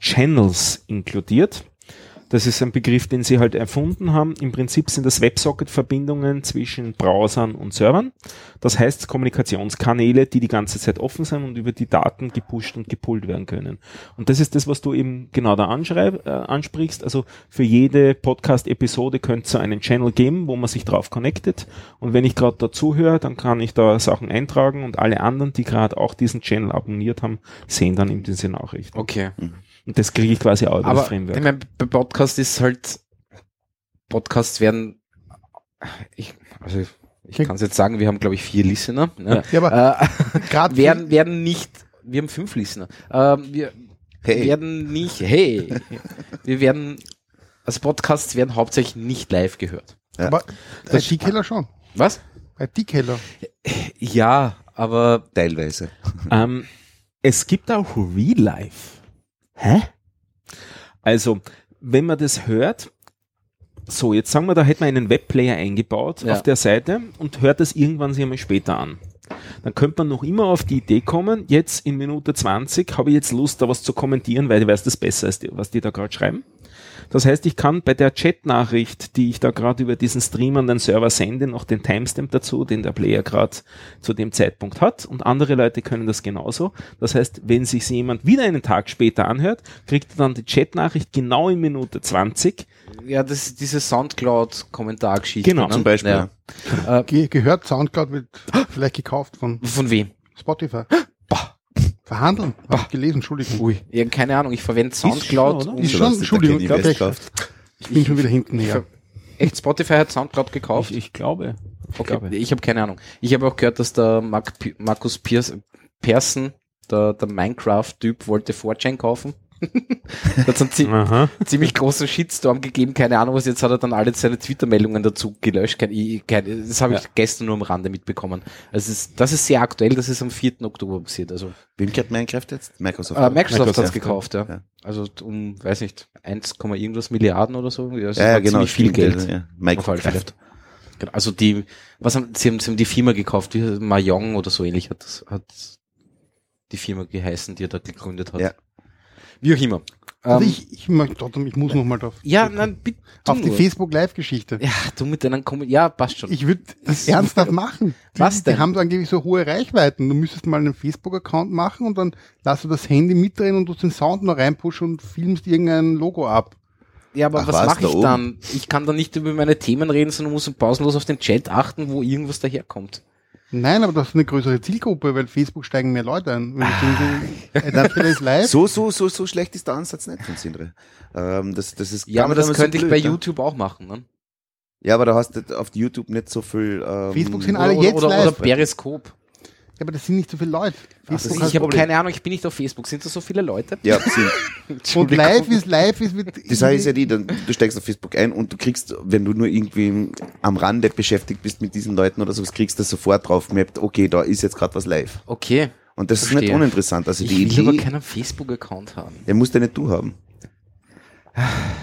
Channels inkludiert. Das ist ein Begriff, den sie halt erfunden haben. Im Prinzip sind das WebSocket-Verbindungen zwischen Browsern und Servern. Das heißt Kommunikationskanäle, die die ganze Zeit offen sind und über die Daten gepusht und gepullt werden können. Und das ist das, was du eben genau da äh, ansprichst. Also für jede Podcast-Episode könnte es so einen Channel geben, wo man sich drauf connectet. Und wenn ich gerade dazu höre, dann kann ich da Sachen eintragen und alle anderen, die gerade auch diesen Channel abonniert haben, sehen dann eben diese Nachricht. Okay. Und das kriege ich quasi auch über Aber das Framework. ich meine, bei Podcast ist halt, Podcasts werden, ich, also ich Ja. kann es jetzt sagen, wir haben glaube ich vier Listener. Ne? Ja, aber Äh, gerade [laughs] werden, werden nicht, wir haben fünf Listener. Ähm, wir Hey. werden nicht, hey, wir werden, also Podcasts werden hauptsächlich nicht live gehört. aber bei IT-Keller schon. Was? Bei IT-Keller. Ja, aber Teilweise. Ähm, es gibt auch Real Life. Hä? Also, wenn man das hört, so, jetzt sagen wir, da hätte man einen Webplayer eingebaut Ja. auf der Seite und hört das irgendwann sich einmal später an. Dann könnte man noch immer auf die Idee kommen, jetzt in Minute 20 habe ich jetzt Lust, da was zu kommentieren, weil ich weiß das besser, als die, was die da gerade schreiben. Das heißt, ich kann bei der Chat-Nachricht, die ich da gerade über diesen Stream an den Server sende, noch den Timestamp dazu, den der Player gerade zu dem Zeitpunkt hat. Und andere Leute können das genauso. Das heißt, wenn sich jemand wieder einen Tag später anhört, kriegt er dann die Chat-Nachricht genau in Minute 20. ja, das ist diese Soundcloud-Kommentargeschichte. Genau, ne? Zum Beispiel. Ja. Äh, Ge gehört, Soundcloud wird vielleicht gekauft von von wem? Spotify. Verhandeln. Hab ich gelesen, Entschuldigung. Ui. Ja, keine Ahnung, ich verwende Soundcloud. schon, oder? Ist schon, Entschuldigung, kein ich ich, bin schon wieder hinten her. Echt, Spotify hat Soundcloud gekauft? Ich, ich glaube. Ich okay, glaube. ich habe keine Ahnung. Ich habe auch gehört, dass der Mark, Markus Piers, Persson, der, der Minecraft-Typ, wollte 4chan kaufen. [laughs] hat es einen zie Aha. ziemlich großen Shitstorm gegeben, keine Ahnung was, jetzt hat er dann alle seine Twitter-Meldungen dazu gelöscht. Kein, ich, kein, das habe ich Ja. gestern nur am Rande mitbekommen. Also es ist, das ist sehr aktuell, das ist am 4. Oktober passiert. Also Wem gehört Minecraft jetzt? Microsoft. äh, Microsoft, hat's Microsoft, gekauft, ja. ja. Also um, weiß nicht, 1, irgendwas Milliarden oder so. Ja, Ja, ja, genau. ziemlich viel stimmt, Geld. Ja. Minecraft. Genau. Also die, was haben, sie haben, sie haben die Firma gekauft, wie Mahjong oder so ähnlich hat das, hat die Firma geheißen, die er da gegründet hat. Ja. Wie auch immer. Also Ähm, ich, ich möchte trotzdem, ich muss nochmal drauf. ja, nein, bitte. auf die nur. Facebook Live-Geschichte. Ja, du mit deinen Kom Ja, passt schon. Ich würde das ernsthaft machen. Die, Was denn? Die haben angeblich so hohe Reichweiten. Du müsstest mal einen Facebook-Account machen und dann lass du das Handy mitdrehen und du den Sound noch reinpushen und filmst irgendein Logo ab. ja, aber Ach, was was, mache da ich oben? dann? Ich kann da nicht über meine Themen reden, sondern muss pausenlos auf den Chat achten, wo irgendwas daherkommt. Nein, aber das ist eine größere Zielgruppe, weil Facebook steigen mehr Leute ein. Du [laughs] so. So, so, so, schlecht ist der Ansatz nicht von Sindre. Ähm, das, das ist Ja, aber das einmal so könnte ich blöd, bei ne? YouTube auch machen, ne? Ja, aber da hast du auf YouTube nicht so viel. Ähm, Facebook sind Oder, alle oder, jetzt oder, oder live. Periscope. Ja, aber das sind nicht so viele Leute. Also ich habe Problem. keine Ahnung, ich bin nicht auf Facebook. Sind da so viele Leute? Ja, sind. [laughs] und live ist live ist mit. Die Sache ist ja die, dann, du steigst auf Facebook ein und du kriegst, wenn du nur irgendwie am Rande beschäftigt bist mit diesen Leuten oder sowas, kriegst du sofort drauf gemappt, okay, da ist jetzt gerade was live. Okay. Und das ist Verstehe. nicht uninteressant. Also Ich die will aber Idee, keinen Facebook-Account haben. der musst ja nicht du haben.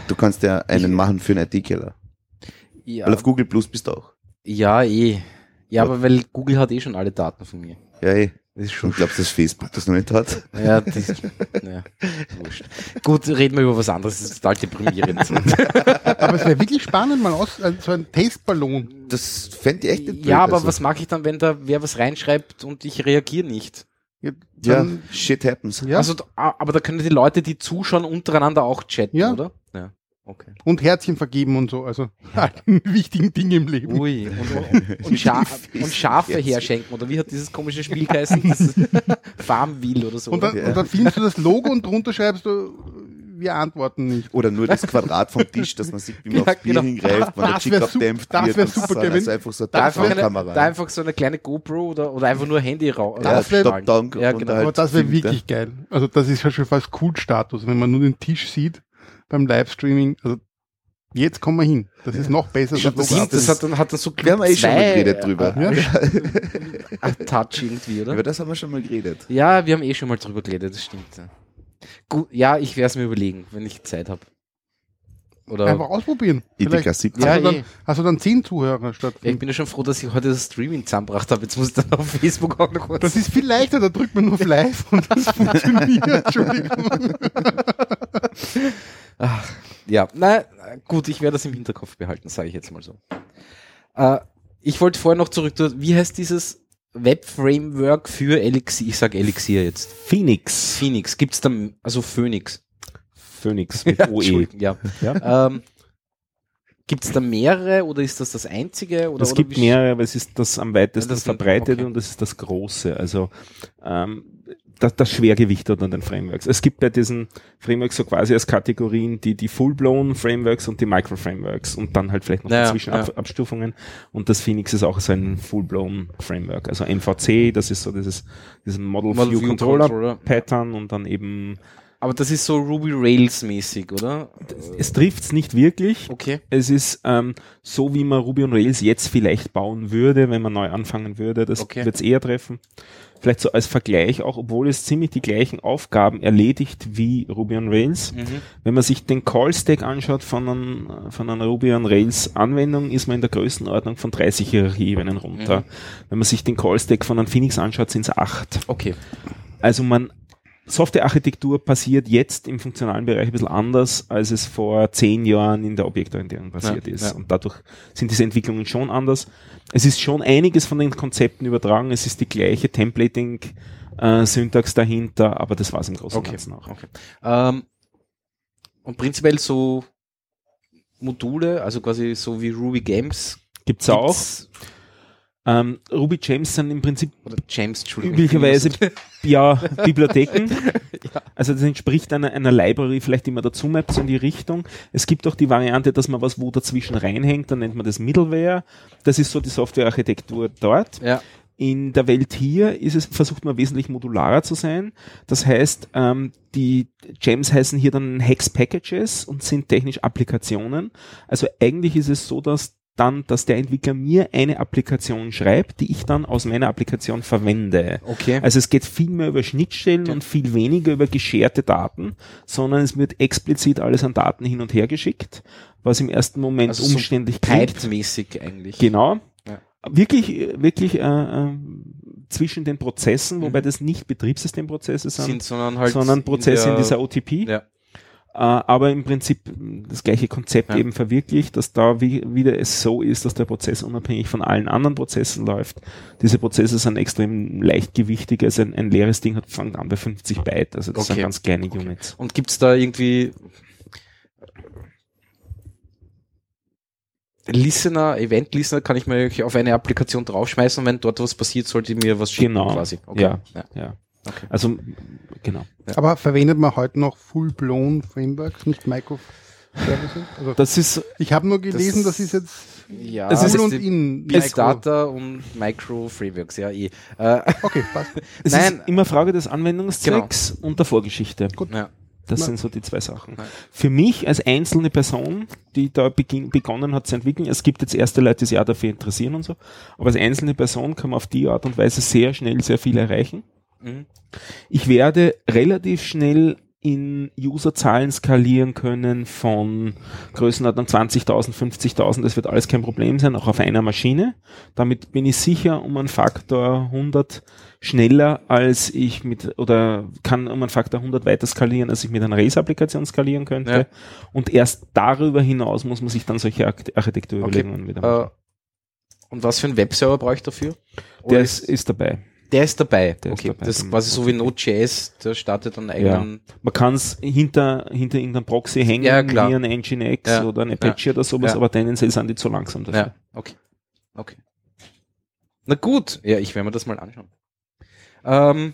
Du kannst ja einen machen für einen IT-Killer. Ja, Weil auf Google Plus bist du auch. ja eh. Ja, aber weil Google hat eh schon alle Daten von mir. Ja, eh. Das ist schon Und glaubst du, dass Facebook das noch nicht hat? Ja, das, ja, wurscht. Gut, reden wir über was anderes. Das ist total deprimierend. [laughs] Aber es wäre wirklich spannend, mal aus, also so ein Testballon. Das fände ich echt nicht ja, aber also. was mache ich dann, wenn da wer was reinschreibt und ich reagiere nicht? Ja, Ja, shit happens. ja. Also, aber da können die Leute, die zuschauen, untereinander auch chatten, Ja. oder? Ja. Okay. und Herzchen vergeben und so. Also [laughs] alle wichtigen Dinge im Leben. Ui, und, [laughs] und, Scha [laughs] und Schafe herschenken, oder wie hat dieses komische Spiel geheißen? Das Farmville oder so. Und dann, oder? und dann filmst du das Logo und drunter schreibst du, wir antworten nicht. Oder nur das Quadrat vom Tisch, dass man sieht, wie man Ja, aufs Bier genau. hingreift, wenn der Das Chick wär abdämpft sup- das wär und super, so, Kevin. Also einfach so da, einfach eine, Kamera. da einfach so eine kleine GoPro oder, oder einfach nur Handy raus. ja, das wär- Down Ja, genau. halt Aber das wäre filmt, wirklich geil. Also das ist ja schon fast Kultstatus, wenn man nur den Tisch sieht beim Livestreaming. Also jetzt kommen wir hin. Das ist noch besser. Stimmt, das das das hat dann, hat dann so Wir haben eh schon mal geredet drüber. äh, Ja. [laughs] Touch irgendwie, oder? Über das haben wir schon mal geredet. Ja, wir haben eh schon mal drüber geredet, das stimmt. Ja. Gut, ja, ich werde es mir überlegen, wenn ich Zeit habe. Oder Einfach ausprobieren. Vielleicht 17. Ja, hast, du dann, eh. hast du dann zehn Zuhörer statt. ja, ich bin ja schon froh, dass ich heute das Streaming zusammengebracht habe. Jetzt muss ich dann auf Facebook auch noch was. das ist viel leichter, da drückt man nur auf Live und das [laughs] funktioniert. Entschuldigung. Ach, ja, na gut, ich werde das im Hinterkopf behalten, sage ich jetzt mal so. Äh, ich wollte vorher noch zurück, wie heißt dieses Web-Framework für Elixir? Ich sage Elixir jetzt. Phoenix. Phoenix, gibt's da, also Phoenix. Phoenix [laughs] mit Ja, OE. Ja. Ja? Ähm, gibt's da mehrere oder ist das das einzige? Oder, es oder gibt mehrere, aber es ist das am weitesten Ja, das verbreitete okay. und das ist das große. Also ähm, das, das Schwergewicht an den Frameworks. Es gibt bei diesen Frameworks so quasi als Kategorien die, die Full-Blown Frameworks und die Micro-Frameworks und dann halt vielleicht noch Ja, die ja. Zwischenabstufungen. Und das Phoenix ist auch so ein Full-Blown Framework. Also MVC, das ist so dieses, dieses Model, Model View View Controller, Controller. Pattern und dann eben, Aber das ist so Ruby Rails mäßig, oder? es trifft's nicht wirklich. Okay. Es ist ähm, so, wie man Ruby on Rails jetzt vielleicht bauen würde, wenn man neu anfangen würde. Das Okay. wird's eher treffen. Vielleicht so als Vergleich, auch obwohl es ziemlich die gleichen Aufgaben erledigt wie Ruby on Rails. Mhm. Wenn man sich den Call-Stack anschaut von, einem, von einer Ruby on Rails Anwendung, ist man in der Größenordnung von 30 Hierarchieebenen runter. Mhm. Wenn man sich den Call-Stack von einem Phoenix anschaut, sind es acht. Okay. Also man, Softwarearchitektur passiert jetzt im funktionalen Bereich ein bisschen anders, als es vor zehn Jahren in der Objektorientierung passiert Ja, ist. ja. Und dadurch sind diese Entwicklungen schon anders. Es ist schon einiges von den Konzepten übertragen. Es ist die gleiche Templating-Syntax dahinter, aber das war es im Großen und Okay. Ganzen auch. okay. Ähm, und prinzipiell so Module, also quasi so wie Ruby Games. Gibt's auch. Ähm, Ruby Gems sind im Prinzip James, üblicherweise [laughs] ja, Bibliotheken. [laughs] Ja. Also das entspricht einer, einer Library vielleicht immer dazu mappt so in die Richtung. Es gibt auch die Variante, dass man was wo dazwischen reinhängt, dann nennt man das Middleware. Das ist so die Softwarearchitektur dort. Ja. In der Welt hier ist es, versucht man wesentlich modularer zu sein. Das heißt, ähm, die Gems heißen hier dann Hex Packages und sind technisch Applikationen. Also eigentlich ist es so, dass dann, dass der Entwickler mir eine Applikation schreibt, die ich dann aus meiner Applikation verwende. Okay. Also es geht viel mehr über Schnittstellen und viel weniger über gescherte Daten, sondern es wird explizit alles an Daten hin und her geschickt, was im ersten Moment Also so umständlich klingt. Piped-mäßig eigentlich. Genau. Ja. Wirklich, wirklich äh, äh, zwischen den Prozessen, wobei Mhm. das nicht Betriebssystemprozesse sind, sind, sondern halt sondern Prozesse in, der- dieser OTP. Ja. Äh, aber im Prinzip mh, das gleiche Konzept Ja. eben verwirklicht, dass da wie, wieder es so ist, dass der Prozess unabhängig von allen anderen Prozessen läuft. Diese Prozesse sind extrem leichtgewichtig, also ein, ein leeres Ding hat fängt an bei 50 Byte, also das Okay. sind ganz kleine Units. Und gibt's da irgendwie Listener, Event-Listener kann ich mir auf eine Applikation draufschmeißen und wenn dort was passiert, sollte mir was schicken Genau. quasi. Okay. Ja. ja. Ja. Okay. Also genau. Aber verwendet man heute noch full-blown Frameworks, nicht Microservices? Also Das ist ich habe nur gelesen, Das- das, ist jetzt Ja, Es ist und in Big Micro. Data und Micro-Frameworks, ja eh. Äh, Okay, [laughs] passt. es Nein. ist immer Frage des Anwendungszwecks und der Vorgeschichte. ja. Das Na. sind so die zwei Sachen. Ja. Für mich als einzelne Person, die da begonnen hat zu entwickeln, es gibt jetzt erste Leute, die sich auch dafür interessieren und so, aber als einzelne Person kann man auf die Art und Weise sehr schnell sehr viel erreichen. Mhm. Ich werde relativ schnell in Userzahlen skalieren können von Größenordnung 20.000, 50.000, das wird alles kein Problem sein, auch auf einer Maschine. Damit bin ich sicher um einen Faktor 100 schneller, als ich mit, oder kann um einen Faktor 100 weiter skalieren, als ich mit einer Race-Applikation skalieren könnte. Ja. Und erst darüber hinaus muss man sich dann solche Arch- Architekturüberlegungen wieder machen. Äh, und was für einen Webserver brauche ich dafür? Oder Der ist, ist dabei. Der ist dabei. Der ist okay, dabei das ist quasi so wie. Node.js, der startet dann einen eigenen. Man kann es hinter, hinter irgendeinem Proxy hängen, Ja, klar. wie ein Nginx Ja. oder ein Apache oder sowas, Ja. aber tendenziell sind die zu langsam dafür. Ja, okay. Okay. Na gut, ja, ich werde mir das mal anschauen. Ähm,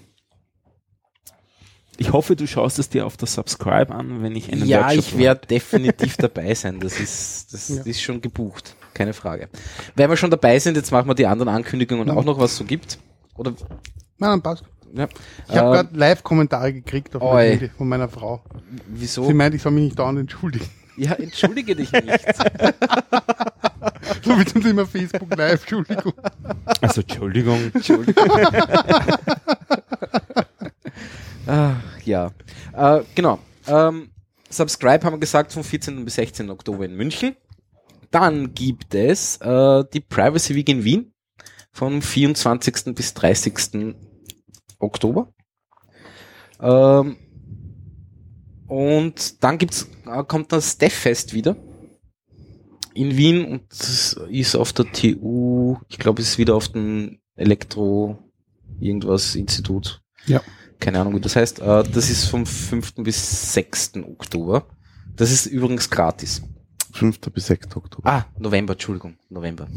Ich hoffe, du schaust es dir auf der Subscribe an, wenn ich einen ja, Workshop ich werde definitiv dabei sein. Das ist, das [laughs] Ja. ist schon gebucht. Keine Frage. Wenn wir schon dabei sind, jetzt machen wir die anderen Ankündigungen Ja. auch noch, was es so gibt. Oder, Nein, passt. ja. Ich habe Ähm, gerade Live-Kommentare gekriegt auf mein Handy von meiner Frau. Wieso? Sie meint, ich soll mich nicht dauernd entschuldigen. Ja, entschuldige dich nicht. So wie zum Thema Facebook Live, Entschuldigung. Also Entschuldigung. Entschuldigung. [laughs] ah, ja. Äh, genau. Ähm, Subscribe haben wir gesagt vom 14. bis 16. Oktober in München. Dann gibt es äh, die Privacy Week in Wien vom 24. bis 30. Oktober. Ähm, und dann gibt's, äh, kommt das DevFest wieder in Wien und das ist auf der TU, ich glaube, es ist wieder auf dem Elektro irgendwas Institut. Ja. Keine Ahnung, wie das heißt. Äh, das ist vom 5. bis 6. Oktober. Das ist übrigens gratis. 5. bis 6. Oktober. Ah, November, Entschuldigung, November.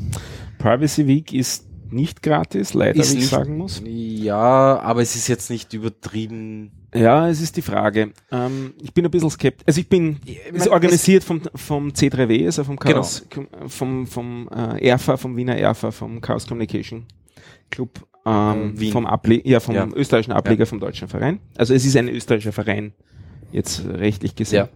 Privacy Week ist nicht gratis, leider, Ist wie ich nicht- sagen muss. Ja, aber es ist jetzt nicht übertrieben. Ja, es ist die Frage. Ähm, ich bin ein bisschen skeptisch. Also ich bin, Ich ist mein, organisiert vom, vom C3W, also vom Genau. Chaos, vom, vom äh, ERFA, vom Wiener ERFA, vom Chaos Communication Club, ähm, Äh, Wien. vom Able ja, vom Ja. österreichischen Ableger vom deutschen Verein. Also es ist ein österreichischer Verein, jetzt rechtlich gesehen. Ja.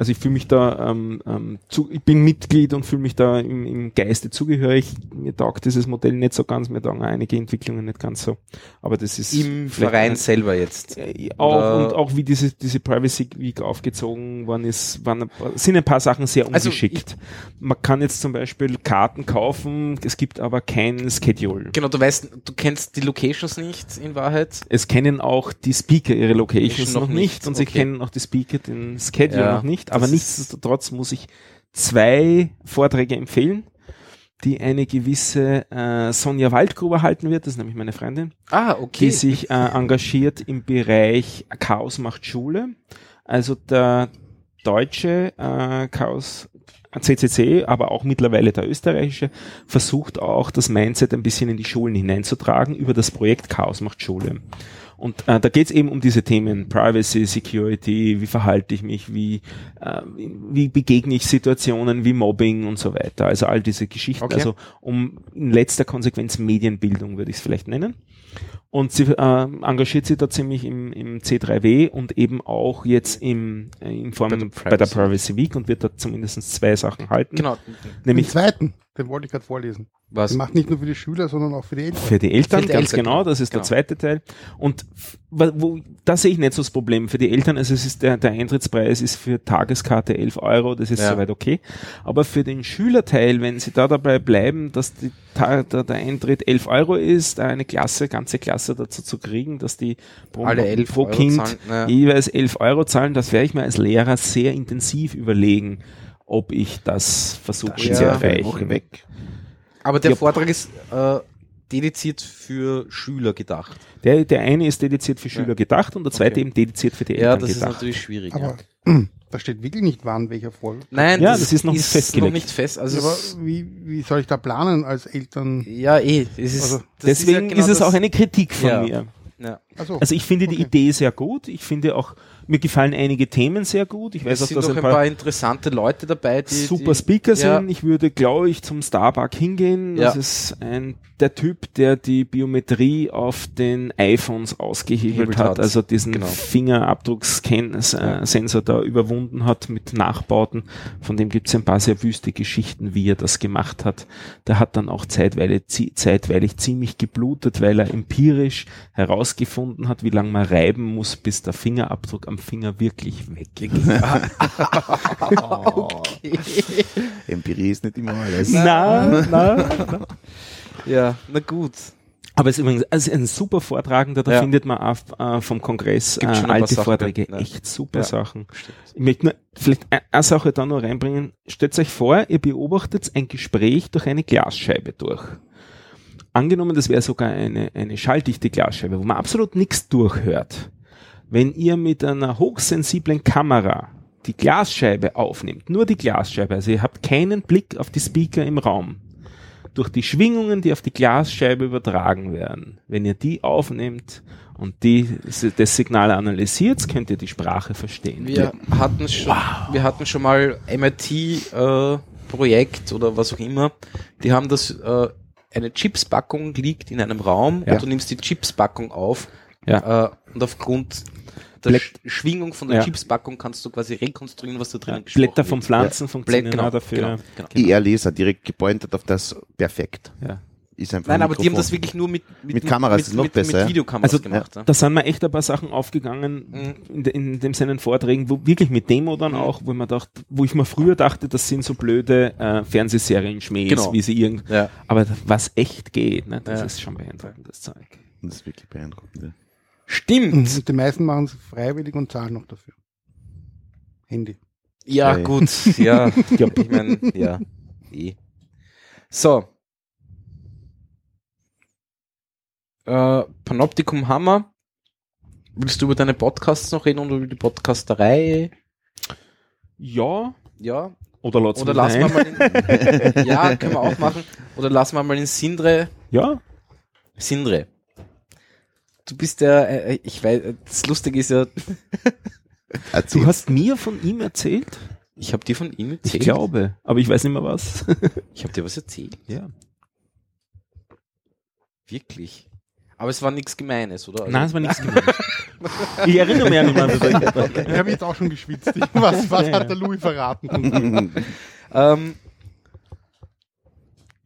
Also ich fühle mich da, ähm, ähm, zu, ich bin Mitglied und fühle mich da im, im Geiste zugehörig. Mir taugt dieses Modell nicht so ganz, mir taugen einige Entwicklungen nicht ganz so. Aber das ist Im Verein ein- selber jetzt. äh, auch Oder- und auch wie diese, diese Privacy Week aufgezogen worden ist, waren sind ein paar Sachen sehr Also ungeschickt. Man kann jetzt zum Beispiel Karten kaufen, es gibt aber kein Schedule. Genau, du weißt, du kennst die Locations nicht in Wahrheit. Es kennen auch die Speaker ihre Locations Noch noch, nicht, und sie okay. kennen auch die Speaker den Schedule Ja, noch nicht, aber das nichtsdestotrotz muss ich zwei Vorträge empfehlen, die eine gewisse äh, Sonja Waldgruber halten wird, das ist nämlich meine Freundin. Ah, okay. die sich äh, engagiert im Bereich Chaos macht Schule. Also der deutsche äh, Chaos CCC, aber auch mittlerweile der österreichische, versucht auch das Mindset ein bisschen in die Schulen hineinzutragen über das Projekt Chaos macht Schule. Und äh, da geht es eben um diese Themen Privacy, Security, wie verhalte ich mich, wie, äh, wie wie begegne ich Situationen wie Mobbing und so weiter. Also all diese Geschichten. Okay. Also um in letzter Konsequenz Medienbildung würde ich es vielleicht nennen. Und sie äh, engagiert sich da ziemlich im, im C3W und eben auch jetzt im, äh, in Form Bei bei der der, Privacy Week und wird da zumindest zwei Sachen halten. Genau. Den Nämlich zweiten, den wollte ich gerade vorlesen. Was? Den macht nicht nur für die Schüler, sondern auch für die Eltern. Für die Eltern, Für die ganz Eltern, genau, das ist Genau. der zweite Teil. Und wo, da sehe ich nicht so das Problem. Für die Eltern, also es ist der, der Eintrittspreis ist für Tageskarte 11 Euro, das ist Ja. soweit okay. Aber für den Schülerteil, wenn sie da dabei bleiben, dass die, der, der Eintritt 11 Euro ist, eine Klasse, ganze Klasse dazu zu kriegen, dass die pro, Alle 11 pro Euro Kind zahlen, ja. jeweils 11 Euro zahlen, das werde ich mir als Lehrer sehr intensiv überlegen, ob ich das versuche Ja. zu Ja. erreichen. Woche weg. Aber der Ja. Vortrag ist äh, dediziert für Schüler gedacht. Der, der eine ist dediziert für Schüler Ja. gedacht und der zweite Okay. eben dediziert für die Ja, Eltern das ist gedacht. natürlich schwierig. Aber ja. Da steht wirklich nicht wann welcher Folge. Nein, Ja, das ist noch nicht festgelegt. Noch nicht fest. Also aber es- wie, wie soll ich da planen als Eltern? ja, eh. Es ist, Also, das Deswegen ist, ja genau es das- auch eine Kritik von Ja. mir. Ja. Also, Also ich finde die Okay. Idee sehr gut. Ich finde auch, mir gefallen einige Themen sehr gut. Ich weiß Es auch, sind dass auch ein paar, paar interessante Leute dabei, die super die, Speaker ja. sind. Ich würde, glaube ich, zum Starbuck hingehen. Das Ja. ist ein, der Typ, der die Biometrie auf den iPhones ausgehebelt Gehebelt hat, hat. also diesen Genau. Fingerabdrucksensor da überwunden hat mit Nachbauten. Von dem gibt es ein paar sehr wüste Geschichten, wie er das gemacht hat. Der hat dann auch zeitweilig, zeitweilig ziemlich geblutet, weil er empirisch herausgefunden hat, wie lange man reiben muss, bis der Fingerabdruck am Finger wirklich weg ist. [laughs] [laughs] Empirie ist nicht immer alles. Na, na, na. Ja, na gut. Aber es ist übrigens also ein super Vortragender, da Ja. findet man auch äh, vom Kongress äh, alte Sachen, Vorträge, ja. echt super Ja. Sachen. Ich möchte nur vielleicht ein- eine Sache da noch reinbringen. Stellt euch vor, ihr beobachtet ein Gespräch durch eine Glasscheibe durch. Angenommen, das wäre sogar eine, eine schalldichte Glasscheibe, wo man absolut nichts durchhört. Wenn ihr mit einer hochsensiblen Kamera die Glasscheibe aufnimmt, nur die Glasscheibe, also ihr habt keinen Blick auf die Speaker im Raum, durch die Schwingungen, die auf die Glasscheibe übertragen werden, wenn ihr die aufnehmt und die, das Signal analysiert, könnt ihr die Sprache verstehen. Wir hatten schon, wir hatten schon mal MIT äh, oder was auch immer. Die haben das äh, eine Chipspackung liegt in einem Raum Ja. und du nimmst die Chipspackung auf Ja. äh, und aufgrund der Sch Schwingung von der Ja. Chipspackung kannst du quasi rekonstruieren, was da drinnen gesprochen Blätter von. Pflanzen Ja. funktionieren genau, auch dafür. Genau, genau. IR-Laser direkt gepointet auf das perfekt. Ja. Ist einfach Nein, ein aber die haben das wirklich nur mit, Mit Kameras mit, ist noch mit, besser, mit Videokameras Also gemacht. Ja. da sind mir echt ein paar Sachen aufgegangen Mhm. in, de- in dem seinen Vorträgen, wo wirklich mit Demo dann Mhm. auch, wo man dachte, wo ich mir früher dachte, das sind so blöde äh, Fernsehserien-Schmähs, Genau. wie sie irgend, Ja. aber was echt geht, ne, das Ja. ist schon beeindruckendes Zeug. Das ist wirklich beeindruckend. ja. Stimmt. Und die meisten machen es freiwillig und zahlen noch dafür. Handy. Ja, Okay. gut. Ja, [laughs] ich meine, ja. Eh. So. Äh, Panoptikum Hammer. Willst du über deine Podcasts noch reden oder über die Podcasterei? Ja, Ja. oder lass Oder lassen wir mal in, [laughs] Ja, können wir auch machen. Oder lassen wir mal in Sindre. Ja, Sindre. Du bist der, äh, ich weiß, das Lustige ist ja, Erzähl. du hast mir von ihm erzählt? ich habe dir von ihm Ich erzählt. glaube, aber ich weiß nicht mehr was. [laughs] Ich habe dir was erzählt. ja. Wirklich. Aber es war nichts Gemeines, oder? Also- Nein, es war nichts gemeint. [laughs] ich erinnere mich auch nicht mehr an das. Ich habe jetzt auch schon geschwitzt. Was, was Ja, ja. hat der Louis verraten? [laughs] Ähm,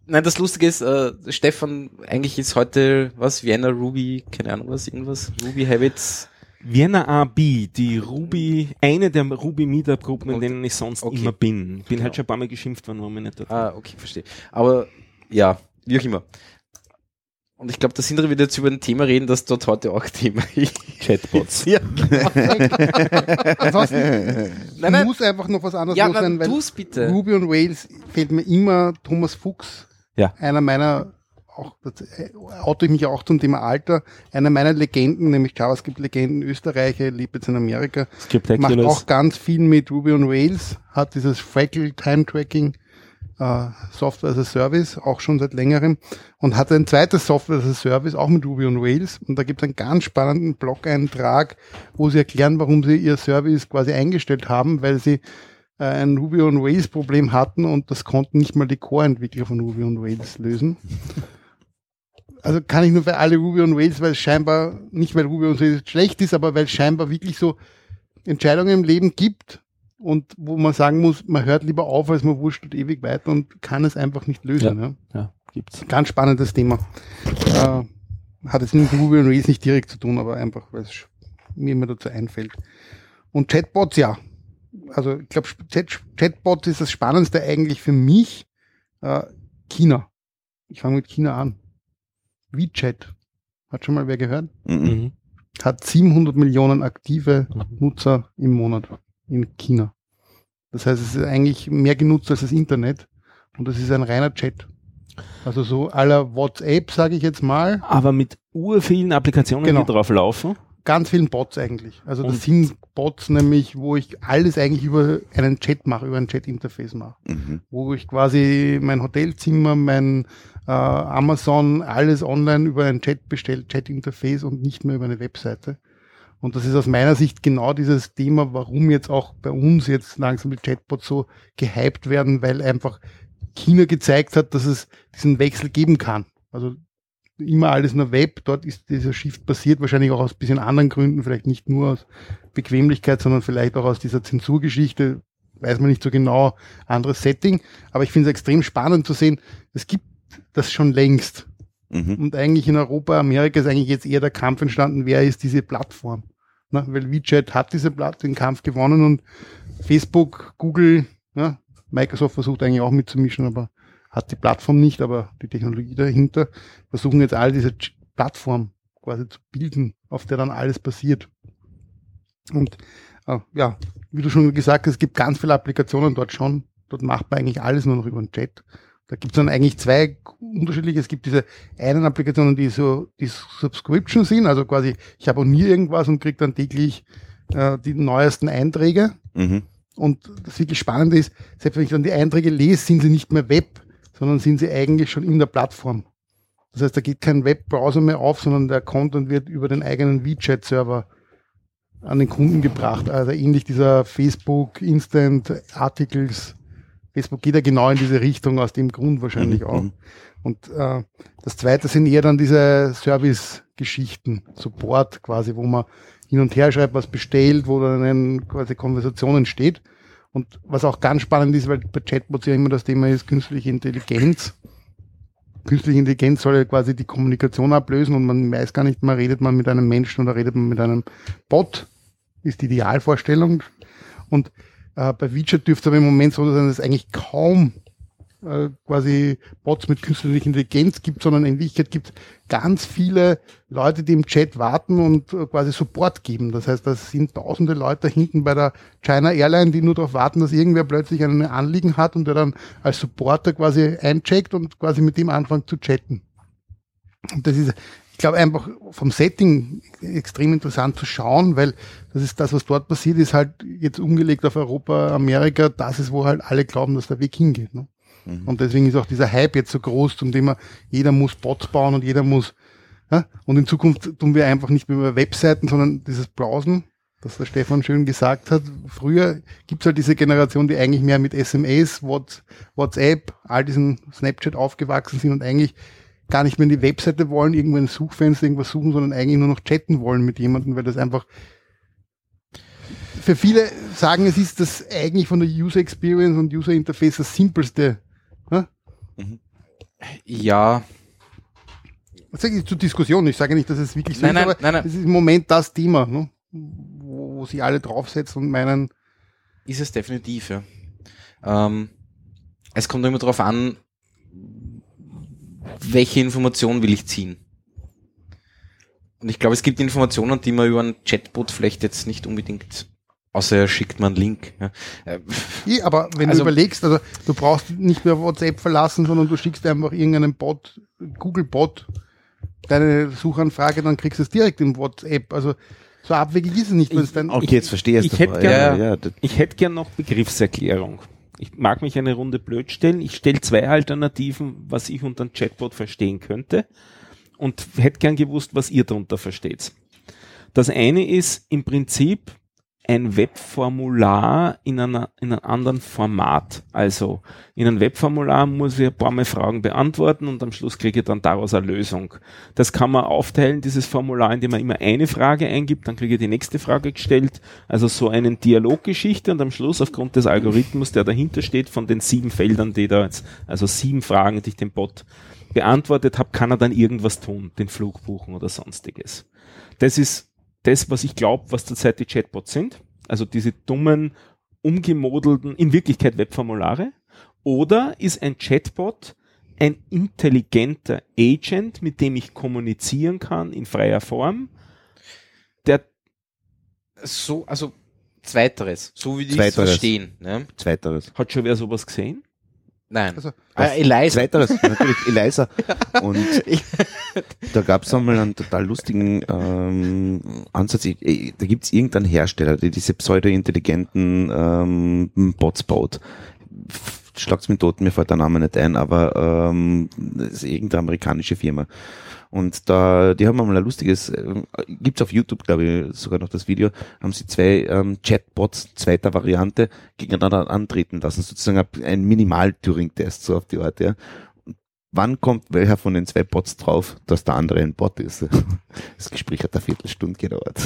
nein, das Lustige ist, äh, Stefan, eigentlich ist heute, was, Vienna, Ruby, keine Ahnung was, irgendwas, Ruby Habits. Vienna AB, die Ruby, eine der Ruby Meetup Gruppen, in denen ich sonst okay. immer bin. Bin Genau. halt schon ein paar Mal geschimpft worden, warum ich nicht dort Ah, okay, verstehe. Aber, ja, wie auch immer. Und ich glaube, da sind wir wieder jetzt über ein Thema reden, das dort heute auch Thema ist. Chatbots. [laughs] Ja, Ansonsten nein, nein, muss einfach noch was anderes ja, los sein, weil tu's bitte. Ruby und Wales fehlt mir immer Thomas Fuchs. Ja. Einer meiner, auch, oute ich mich auch zum Thema Alter, einer meiner Legenden, nämlich JavaScript-Legenden, Österreicher, lebt jetzt in Amerika, macht auch ganz viel mit Ruby on Rails, hat dieses Freckle Time Tracking äh, Software as a Service, auch schon seit längerem, und hat ein zweites Software as a Service, auch mit Ruby on Rails. Und da gibt es einen ganz spannenden Blog-Eintrag, wo sie erklären, warum sie ihr Service quasi eingestellt haben, weil sie äh, ein Ruby on Rails Problem hatten und das konnten nicht mal die Core-Entwickler von Ruby on Rails lösen. also kann ich nur für alle Ruby on Rails, weil es scheinbar, nicht weil Ruby on Rails schlecht ist, aber weil es scheinbar wirklich so Entscheidungen im Leben gibt und wo man sagen muss, man hört lieber auf, als man wurschtelt ewig weiter und kann es einfach nicht lösen. Ja, Ja, gibt's. Ganz spannendes Thema. Äh, hat es mit Ruby on Rails nicht direkt zu tun, aber einfach, weil es mir immer dazu einfällt. Und Chatbots, ja. Also ich glaube, Chat, Chatbots ist das Spannendste eigentlich für mich. Äh, China. Ich fange mit China an. WeChat. Hat schon mal wer gehört? Mhm. Mhm. Hat 700 Millionen aktive Mhm. Nutzer im Monat in China. Das heißt, es ist eigentlich mehr genutzt als das Internet und es ist ein reiner Chat. Also so aller WhatsApp, sage ich jetzt mal, Aber mit urvielen Applikationen, Genau. die drauf laufen. Ganz vielen Bots eigentlich. Also das Und- sind Bots nämlich, wo ich alles eigentlich über einen Chat mache, über ein Chat-Interface mache. Mhm. Wo ich quasi mein Hotelzimmer, mein äh, Amazon, alles online über ein Chat bestellt, Chat-Interface und nicht mehr über eine Webseite. Und das ist aus meiner Sicht genau dieses Thema, warum jetzt auch bei uns jetzt langsam die Chatbots so gehypt werden, weil einfach China gezeigt hat, dass es diesen Wechsel geben kann. Also immer alles nur Web, dort ist dieser Shift passiert, wahrscheinlich auch aus ein bisschen anderen Gründen, vielleicht nicht nur aus Bequemlichkeit, sondern vielleicht auch aus dieser Zensurgeschichte, weiß man nicht so genau, anderes Setting. Aber ich finde es extrem spannend zu sehen, es gibt das schon längst. Mhm. Und eigentlich in Europa, Amerika ist eigentlich jetzt eher der Kampf entstanden, wer ist diese Plattform? Ne? Weil WeChat hat diese Platt den Kampf gewonnen und Facebook, Google, ja, Microsoft versucht eigentlich auch mitzumischen, aber hat die Plattform nicht, aber die Technologie dahinter versuchen jetzt all diese Plattform quasi zu bilden, auf der dann alles passiert. Und äh, ja, wie du schon gesagt hast, es gibt ganz viele Applikationen dort schon. Dort macht man eigentlich alles nur noch über den Chat. Da gibt es dann eigentlich zwei unterschiedliche. Es gibt diese einen Applikationen, die so die Subscription sind, also quasi ich abonniere irgendwas und kriege dann täglich äh, die neuesten Einträge. Mhm. Und das wirklich Spannende ist, selbst wenn ich dann die Einträge lese, sind sie nicht mehr Web, sondern sind sie eigentlich schon in der Plattform. Das heißt, da geht kein Webbrowser mehr auf, sondern der Content wird über den eigenen WeChat-Server an den Kunden gebracht. Also ähnlich dieser Facebook Instant Articles. Facebook geht ja genau in diese Richtung, aus dem Grund wahrscheinlich Mhm. auch. Und äh, das zweite sind eher dann diese Service-Geschichten, Support quasi, wo man hin und her schreibt, was bestellt, wo dann eine quasi Konversation entsteht. Und was auch ganz spannend ist, weil bei Chatbots ja immer das Thema ist, künstliche Intelligenz. Künstliche Intelligenz soll ja quasi die Kommunikation ablösen und man weiß gar nicht mehr, redet man mit einem Menschen oder redet man mit einem Bot, ist die Idealvorstellung. Und äh, bei WeChat dürfte es aber im Moment so sein, dass es eigentlich kaum äh, quasi Bots mit künstlicher Intelligenz gibt, sondern in Wirklichkeit gibt ganz viele Leute, die im Chat warten und äh, quasi Support geben. Das heißt, das sind tausende Leute hinten bei der China Airline, die nur darauf warten, dass irgendwer plötzlich ein Anliegen hat und der dann als Supporter quasi eincheckt und quasi mit dem anfängt zu chatten. Und das ist, ich glaube, einfach vom Setting extrem interessant zu schauen, weil das ist das, was dort passiert, ist halt jetzt umgelegt auf Europa, Amerika, das ist, wo halt alle glauben, dass der Weg hingeht. Ne? Mhm. Und deswegen ist auch dieser Hype jetzt so groß, zum Thema, jeder muss Bots bauen und jeder muss, ja? und in Zukunft tun wir einfach nicht mehr über Webseiten, sondern dieses Browsen, das der Stefan schön gesagt hat. Früher gibt's halt diese Generation, die eigentlich mehr mit SMS, Whats- WhatsApp, all diesen Snapchat aufgewachsen sind und eigentlich gar nicht mehr in die Webseite wollen, irgendwo ein Suchfenster irgendwas suchen, sondern eigentlich nur noch chatten wollen mit jemandem, weil das einfach für viele sagen, es ist das eigentlich von der User Experience und User Interface das simpelste. Ja? Ja, Das sage ich zur Diskussion. Ich sage nicht, dass es wirklich so Nein, ist, nein, aber nein, nein. es ist im Moment das Thema, ne? wo, wo sie alle draufsetzen und meinen, ist es definitiv, ja. Ähm, es kommt immer darauf an, welche Information will ich ziehen. Und ich glaube, es gibt Informationen, die man über einen Chatbot vielleicht jetzt nicht unbedingt, außer er schickt man einen Link. Ja. [laughs] Eh, aber wenn Also- du überlegst, also du brauchst nicht mehr WhatsApp verlassen, sondern du schickst einfach irgendeinen Bot, Google-Bot, deine Suchanfrage, dann kriegst du es direkt im WhatsApp. Also so abwegig ist es nicht, es dann Okay, jetzt verstehe ich ich es hätte aber. gern- ja, ja, das- Ich hätte gern noch Begriffserklärung. Ich mag mich eine Runde blöd stellen. Ich stelle zwei Alternativen, was ich unter einem Chatbot verstehen könnte und hätte gern gewusst, was ihr darunter versteht. Das eine ist im Prinzip ein Webformular in, einer, in einem anderen Format. Also in einem Webformular muss ich ein paar Mal Fragen beantworten und am Schluss kriege ich dann daraus eine Lösung. Das kann man aufteilen, dieses Formular, indem man immer eine Frage eingibt, dann kriege ich die nächste Frage gestellt. Also so eine Dialoggeschichte und am Schluss aufgrund des Algorithmus, der dahinter steht, von den sieben Feldern, die da jetzt, also sieben Fragen, die ich dem Bot beantwortet habe, kann er dann irgendwas tun, den Flug buchen oder sonstiges. Das ist das, was ich glaube, was zurzeit die Chatbots sind. Also diese dummen, umgemodelten, in Wirklichkeit Webformulare. Oder ist ein Chatbot ein intelligenter Agent, mit dem ich kommunizieren kann in freier Form, der So, also zweiteres, so wie die es Zweiteres. verstehen. Ne? Zweiteres. hat schon wer sowas gesehen? Nein. Also, äh, Eliza. Zweiteres, natürlich, Eliza. [laughs] Und da gab es einmal einen total lustigen ähm, Ansatz. Ich, ich, da gibt es irgendeinen Hersteller, der diese pseudo-intelligenten ähm, Bots baut. Schlagt's mir tot, mir fällt der Name nicht ein, aber ähm, das ist irgendeine amerikanische Firma. Und da, die haben mal ein lustiges, äh, gibt's auf YouTube, glaube ich, sogar noch das Video, haben sie zwei ähm, Chatbots zweiter Variante gegeneinander antreten lassen, sozusagen ein Minimal-Turing-Test, so auf die Art, ja. Wann kommt welcher von den zwei Bots drauf, dass der andere ein Bot ist? [laughs] Das Gespräch hat eine Viertelstunde gedauert.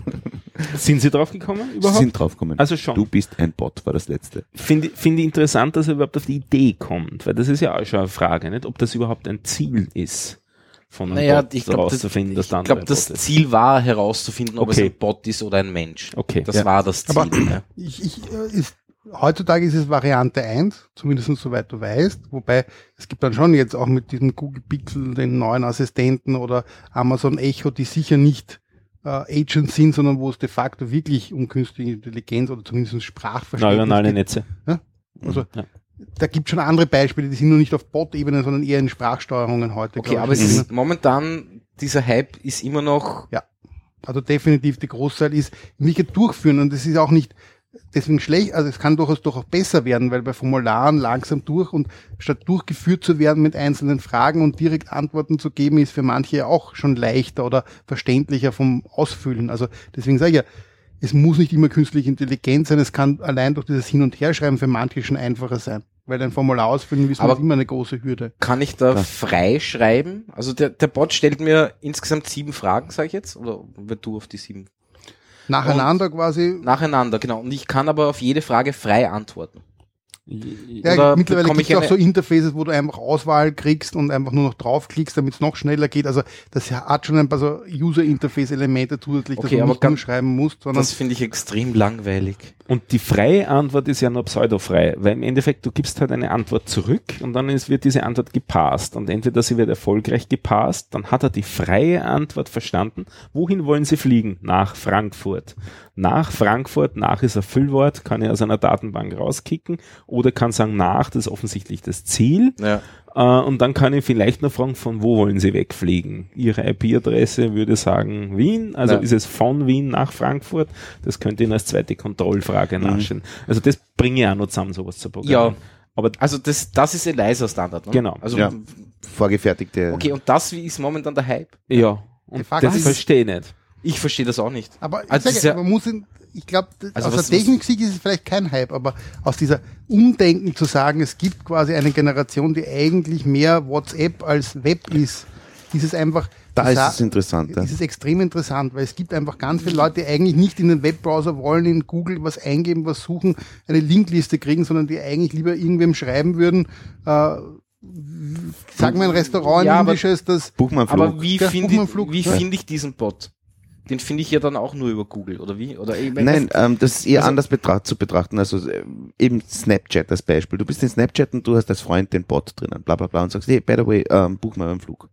[laughs] Sind Sie drauf gekommen Sie überhaupt? sind draufgekommen. Also schon. Du bist ein Bot, war das letzte. Finde finde ich interessant, dass er überhaupt auf die Idee kommt, weil das ist ja auch schon eine Frage, nicht? Ob das überhaupt ein Ziel ist, von einem Naja, Bot ich glaube, das, herauszufinden, dass ich der andere glaub, das ist. Ziel war herauszufinden, ob Okay. es ein Bot ist oder ein Mensch. Okay. Das Ja. war das Ziel. Aber- ja. [clears throat] ich, ich, äh, ist, heutzutage ist es Variante 1, zumindest soweit du weißt, wobei es gibt dann schon jetzt auch mit diesem Google Pixel den neuen Assistenten oder Amazon Echo, die sicher nicht äh, Agents sind, sondern wo es de facto wirklich um künstliche Intelligenz oder zumindest Sprachverständnis Neuronale geht. Netze. Also Ja. Da gibt schon andere Beispiele, die sind nur nicht auf Bot-Ebene, sondern eher in Sprachsteuerungen heute. Okay, aber es ist momentan, dieser Hype ist immer noch, Also definitiv die Großteil ist nicht durchführen und es ist auch nicht deswegen schlecht, also es kann durchaus doch auch besser werden, weil bei Formularen langsam durch und statt durchgeführt zu werden mit einzelnen Fragen und direkt Antworten zu geben, ist für manche ja auch schon leichter oder verständlicher vom Ausfüllen. Also deswegen sage ich ja, es muss nicht immer künstliche Intelligenz sein, es kann allein durch dieses Hin- und Herschreiben für manche schon einfacher sein. Weil ein Formular ausfüllen ist immer eine große Hürde. kann ich da Klar. frei schreiben? Also der, der Bot stellt mir insgesamt sieben Fragen, sage ich jetzt, oder wird du auf die sieben? Nacheinander quasi. Nacheinander, genau. Und ich kann aber auf jede Frage frei antworten. Ja, Oder mittlerweile gibt es auch so Interfaces, wo du einfach Auswahl kriegst und einfach nur noch draufklickst, damit es noch schneller geht. Also das hat schon ein paar so User-Interface-Elemente zusätzlich, Okay, dass du aber nicht ganz- schreiben musst, sondern Das finde ich extrem langweilig. Und die freie Antwort ist ja nur pseudofrei, weil im Endeffekt du gibst halt eine Antwort zurück und dann ist, wird diese Antwort gepasst und entweder sie wird erfolgreich gepasst, dann hat er die freie Antwort verstanden. Wohin wollen sie fliegen? Nach Frankfurt. Nach Frankfurt, nach ist ein Füllwort, kann ich aus einer Datenbank rauskicken oder kann sagen nach, das ist offensichtlich das Ziel. Ja. Äh, und dann kann ich vielleicht noch fragen, von wo wollen Sie wegfliegen? Ihre IP-Adresse würde sagen Wien, also Ja. ist es von Wien nach Frankfurt? Das könnte Ihnen als zweite Kontrollfrage nachschauen. Also das bringe ich auch noch zusammen, sowas zu programmieren. Ja. Aber Also das, das ist Eliza Standard, ne? Genau. Also, Ja. Vorgefertigte. okay, und das wie ist momentan der Hype? ja, und das verstehe ich nicht. Ich verstehe das auch nicht. aber ich, Also das ja, man muss in, ich glaube, Also aus was- der Technik-Sicht ist es vielleicht kein Hype, aber aus dieser Umdenken zu sagen, es gibt quasi eine Generation, die eigentlich mehr WhatsApp als Web ist, ist es einfach da ist es interessant. Ja. ist es extrem interessant, weil es gibt einfach ganz viele Leute, die eigentlich nicht in den Webbrowser wollen, in Google was eingeben, was suchen, eine Linkliste kriegen, sondern die eigentlich lieber irgendwem schreiben würden, äh, sagen wir ein Restaurant, ein Ja, indisches, das Buch mal einen Flug. Aber wie finde ich, Flug. wie Ja. finde ich diesen Bot? Den finde ich ja dann auch nur über Google, oder wie? Oder ich mein, Nein, ähm, das ist eher Also- anders betracht, zu betrachten. Also äh, eben Snapchat als Beispiel. Du bist in Snapchat und du hast als Freund den Bot drinnen, bla bla bla und sagst, hey, by the way, ähm, buch mal einen Flug.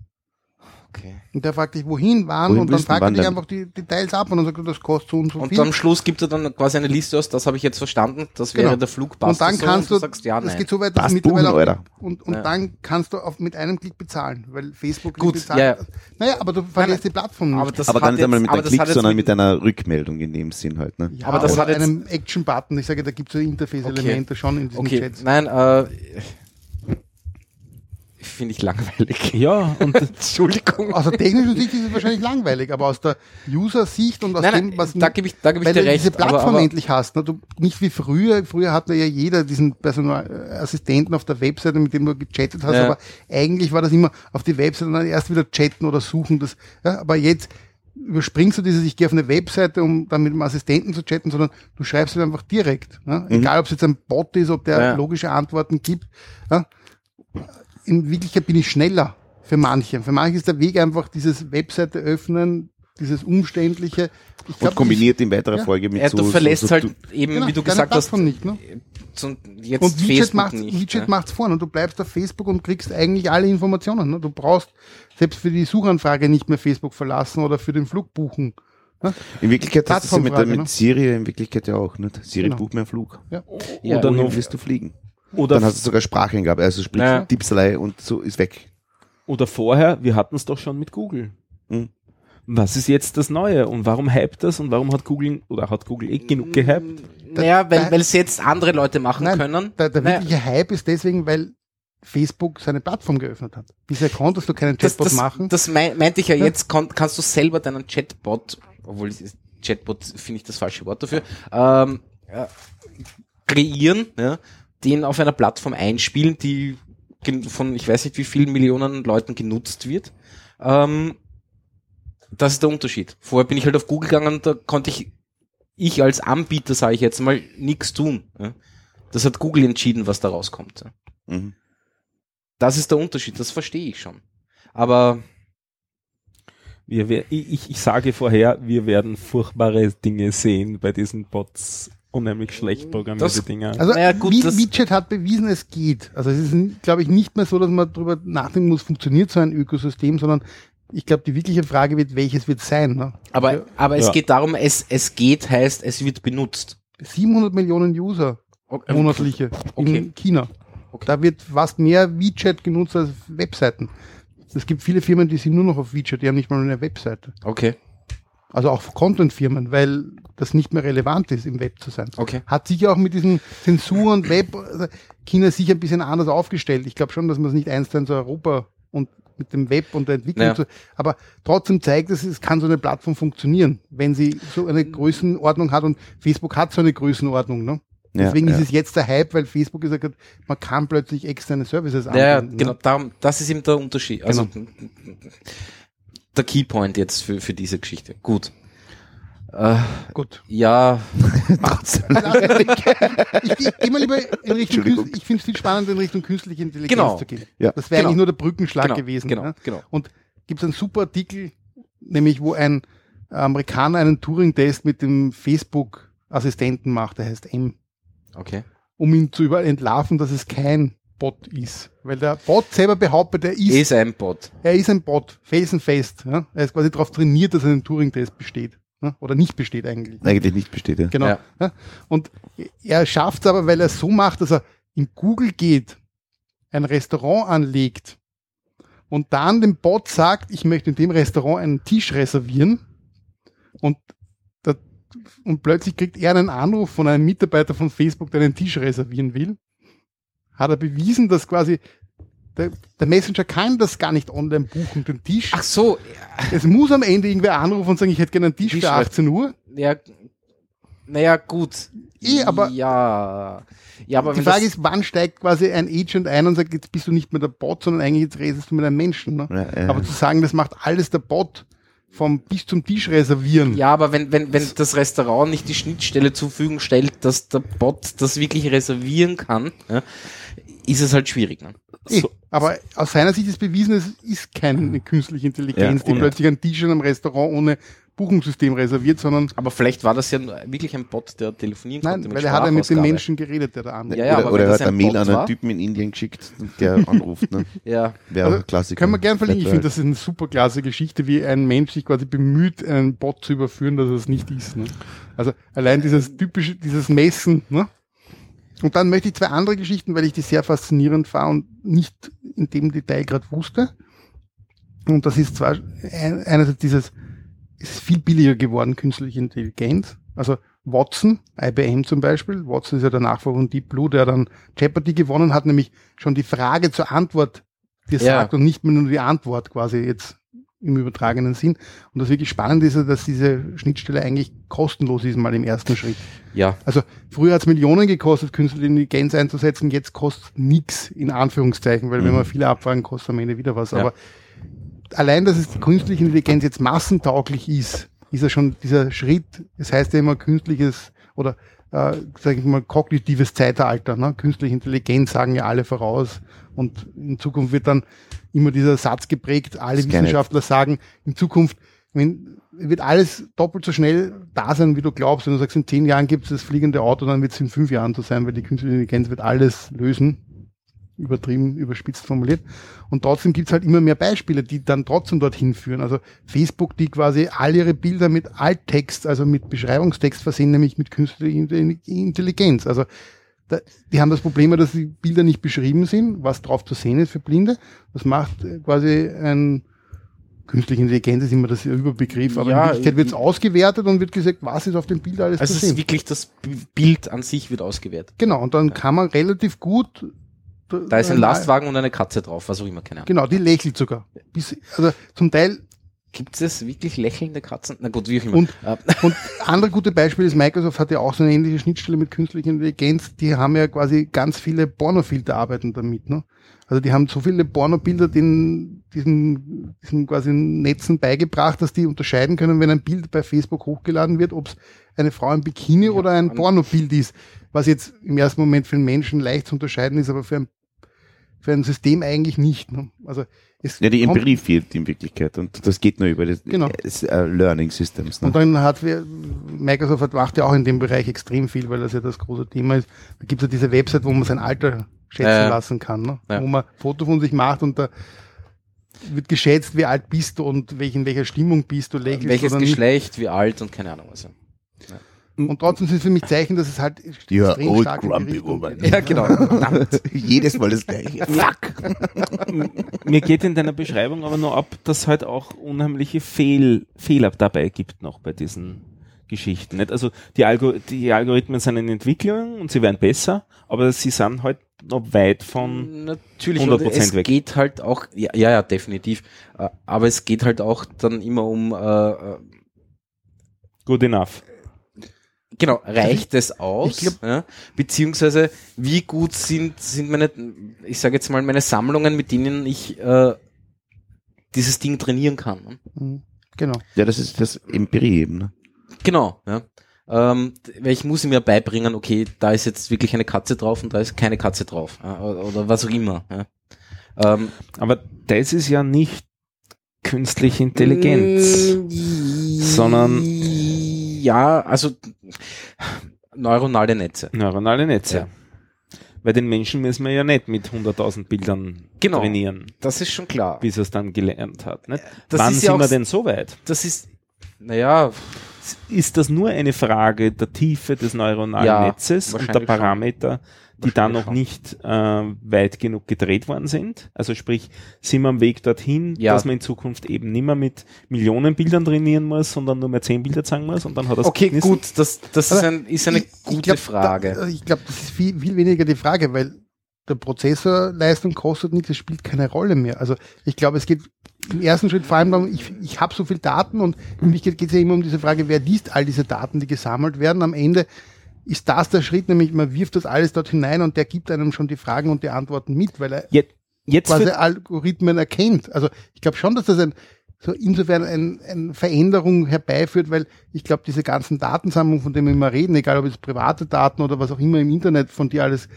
Okay. Und der fragt dich, wohin waren, Wohin und dann fragt er dich einfach die Details ab und dann sagt er, das kostet so und so Und viel. am Schluss gibt er dann quasi eine Liste aus, das habe ich jetzt verstanden, das wäre Genau. der Flug, und passt dann das so? kannst und du, sagst ja, das nein. geht so weit, dass Passt mittlerweile buchen, auch, Alter. und, und Ja. dann kannst du auf, mit einem Klick bezahlen, weil Facebook Gut, bezahlt. ja, ja. Naja, aber du verlierst die Plattform nicht. aber das aber gar nicht einmal mit einem Klick, sondern mit- mit einer Rückmeldung in dem Sinn halt. Ne? ja, aber das oder hat jetzt- einem Action-Button. Ich sage, da gibt es so Interface-Elemente schon in diesen Okay, Chats. nein, äh, finde ich langweilig. Ja, [laughs] und Entschuldigung. Aus der technischen Sicht ist es wahrscheinlich langweilig, aber aus der User-Sicht und aus Nein, nein, dem, was da gebe ich, da gebe ich weil dir du recht. diese Plattform aber, aber, endlich hast. Ne? Du, nicht wie früher. Früher hatte ja jeder diesen Personalassistenten auf der Webseite, mit dem du gechattet hast, Ja. aber eigentlich war das immer auf die Webseite und dann erst wieder chatten oder suchen. Das, ja, aber jetzt überspringst du dieses, ich gehe auf eine Webseite, um dann mit dem Assistenten zu chatten, sondern du schreibst es einfach direkt. Ne? Egal, ob es jetzt ein Bot ist, ob der Ja. logische Antworten gibt. Ja? In Wirklichkeit bin ich schneller für manche. Für manche ist der Weg einfach dieses Webseite öffnen, dieses umständliche. Ich Und glaub, kombiniert in weiterer Ja. Folge mit ja, so, du verlässt so, so, halt eben, Genau, wie du gesagt hast, nicht, ne? so, jetzt Und Widget Facebook macht's, nicht. Widget ne? macht's vorne und du bleibst auf Facebook und kriegst eigentlich alle Informationen. Ne? Du brauchst selbst für die Suchanfrage nicht mehr Facebook verlassen oder für den Flug buchen. In Wirklichkeit hast du ja mit, mit ne? Siri in Wirklichkeit ja auch, nicht? Siri Genau. bucht mir einen Flug. Ja, oder Wohin noch, willst du fliegen? Oder, Dann hast du sogar Spracheingabe, also sprich Ja. Tippselei und so ist weg. oder vorher, wir hatten es doch schon mit Google. Hm. Was ist jetzt das Neue und warum hypt das und warum hat Google oder hat Google eh genug gehypt? Naja, weil, es jetzt andere Leute machen Nein, können. Der, der Naja, wirkliche Hype ist deswegen, weil Facebook seine Plattform geöffnet hat. Bisher konntest du keinen das, Chatbot das, machen. das mein, meinte ich ja, Ja. jetzt kon, kannst du selber deinen Chatbot, obwohl es ist- Chatbot finde ich das falsche Wort dafür, ähm, ja, kreieren, ja, den auf einer Plattform einspielen, die von ich weiß nicht wie vielen Millionen Leuten genutzt wird. Ähm, das ist der Unterschied. Vorher bin ich halt auf Google gegangen, da konnte ich, ich als Anbieter, sage ich jetzt mal, nichts tun. Das hat Google entschieden, was da rauskommt. Mhm. Das ist der Unterschied, das verstehe ich schon. Aber Wir, ich- ich sage vorher, wir werden furchtbare Dinge sehen bei diesen Bots. Unheimlich schlecht programmierte Das- Dinge. Also Naja, gut, Widget hat bewiesen, es geht. Also es ist, glaube ich, nicht mehr so, dass man darüber nachdenken muss, funktioniert so ein Ökosystem, sondern ich glaube, die wirkliche Frage wird, welches wird sein. Ne? Aber, Ja. aber es Ja. geht darum, es, es geht heißt, es wird benutzt. 700 Millionen User monatliche Okay. in China. Okay. Da wird fast mehr WeChat genutzt als Webseiten. Es gibt viele Firmen, die sind nur noch auf WeChat, die haben nicht mal eine Webseite. Okay, Also auch Content-Firmen, weil das nicht mehr relevant ist, im Web zu sein. okay. Hat sicher auch mit diesen Zensur und Web, also China ist sicher ein bisschen anders aufgestellt. Ich glaube schon, dass man es nicht eins zu Europa und mit dem Web und der Entwicklung, Ja. zu, aber trotzdem zeigt es, es kann so eine Plattform funktionieren, wenn sie so eine Größenordnung hat und Facebook hat so eine Größenordnung. Ne? Ja, Deswegen ja. ist es jetzt der Hype, weil Facebook gesagt hat, man kann plötzlich externe Services Ja, ja, anbieten. genau, Ne? darum, das ist eben der Unterschied. Also der Keypoint jetzt für, für diese Geschichte. Gut. Äh, Gut. ja, [laughs] ich ich gehe mal lieber in Richtung ich finde es viel spannender in Richtung künstliche Intelligenz Genau. zu gehen. Ja. Das wäre Genau. eigentlich nur der Brückenschlag genau, gewesen. Genau, ne? genau. Und gibt es einen super Artikel, nämlich wo ein Amerikaner einen Turing-Test mit dem Facebook-Assistenten macht, der heißt M, Okay. um ihn zu entlarven, dass es kein Bot ist. Weil der Bot selber behauptet, er ist, Ist ein Bot. er ist ein Bot, felsenfest. Ja? Er ist quasi darauf trainiert, dass er einen Turing-Test besteht. Ja? Oder nicht besteht eigentlich. Eigentlich nicht besteht, ja. Genau. Ja. Und er schafft es aber, weil er es so macht, dass er in Google geht, ein Restaurant anlegt und dann dem Bot sagt, ich möchte in dem Restaurant einen Tisch reservieren und, und plötzlich kriegt er einen Anruf von einem Mitarbeiter von Facebook, der einen Tisch reservieren will. Hat er bewiesen, dass quasi der, der Messenger kann das gar nicht online buchen, den Tisch. Ach so, Es muss am Ende irgendwer anrufen und sagen, ich hätte gerne einen Tisch Tisch für 18 Uhr. ja, naja, gut. Eh, aber- Ja. Ja, aber die Frage ist, wann steigt quasi ein Agent ein und sagt, jetzt bist du nicht mehr der Bot, sondern eigentlich jetzt redest du mit einem Menschen. Ne? Ja, ja. Aber zu sagen, das macht alles der Bot vom bis zum Tisch reservieren. Ja, aber wenn, wenn, wenn das Restaurant nicht die Schnittstelle zur Verfügung stellt, dass der Bot das wirklich reservieren kann, ja, ist es halt schwierig. Ne? Eh, So. aber aus seiner Sicht ist bewiesen, es ist keine künstliche Intelligenz, Ja, die plötzlich einen Tisch in einem Restaurant ohne Buchungssystem reserviert, sondern Aber vielleicht war das ja wirklich ein Bot, der telefonieren nein, konnte. weil er hat ja mit dem. Menschen geredet, der da andere. Ja, ja, oder aber oder er das hat ein ein Mail Bot an einen war- Typen in Indien geschickt, der [laughs] anruft. Ne? Ja, Wäre Also, ein Klassiker. Können wir gern verlinken. Ich finde, das ist eine super klasse Geschichte, wie ein Mensch sich quasi bemüht, einen Bot zu überführen, dass er es nicht ist. Ne? Also allein dieses typische, dieses Messen. Ne? Und dann möchte ich zwei andere Geschichten, weil ich die sehr faszinierend fand und nicht in dem Detail gerade wusste. Und das ist zwar ein- einerseits dieses, es ist viel billiger geworden, künstliche Intelligenz. Also Watson, IBM zum Beispiel. Watson ist ja der Nachfolger von Deep Blue, der dann Jeopardy gewonnen hat, nämlich schon die Frage zur Antwort dir Ja. sagt und nicht mehr nur die Antwort quasi jetzt im übertragenen Sinn. Und das wirklich spannend ist, ja, dass diese Schnittstelle eigentlich kostenlos ist, mal im ersten Schritt. Ja, Also früher hat es Millionen gekostet, künstliche Intelligenz einzusetzen, jetzt kostet nix in Anführungszeichen, weil wenn Mhm. wir viele abfragen, kostet am Ende wieder was. Ja. Aber allein, dass es die künstliche Intelligenz jetzt massentauglich ist, ist ja schon dieser Schritt, das heißt ja immer künstliches oder äh, sage ich mal kognitives Zeitalter. Ne? Künstliche Intelligenz sagen ja alle voraus und in Zukunft wird dann immer dieser Satz geprägt, alle. Wissenschaftler sagen, in Zukunft wenn, wird alles doppelt so schnell da sein, wie du glaubst. Wenn du sagst, in zehn Jahren gibt es das fliegende Auto, dann wird es in fünf Jahren so sein, weil die künstliche Intelligenz wird alles lösen. Übertrieben, überspitzt formuliert. Und trotzdem gibt es halt immer mehr Beispiele, die dann trotzdem dorthin führen. Also Facebook, die quasi all ihre Bilder mit Alttext, also mit Beschreibungstext versehen, nämlich mit künstlicher Intelli- Intelligenz. Also da, die haben das Problem, dass die Bilder nicht beschrieben sind, was drauf zu sehen ist für Blinde. Das macht äh, quasi ein künstliche Intelligenz ist immer das Überbegriff, aber Ja, in Wirklichkeit wird es ausgewertet und wird gesagt, was ist auf dem Bild alles also zu sehen. wirklich das Bild an sich wird ausgewertet. Genau, und dann kann man relativ gut. Da ist ein Lastwagen und eine Katze drauf, was auch immer, keine Ahnung. Genau, die lächelt sogar. Bis, also zum Teil Gibt es wirklich lächelnde Katzen? Na gut, wie auch immer. Und- Äh, Und andere gute Beispiel ist, Microsoft hat ja auch so eine ähnliche Schnittstelle mit künstlicher Intelligenz. Die haben ja quasi ganz viele Pornofilter arbeiten damit. Ne? Also die haben so viele Pornobilder den, diesen, diesen quasi Netzen beigebracht, dass die unterscheiden können, wenn ein Bild bei Facebook hochgeladen wird, ob es eine Frau im Bikini oder ein Pornobild ist. Was jetzt im ersten Moment für einen Menschen leicht zu unterscheiden ist, aber für ein, für ein System eigentlich nicht. Ne? Also es Ja, die Empirie fehlt in Wirklichkeit und das geht nur über das, Genau. das äh, Learning Systems. Ne? Und dann hat wir, Microsoft hat- macht ja auch in dem Bereich extrem viel, weil das ja das große Thema ist. Da gibt es ja diese Website, wo man sein Alter schätzen ja. lassen kann, ne? Ja. wo man ein Foto von sich macht und da wird geschätzt, wie alt bist du und welch, in welcher Stimmung bist du, lächelst welches nicht. Geschlecht, wie alt und keine Ahnung was. ja. Und trotzdem sind es für mich Zeichen, dass es halt Ja, extrem old stark grumpy woman. Ja, genau. Verdammt. [laughs] Jedes Mal das gleiche. [laughs] Fuck! Mir geht in deiner Beschreibung aber nur ab, dass halt auch unheimliche Fehl, Fehler dabei gibt noch bei diesen Geschichten. Nicht? Also die, Algo die Algorithmen sind in Entwicklung und sie werden besser, aber sie sind halt noch weit von Natürlich, 100% und es weg. geht halt auch, ja, ja, ja, definitiv. Äh, Aber es geht halt auch dann immer um, äh, äh, good enough. Genau, reicht es aus? ich glaub- ja? Beziehungsweise, wie gut sind, sind meine, ich sage jetzt mal, meine Sammlungen, mit denen ich äh, dieses Ding trainieren kann. ne? Mhm. Genau. Ja, das ist das Empirie eben. Ne? Genau, ja. Ähm, weil ich muss ihm ja beibringen, okay, da ist jetzt wirklich eine Katze drauf und da ist keine Katze drauf. Ja, oder, oder was auch immer. Ja. Ähm, Aber das ist ja nicht künstliche Intelligenz, sondern ja, also neuronale Netze. neuronale Netze. Ja. Weil den Menschen müssen wir ja nicht mit 100.000 Bildern Genau. trainieren, Das ist schon klar. bis er es dann gelernt hat. Nicht? Das Wann ist sind ja wir denn so weit? Das ist, naja, Ist das nur eine Frage der Tiefe des neuronalen Ja, Netzes und der wahrscheinlich schon. Die dann noch nicht äh, weit genug gedreht worden sind? Also sprich, sind wir am Weg dorthin, Ja. dass man in Zukunft eben nicht mehr mit Millionen Bildern trainieren muss, sondern nur mehr zehn Bilder zeigen muss und dann hat er okay, geknissen? gut, das, das ist, ein, ist eine Ich- ich gute glaub, Frage. Da, ich glaube, das ist viel, viel weniger die Frage, weil der Prozessorleistung kostet nichts, es spielt keine Rolle mehr. Also ich glaube, es geht im ersten Schritt vor allem darum, ich, ich habe so viel Daten und in Wirklichkeit geht es ja immer um diese Frage, wer liest all diese Daten, die gesammelt werden. Am Ende ist das der Schritt, nämlich man wirft das alles dort hinein und der gibt einem schon die Fragen und die Antworten mit, weil er Jetzt, jetzt quasi Algorithmen erkennt. Also ich glaube schon, dass das ein, so insofern ein, eine Veränderung herbeiführt, weil ich glaube, diese ganzen Datensammlungen, von denen wir immer reden, egal ob es private Daten oder was auch immer im Internet von dir alles,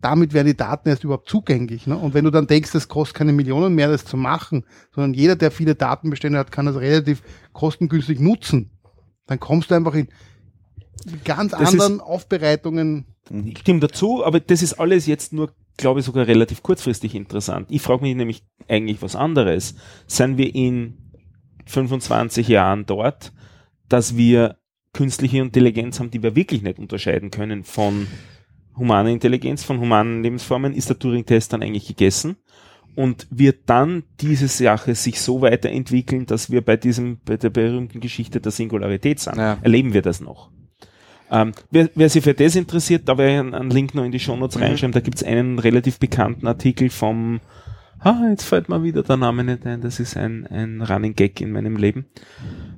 damit werden die Daten erst überhaupt zugänglich. Ne? Und wenn du dann denkst, das kostet keine Millionen mehr, das zu machen, sondern jeder, der viele Datenbestände hat, kann das relativ kostengünstig nutzen, dann kommst du einfach in ganz Das ist- anderen Aufbereitungen. ich stimme dazu, aber das ist alles jetzt nur, glaube ich, sogar relativ kurzfristig interessant. Ich frage mich nämlich eigentlich was anderes. Sind wir in 25 Jahren dort, dass wir künstliche Intelligenz haben, die wir wirklich nicht unterscheiden können von humaner Intelligenz, von humanen Lebensformen? Ist der Turing-Test dann eigentlich gegessen? Und wird dann diese Sache sich so weiterentwickeln, dass wir bei diesem, bei der berühmten Geschichte der Singularität sind? Ja. Erleben wir das noch? Ähm, wer, wer sich für das interessiert, da werde ich einen, einen Link noch in die Shownotes Mhm. reinschreiben. Da gibt es einen relativ bekannten Artikel vom Ah, jetzt fällt mir wieder der Name nicht ein. Das ist ein, ein Running Gag in meinem Leben.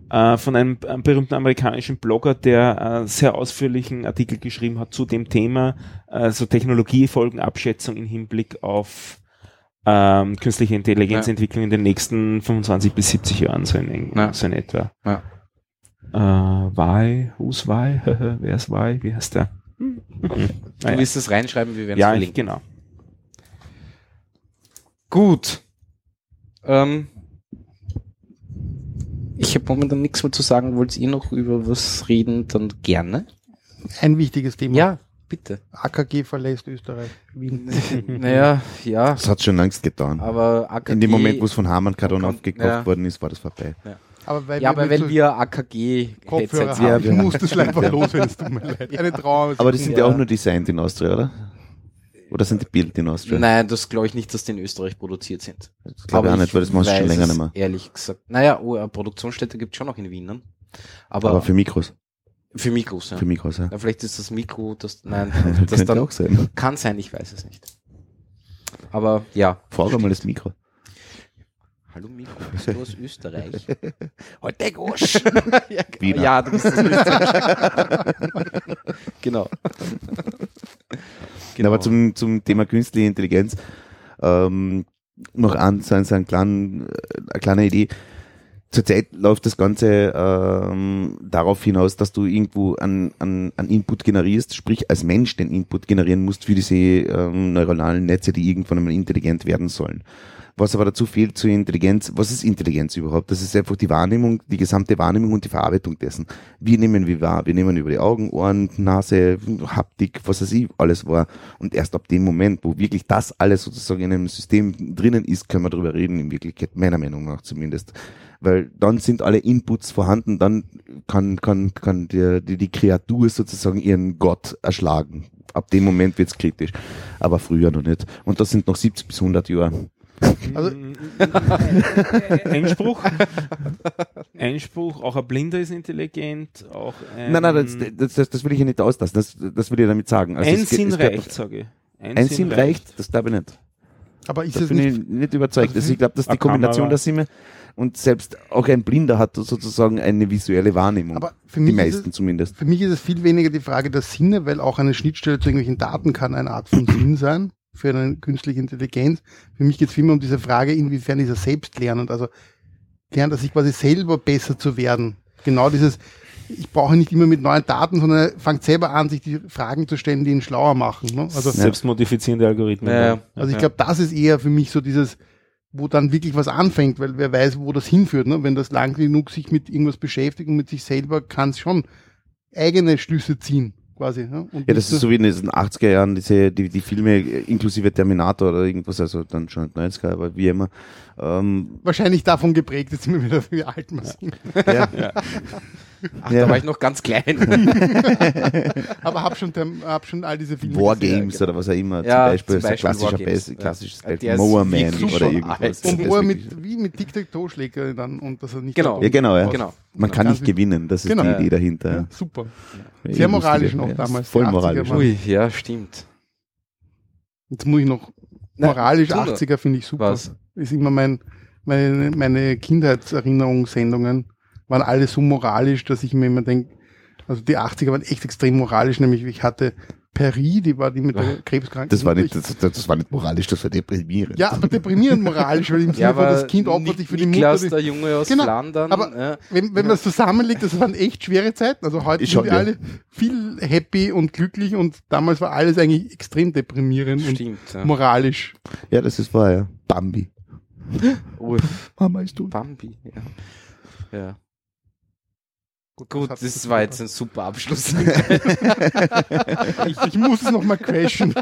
Äh, von einem, einem berühmten amerikanischen Blogger, der äh, sehr ausführlichen Artikel geschrieben hat zu dem Thema, also Technologiefolgenabschätzung im Hinblick auf ähm, künstliche Intelligenzentwicklung in den nächsten 25 bis 70 Jahren, so in, Ja. so in etwa. Ja. Äh, why? Who's why? [laughs] Wer ist why? Wie heißt der? [laughs] Du Naja. willst es reinschreiben, wir werden es Ja, verlinken. genau. Gut. Ähm, ich habe momentan nichts mehr zu sagen. Wollt ihr noch über was reden? Dann gerne. Ein wichtiges Thema. Ja, bitte. AKG verlässt Österreich. Wien. [laughs] naja, ja. Das hat schon Angst getan. Aber AKG, In dem Moment, wo es von Hamann Cardon Kommt- aufgekauft ja. worden ist, war das vorbei. Aber weil Ja, aber wenn so wir AKG Kopfhörer haben, ich muss das einfach [laughs] loswerden, es tut mir leid. Eine Trauer. Aber die sind ja. Ja. auch nur designed in Austria, oder? Oder sind die Build in Austria? Nein, das glaube ich nicht, dass die in Österreich produziert sind. Das glaube ich auch nicht, weil das machst du schon länger es nicht mehr. Ehrlich gesagt. Naja, oh, eine Produktionsstätte gibt schon noch in Wien, ne? Aber, Aber für Mikros. für Mikros, ja. Für Mikros, ja. ja. Vielleicht ist das Mikro, das, nein, [laughs] das dann auch sein. kann sein, ich weiß es nicht. Aber ja. Frage mal das Mikro. Hallo Mikro, bist du aus [laughs] Österreich? [laughs] Heute Gosch! [laughs] ja, genau. Ja, du bist aus Österreich. genau. Genau. Aber zum, zum Thema künstliche Intelligenz ähm, noch an, so, ein- so ein kleinen, äh, eine kleine Idee. Zurzeit läuft das Ganze ähm, darauf hinaus, dass du irgendwo an, an, an Input generierst, sprich als Mensch den Input generieren musst für diese ähm, neuronalen Netze, die irgendwann einmal intelligent werden sollen. Was aber dazu fehlt zur Intelligenz, was ist Intelligenz überhaupt? Das ist einfach die Wahrnehmung, die gesamte Wahrnehmung und die Verarbeitung dessen. Wir nehmen wie wahr, wir nehmen über die Augen, Ohren, Nase, Haptik, was weiß ich, alles wahr. Und erst ab dem Moment, wo wirklich das alles sozusagen in einem System drinnen ist, können wir darüber reden, in Wirklichkeit, meiner Meinung nach zumindest. Weil dann sind alle Inputs vorhanden, dann kann, kann, kann die, die, die Kreatur sozusagen ihren Gott erschlagen. Ab dem Moment wird's kritisch. Aber früher noch nicht. Und das sind noch 70 bis 100 Jahre. Also- [laughs] Einspruch. [laughs] Einspruch, auch ein Blinder ist intelligent, auch ein, Nein, nein, das, das, das, das will ich ja nicht auslassen. Das, das will ich damit sagen. Also ein es Sinn es reicht, sage ich. Ein Sinn reicht, das glaube ich nicht. Aber es bin nicht, ich nicht überzeugt. also Also ich glaube, dass die Kombination Kamera- der Sinne und selbst auch ein Blinder hat sozusagen eine visuelle Wahrnehmung. aber für die mich, ist meisten es, zumindest. für mich ist es viel weniger die Frage der Sinne, weil auch eine Schnittstelle zu irgendwelchen Daten kann eine Art von Sinn sein für eine künstliche Intelligenz. Für mich geht es vielmehr um diese Frage, inwiefern ist er selbstlernend, also lernt er sich quasi selber besser zu werden. Genau dieses, ich brauche nicht immer mit neuen Daten, sondern er fängt selber an, sich die Fragen zu stellen, die ihn schlauer machen. Ne? Also, Selbstmodifizierende Algorithmen. Ja, ja. also ich glaube, das ist eher für mich so dieses, wo dann wirklich was anfängt, weil wer weiß, wo das hinführt. Ne? Wenn das lang genug sich mit irgendwas beschäftigt und mit sich selber, kann es schon eigene Schlüsse ziehen, quasi. Ne? Und Ja, das ist so wie in den 80er Jahren, diese, die, die Filme inklusive Terminator oder irgendwas, also dann schon 90er, aber wie immer. Ähm, wahrscheinlich davon geprägt, jetzt sind wir wieder wie alt wir sind. ja, Ach, Ja. da war ich noch ganz klein. [laughs] Aber hab schon, hab schon all diese Filme Wargames gesehen. oder was auch immer, Ja, zum Beispiel, zum so ein Beispiel klassischer Wargames. Best, klassisches Mowerman wirklich oder irgendwas. Und wo er mit, wie mit Tic-Tac-Toe schlägt er dann und dass er nicht Genau. Ja, genau, ja. genau. Man kann Ganz nicht gewinnen, das ist Genau. die Idee dahinter. Ja, super. Ja, Sehr eh moralisch noch Ja, damals, Voll die 80er moralisch. Ui, ja, stimmt. Jetzt muss ich noch moralisch tu doch. 80er finde ich super. Was? Ist immer mein, meine, meine Kindheitserinnerungssendungen waren alle so moralisch, dass ich mir immer denke, also die 80er waren echt extrem moralisch, nämlich ich hatte Peri, die war die mit der Krebskrankheit. Das war nicht, Ich- das, das war nicht moralisch, das war deprimierend. Ja, aber deprimierend moralisch, weil im Sinne Ja, von, das Kind opfert sich für die Mutter. Niklas, die- der Junge aus Genau, Flandern. aber- ja. wenn, wenn man es zusammenlegt, das waren echt schwere Zeiten. Also heute Ich sind schon, wir ja. alle viel happy und glücklich und damals war alles eigentlich extrem deprimierend und Stimmt. Ja. moralisch. Ja, das ist wahr, ja. Bambi. Oh, Mama ist tot. Bambi. Ja. ja. Gut, Gut, hat- das war jetzt ein super Abschluss. [laughs] Ich, ich muss es nochmal crashen.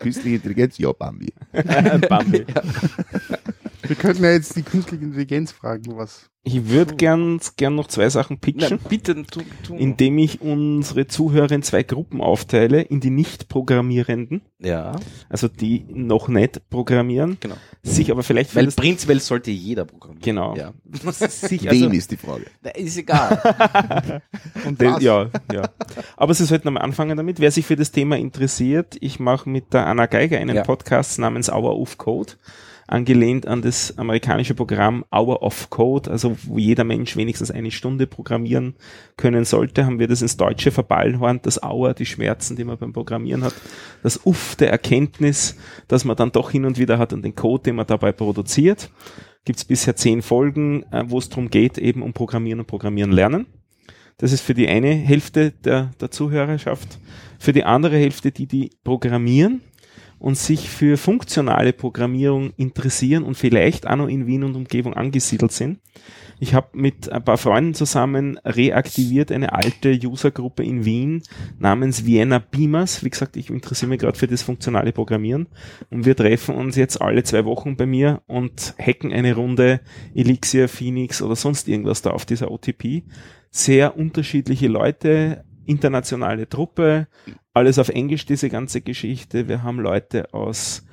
Künstliche Intelligenz, ja, Bambi. [laughs] Bambi. [laughs] Wir könnten ja jetzt die künstliche Intelligenz fragen, was. Ich würde gern, gern noch zwei Sachen Na, pitchen. bitte, tu, tu. indem ich unsere Zuhörer in zwei Gruppen aufteile, in die Nicht-Programmierenden, ja, also die noch nicht programmieren, genau. sich aber vielleicht für Weil prinzipiell sollte jeder programmieren. Genau. Ja. [laughs] sich also, Wen ist die Frage? Na, ist egal. [laughs] Und Den-? Ja, ja. Aber Sie sollten am anfangen damit. Wer sich für das Thema interessiert, ich mache mit der Anna Geiger einen Ja. Podcast namens Hour of Code, angelehnt an das amerikanische Programm Hour of Code, also wo jeder Mensch wenigstens eine Stunde programmieren können sollte, haben wir das ins Deutsche verballhornt, das Hour, die Schmerzen, die man beim Programmieren hat, das Uff der Erkenntnis, dass man dann doch hin und wieder hat und den Code, den man dabei produziert. Gibt es bisher zehn Folgen, äh, wo es darum geht, eben um Programmieren und Programmieren lernen. Das ist für die eine Hälfte der, der Zuhörerschaft. Für die andere Hälfte, die die programmieren und sich für funktionale Programmierung interessieren und vielleicht auch noch in Wien und Umgebung angesiedelt sind. Ich habe mit ein paar Freunden zusammen reaktiviert eine alte Usergruppe in Wien namens Vienna Beamers. Wie gesagt, ich interessiere mich gerade für das funktionale Programmieren und wir treffen uns jetzt alle zwei Wochen bei mir und hacken eine Runde Elixir, Phoenix oder sonst irgendwas da auf dieser OTP. Sehr unterschiedliche Leute, internationale Truppe, alles auf Englisch, diese ganze Geschichte. Wir haben Leute aus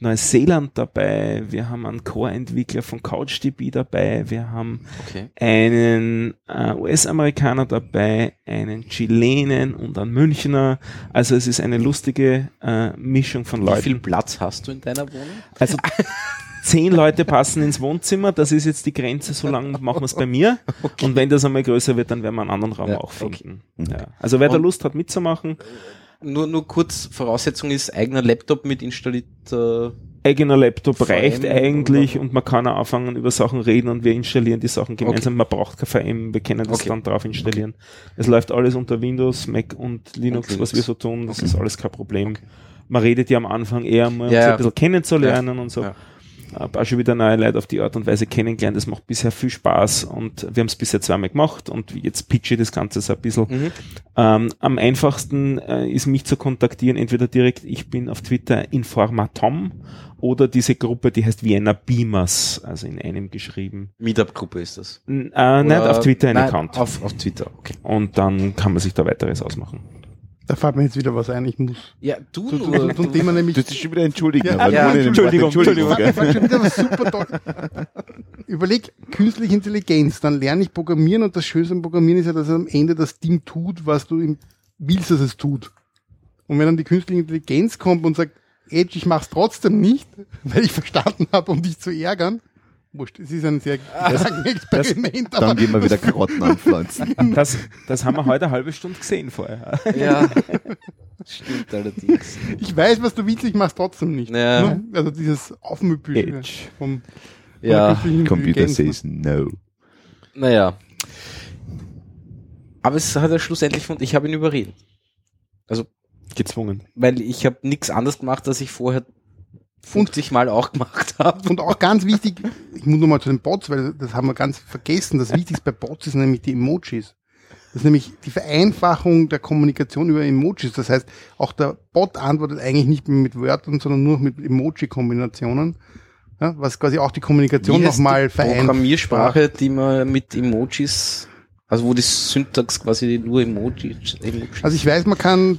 Neuseeland dabei, wir haben einen Core-Entwickler von CouchDB dabei, wir haben Okay. einen äh, US-Amerikaner dabei, einen Chilenen und einen Münchner. Also es ist eine lustige äh, Mischung von Wie Leuten. viel Platz hast du in deiner Wohnung? Also [laughs] zehn Leute passen ins Wohnzimmer, das ist jetzt die Grenze, so lange machen wir es bei mir. Und wenn das einmal größer wird, dann werden wir einen anderen Raum Ja, auch finden. okay. Ja. Also wer da Und- Lust hat mitzumachen, Nur, nur kurz, Voraussetzung ist eigener Laptop mit installierter eigener Laptop VM reicht eigentlich oder- und man kann auch anfangen über Sachen reden und wir installieren die Sachen gemeinsam. Man braucht kein VM, wir können das Okay. dann drauf installieren. Es läuft alles unter Windows, Mac und Linux, Linux. was wir so tun, das Okay. ist alles kein Problem. Man redet ja am Anfang eher mal, um Ja, sich ja. ein bisschen kennenzulernen und so. Hab auch schon wieder neue Leute auf die Art und Weise kennengelernt. Das macht bisher viel Spaß und wir haben es bisher zweimal gemacht und jetzt pitche ich das Ganze so ein bisschen. Mhm. Ähm, am einfachsten äh, ist mich zu kontaktieren, entweder direkt, ich bin auf Twitter Informatom oder diese Gruppe, die heißt Vienna Beamers, also in einem geschrieben. Meetup-Gruppe ist das. N äh, nicht Oder- auf Twitter ein Nein, Account. Auf, auf Twitter, okay. Und dann kann man sich da weiteres ausmachen. Da fällt mir jetzt wieder was ein, ich muss. Ja, du Zu, zu, nur. zu, zum Thema nämlich. Du dich schon wieder entschuldigen. Ja, aber ja, den Entschuldigung, Wort Ich schon wieder was super toll. Überleg, künstliche Intelligenz, dann lerne ich Programmieren und das Schönste am Programmieren ist ja, dass am Ende das Ding tut, was du ihm willst, dass es tut. Und wenn dann die künstliche Intelligenz kommt und sagt, Edge, ich mach's trotzdem nicht, [laughs] weil ich verstanden habe, um dich zu ärgern. Wurscht, es ist ein sehr langes Experiment, aber Dann gehen wir wieder Karotten anpflanzen. [laughs] Das, das haben wir heute eine halbe Stunde gesehen vorher. Ja. [laughs] Stimmt allerdings. ich weiß, was du willst, ich mach's trotzdem nicht. Ja. Ne? Also dieses Edge. vom, von Ja, Computer says no. Naja. Aber es hat er schlussendlich und ich habe ihn überredet. Gezwungen. Weil ich habe nichts anderes gemacht, als ich vorher 50 Mal auch gemacht habe. Und auch ganz wichtig, ich muss nochmal zu den Bots, weil das haben wir ganz vergessen. Das Wichtigste bei Bots ist nämlich die Emojis. Das ist nämlich die Vereinfachung der Kommunikation über Emojis. Das heißt, auch der Bot antwortet eigentlich nicht mehr mit Wörtern, sondern nur mit Emoji-Kombinationen. Ja, was quasi auch die Kommunikation nochmal vereinfacht. Programmiersprache, die man mit Emojis, also wo die Syntax quasi nur Emojis, Emojis Also ich weiß, man kann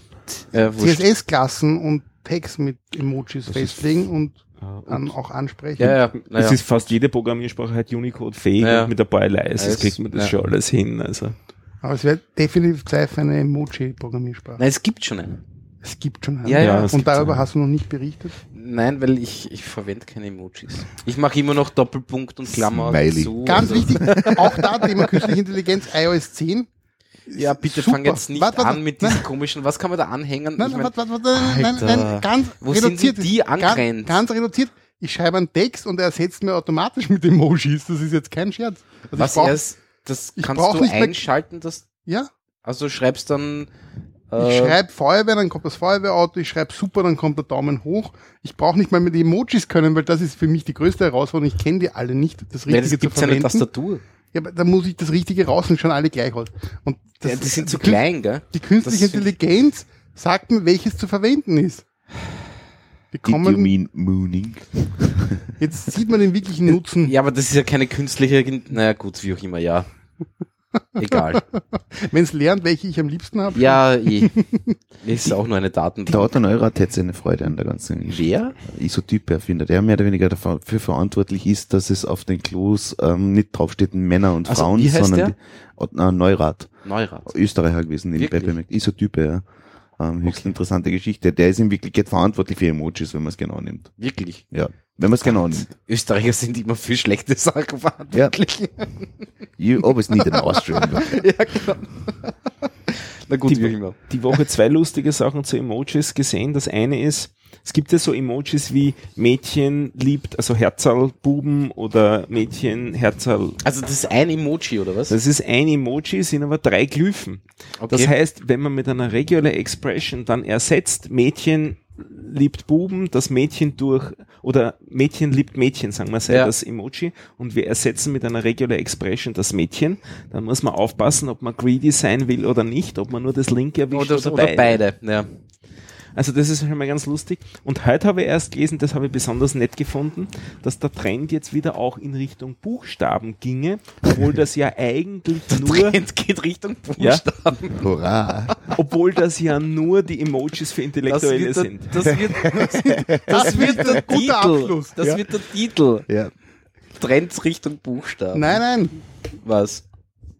äh. CSS-Klassen und Text mit Emojis Das festlegen und Und dann auch ansprechen. ja, ja, Es naja. ist fast jede Programmiersprache halt Unicode-fähig Ja. und mit ein paar LIs Es- kriegt man das ja. schon alles hin. Also. Aber es wäre definitiv Zeit für eine Emoji-Programmiersprache. Nein, es gibt schon einen. Es gibt schon eine. Ja, ja, es Und darüber einen. hast du noch nicht berichtet? Nein, weil ich, ich verwende keine Emojis. Ich mache immer noch Doppelpunkt und Klammer Smiley. zu. Ganz also- wichtig, [laughs] auch da Thema künstliche Intelligenz, iOS 10. Ja, bitte Super. fang jetzt nicht Warte, warte, an mit diesen komischen, was kann man da anhängen? Nein, Ich mein, warte, warte, warte, nein, nein, nein, ganz wo sind reduziert. denn die Ganz, angrenzt? ganz reduziert. Ich schreibe einen Text und er ersetzt mir automatisch mit Emojis. Das ist jetzt kein Scherz. Also was ich brauch, erst, das kannst du einschalten, dass, Ja, also du schreibst dann, ich äh, schreibe Feuerwehr, dann kommt das Feuerwehrauto, ich schreibe super, dann kommt der Daumen hoch. Ich brauche nicht mal die Emojis können, weil das ist für mich die größte Herausforderung. Ich kenne die alle nicht, das Richtige das gibt's zu ja eine verwenden. Tastatur. Ja, aber da muss ich das Richtige raus und schauen alle gleich aus. Und das, Ja, die sind zu Kün- klein, gell? Die künstliche Das Intelligenz sagt mir, welches zu verwenden ist. Die Did you kommen, mean mooning? jetzt sieht man den wirklichen Nutzen. Ja, aber das ist ja keine künstliche, naja gut, wie auch immer, ja. Egal. [laughs] Wenn es lernt, welche ich am liebsten habe. Ja, eh. [laughs] Ist auch nur eine Datenbank. Der Otto Neurath hätte seine Freude an der ganzen Geschichte. Wer? Isotyp-Erfinder, der mehr oder weniger dafür verantwortlich ist, dass es auf den Klos ähm, nicht draufsteht Männer und Also, Frauen, wie heißt sondern die, äh, Neurath, Neurath. Österreicher gewesen, im Wirklich? Pepe Isotype, ja. Ähm, höchst interessante Geschichte. Der ist in Wirklichkeit verantwortlich für Emojis, wenn man es genau nimmt. Wirklich. Ja, wenn man es genau nimmt. Österreicher sind immer für schlechte Sachen verantwortlich. You always need an Austrian. Ja, genau. Na gut, Die- die Woche zwei lustige Sachen zu Emojis gesehen. Das eine ist, es gibt ja so Emojis wie Mädchen liebt, also Herzal Buben oder Mädchen Herzal. Also das ist ein Emoji, oder was? Das ist ein Emoji, sind aber drei Glyphen. Okay. Das heißt, wenn man mit einer Regular Expression dann ersetzt, Mädchen liebt Buben, das Mädchen durch, oder Mädchen liebt Mädchen, sagen wir, sei Ja. das Emoji, und wir ersetzen mit einer Regular Expression das Mädchen, dann muss man aufpassen, ob man greedy sein will oder nicht, ob man nur das linke erwischt oder, oder, oder beide. Ja. Also das ist schon mal ganz lustig. Und heute habe ich erst gelesen, das habe ich besonders nett gefunden, dass der Trend jetzt wieder auch in Richtung Buchstaben ginge, obwohl das ja eigentlich nur, Trend geht Richtung [laughs] Ja. Buchstaben. Hurra! obwohl das ja nur die Emojis für Das Intellektuelle wird, der, sind. das wird, das wird der guter Titel. Abschluss, Das ja. wird der Titel. Ja. Trends Richtung Buchstaben. Nein, nein. Was?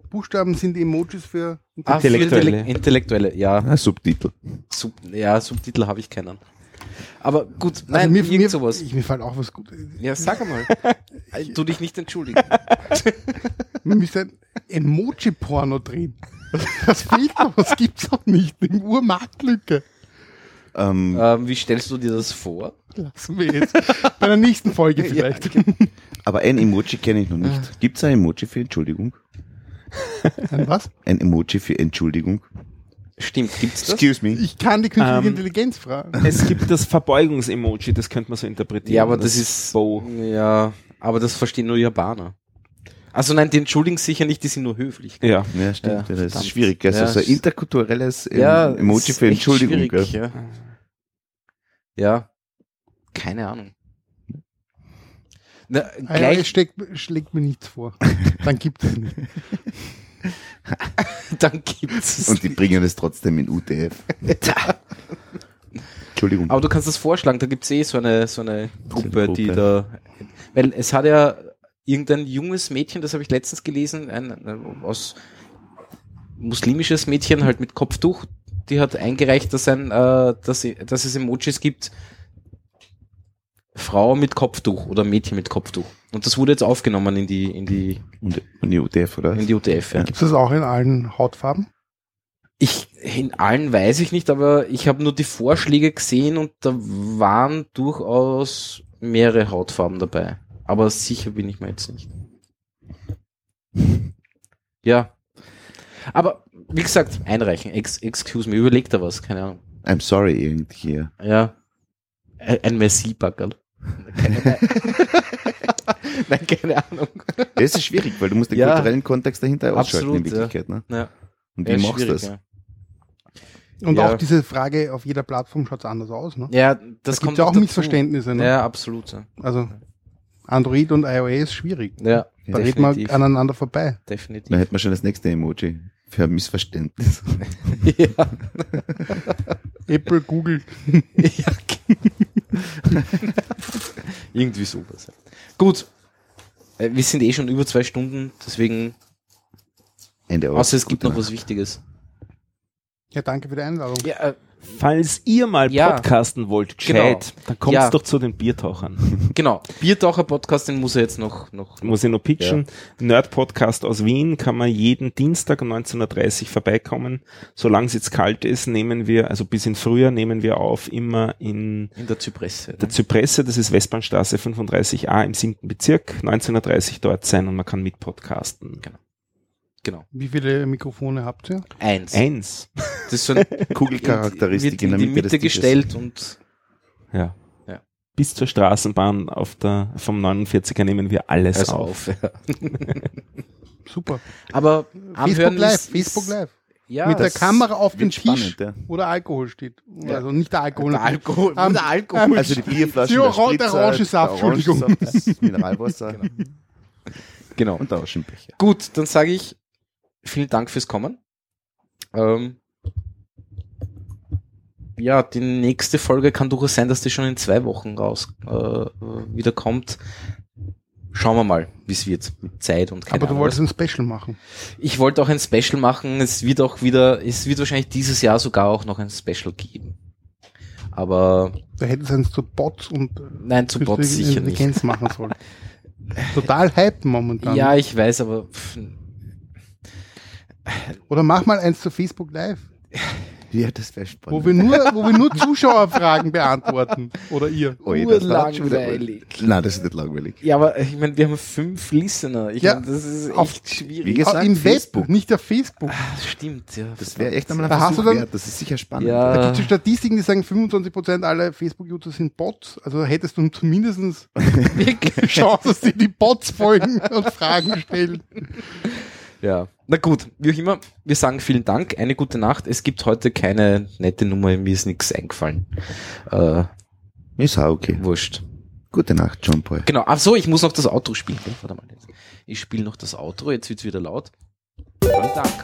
Buchstaben sind die Emojis für Ah, für Intellektuelle. Intellek- Intellektuelle, ja. Ah, Subtitel. Sub, ja, Subtitel habe ich keinen. Aber gut, Also nein, mir, irgend mir, sowas. Ich, mir fällt auch was gut. Ja, sag einmal. [laughs] tu dich nicht entschuldigen. [laughs] Wir müssen ein Emoji-Porno drehen. Das fehlt noch, das gibt's noch nicht. Im Urmarktlücke. Ähm, ähm, wie stellst du dir das vor? Lassen wir jetzt. Bei der nächsten Folge [laughs] vielleicht. aber ein Emoji kenne ich noch nicht. Gibt es ein Emoji für Entschuldigung? [laughs] Ein was? Ein Emoji für Entschuldigung? Stimmt, gibt's das? Excuse me. Ich kann die künstliche Ähm, Intelligenz fragen. Es gibt das Verbeugungs-Emoji, das könnte man so interpretieren. Ja, aber das ist Bow. Ja, aber das verstehen nur Japaner. Also nein, die entschuldigen sich sicher nicht, die sind nur höflich. Ja. Ja, stimmt. Ja, Ja, das ist schwierig. Also Ja, so ein ist- interkulturelles ähm, Emoji ist für Entschuldigung. Ja. ja, keine Ahnung. Na, iOS gleich, steckt, schlägt mir nichts vor. Dann gibt es nicht. [laughs] dann gibt's es. Und die bringen es trotzdem in UTF. [laughs] Entschuldigung. Aber du kannst das vorschlagen, da gibt's eh so eine, so eine Gruppe, die da, weil es hat ja irgendein junges Mädchen, das habe ich letztens gelesen, ein, ein aus muslimisches Mädchen halt mit Kopftuch, die hat eingereicht, dass ein, äh, dass, dass es Emojis gibt, Frau mit Kopftuch oder Mädchen mit Kopftuch. Und das wurde jetzt aufgenommen in die, in die, Und, und die UTF, oder? in die UTF. Ja. Gibt es das auch in allen Hautfarben? Ich, in allen weiß ich nicht, aber ich habe nur die Vorschläge gesehen und da waren durchaus mehrere Hautfarben dabei. Aber sicher bin ich mir jetzt nicht. Ja. Aber, wie gesagt, einreichen. Ex excuse me, überleg da was, keine Ahnung. I'm sorry, irgendwie. Ja. Ein ein Merci-Backerl. Keine- [laughs] Nein, keine Ahnung. Das ist schwierig, weil du musst den Ja. kulturellen Kontext dahinter ausschalten Absolut, in Wirklichkeit. Ne? Ja. Und Ja, wie machst du das? Ja, Und Ja. auch diese Frage, auf jeder Plattform schaut es anders aus. Ne? ja Da das gibt kommt ja auch dazu. Missverständnisse. Ne? Ja, absolut. Ja, Also Android und iOS schwierig. ja Da redet man definitiv. aneinander vorbei. definitiv. Da hätten wir schon das nächste Emoji für ein Missverständnis. [laughs] ja. [laughs] Apple, Google. ja. Irgendwie sowas. Gut. Äh, Wir sind eh schon über zwei Stunden, deswegen, Ende aus. außer es gibt noch was. Wichtiges. Ja, danke für die Einladung. Ja, äh, Falls ihr mal Ja. podcasten wollt, gescheit, dann kommt Ja. doch zu den Biertauchern. [laughs] genau. Biertaucher-Podcast, den muss er jetzt noch, noch, Muss ich noch pitchen. Nerd-Podcast aus Wien kann man jeden Dienstag um 19.30 Uhr vorbeikommen. Solange es jetzt kalt ist, nehmen wir, also bis in Frühjahr nehmen wir auf, immer in in der Zypresse. der Zypresse, das ist Westbahnstraße 35a im 7. Bezirk, 19.30 Uhr dort sein und man kann mit podcasten. Genau. Wie viele Mikrofone habt ihr? Eins. Eins. Das ist so ein [laughs] Kugelcharakteristik wird in, die Mitte, des Tisches. gestellt und Ja. Ja. Bis zur Straßenbahn auf der, vom 49er nehmen wir alles also auf. auf. Ja. [laughs] Super. Aber Facebook Live, ist, Facebook Live. Ja, mit der Kamera auf den wird spannend, Tisch, ja. wo der Alkohol steht. Ja. Also nicht der Alkohol. der. Alkohol, Ähm, der Alkohol. Also die Bierflasche, Die der, der Spritzer, Orangensaft, der Orangensaft, das Mineralwasser genau. und der Aschenbecher. Gut, dann sage ich vielen Dank fürs Kommen. Ähm, ja, die nächste Folge kann durchaus sein, dass die schon in zwei Wochen raus äh, wieder kommt. Schauen wir mal, wie es wird mit Zeit und keine Aber du Ahnung wolltest ein Special machen. Ich wollte auch ein Special machen. Es wird auch wieder, es wird wahrscheinlich dieses Jahr sogar auch noch ein Special geben. Aber Da hätte es eins zu Bots und äh, nein, zu Bots sicher nicht. Machen sollen. Total hype momentan. Ja, ich weiß, aber pff, Oder mach mal eins zu Facebook Live, Ja, das wäre spannend. wo wir nur, wo wir nur Zuschauerfragen beantworten. Oder ihr. Oh, das urlangweilig. Nein, das ist nicht langweilig. Ja, aber ich meine, wir haben fünf Listener. Ich Ja, meine, das ist echt auf- schwierig. Wie gesagt, Ah, Im Facebook. Web, nicht auf Facebook. Ah, stimmt, ja. Das wäre echt einmal ein Da hast Versuch du dann- wert. Das ist sicher spannend. Ja. Da gibt es Statistiken, die sagen, 25% aller Facebook-User sind Bots. Also hättest du zumindest [laughs] Wirklich. Chance, dass die die Bots folgen und Fragen stellen. [laughs] Ja. Na gut, wie auch immer, wir sagen vielen Dank, eine gute Nacht. Es gibt heute keine nette Nummer, mir ist nichts eingefallen. Äh, Ist auch okay. wurscht. Gute Nacht, John Paul. Genau, ach so, ich muss noch das Outro spielen. Warte mal. jetzt. Ich spiele noch das Outro, jetzt wird's wieder laut. Vielen Dank.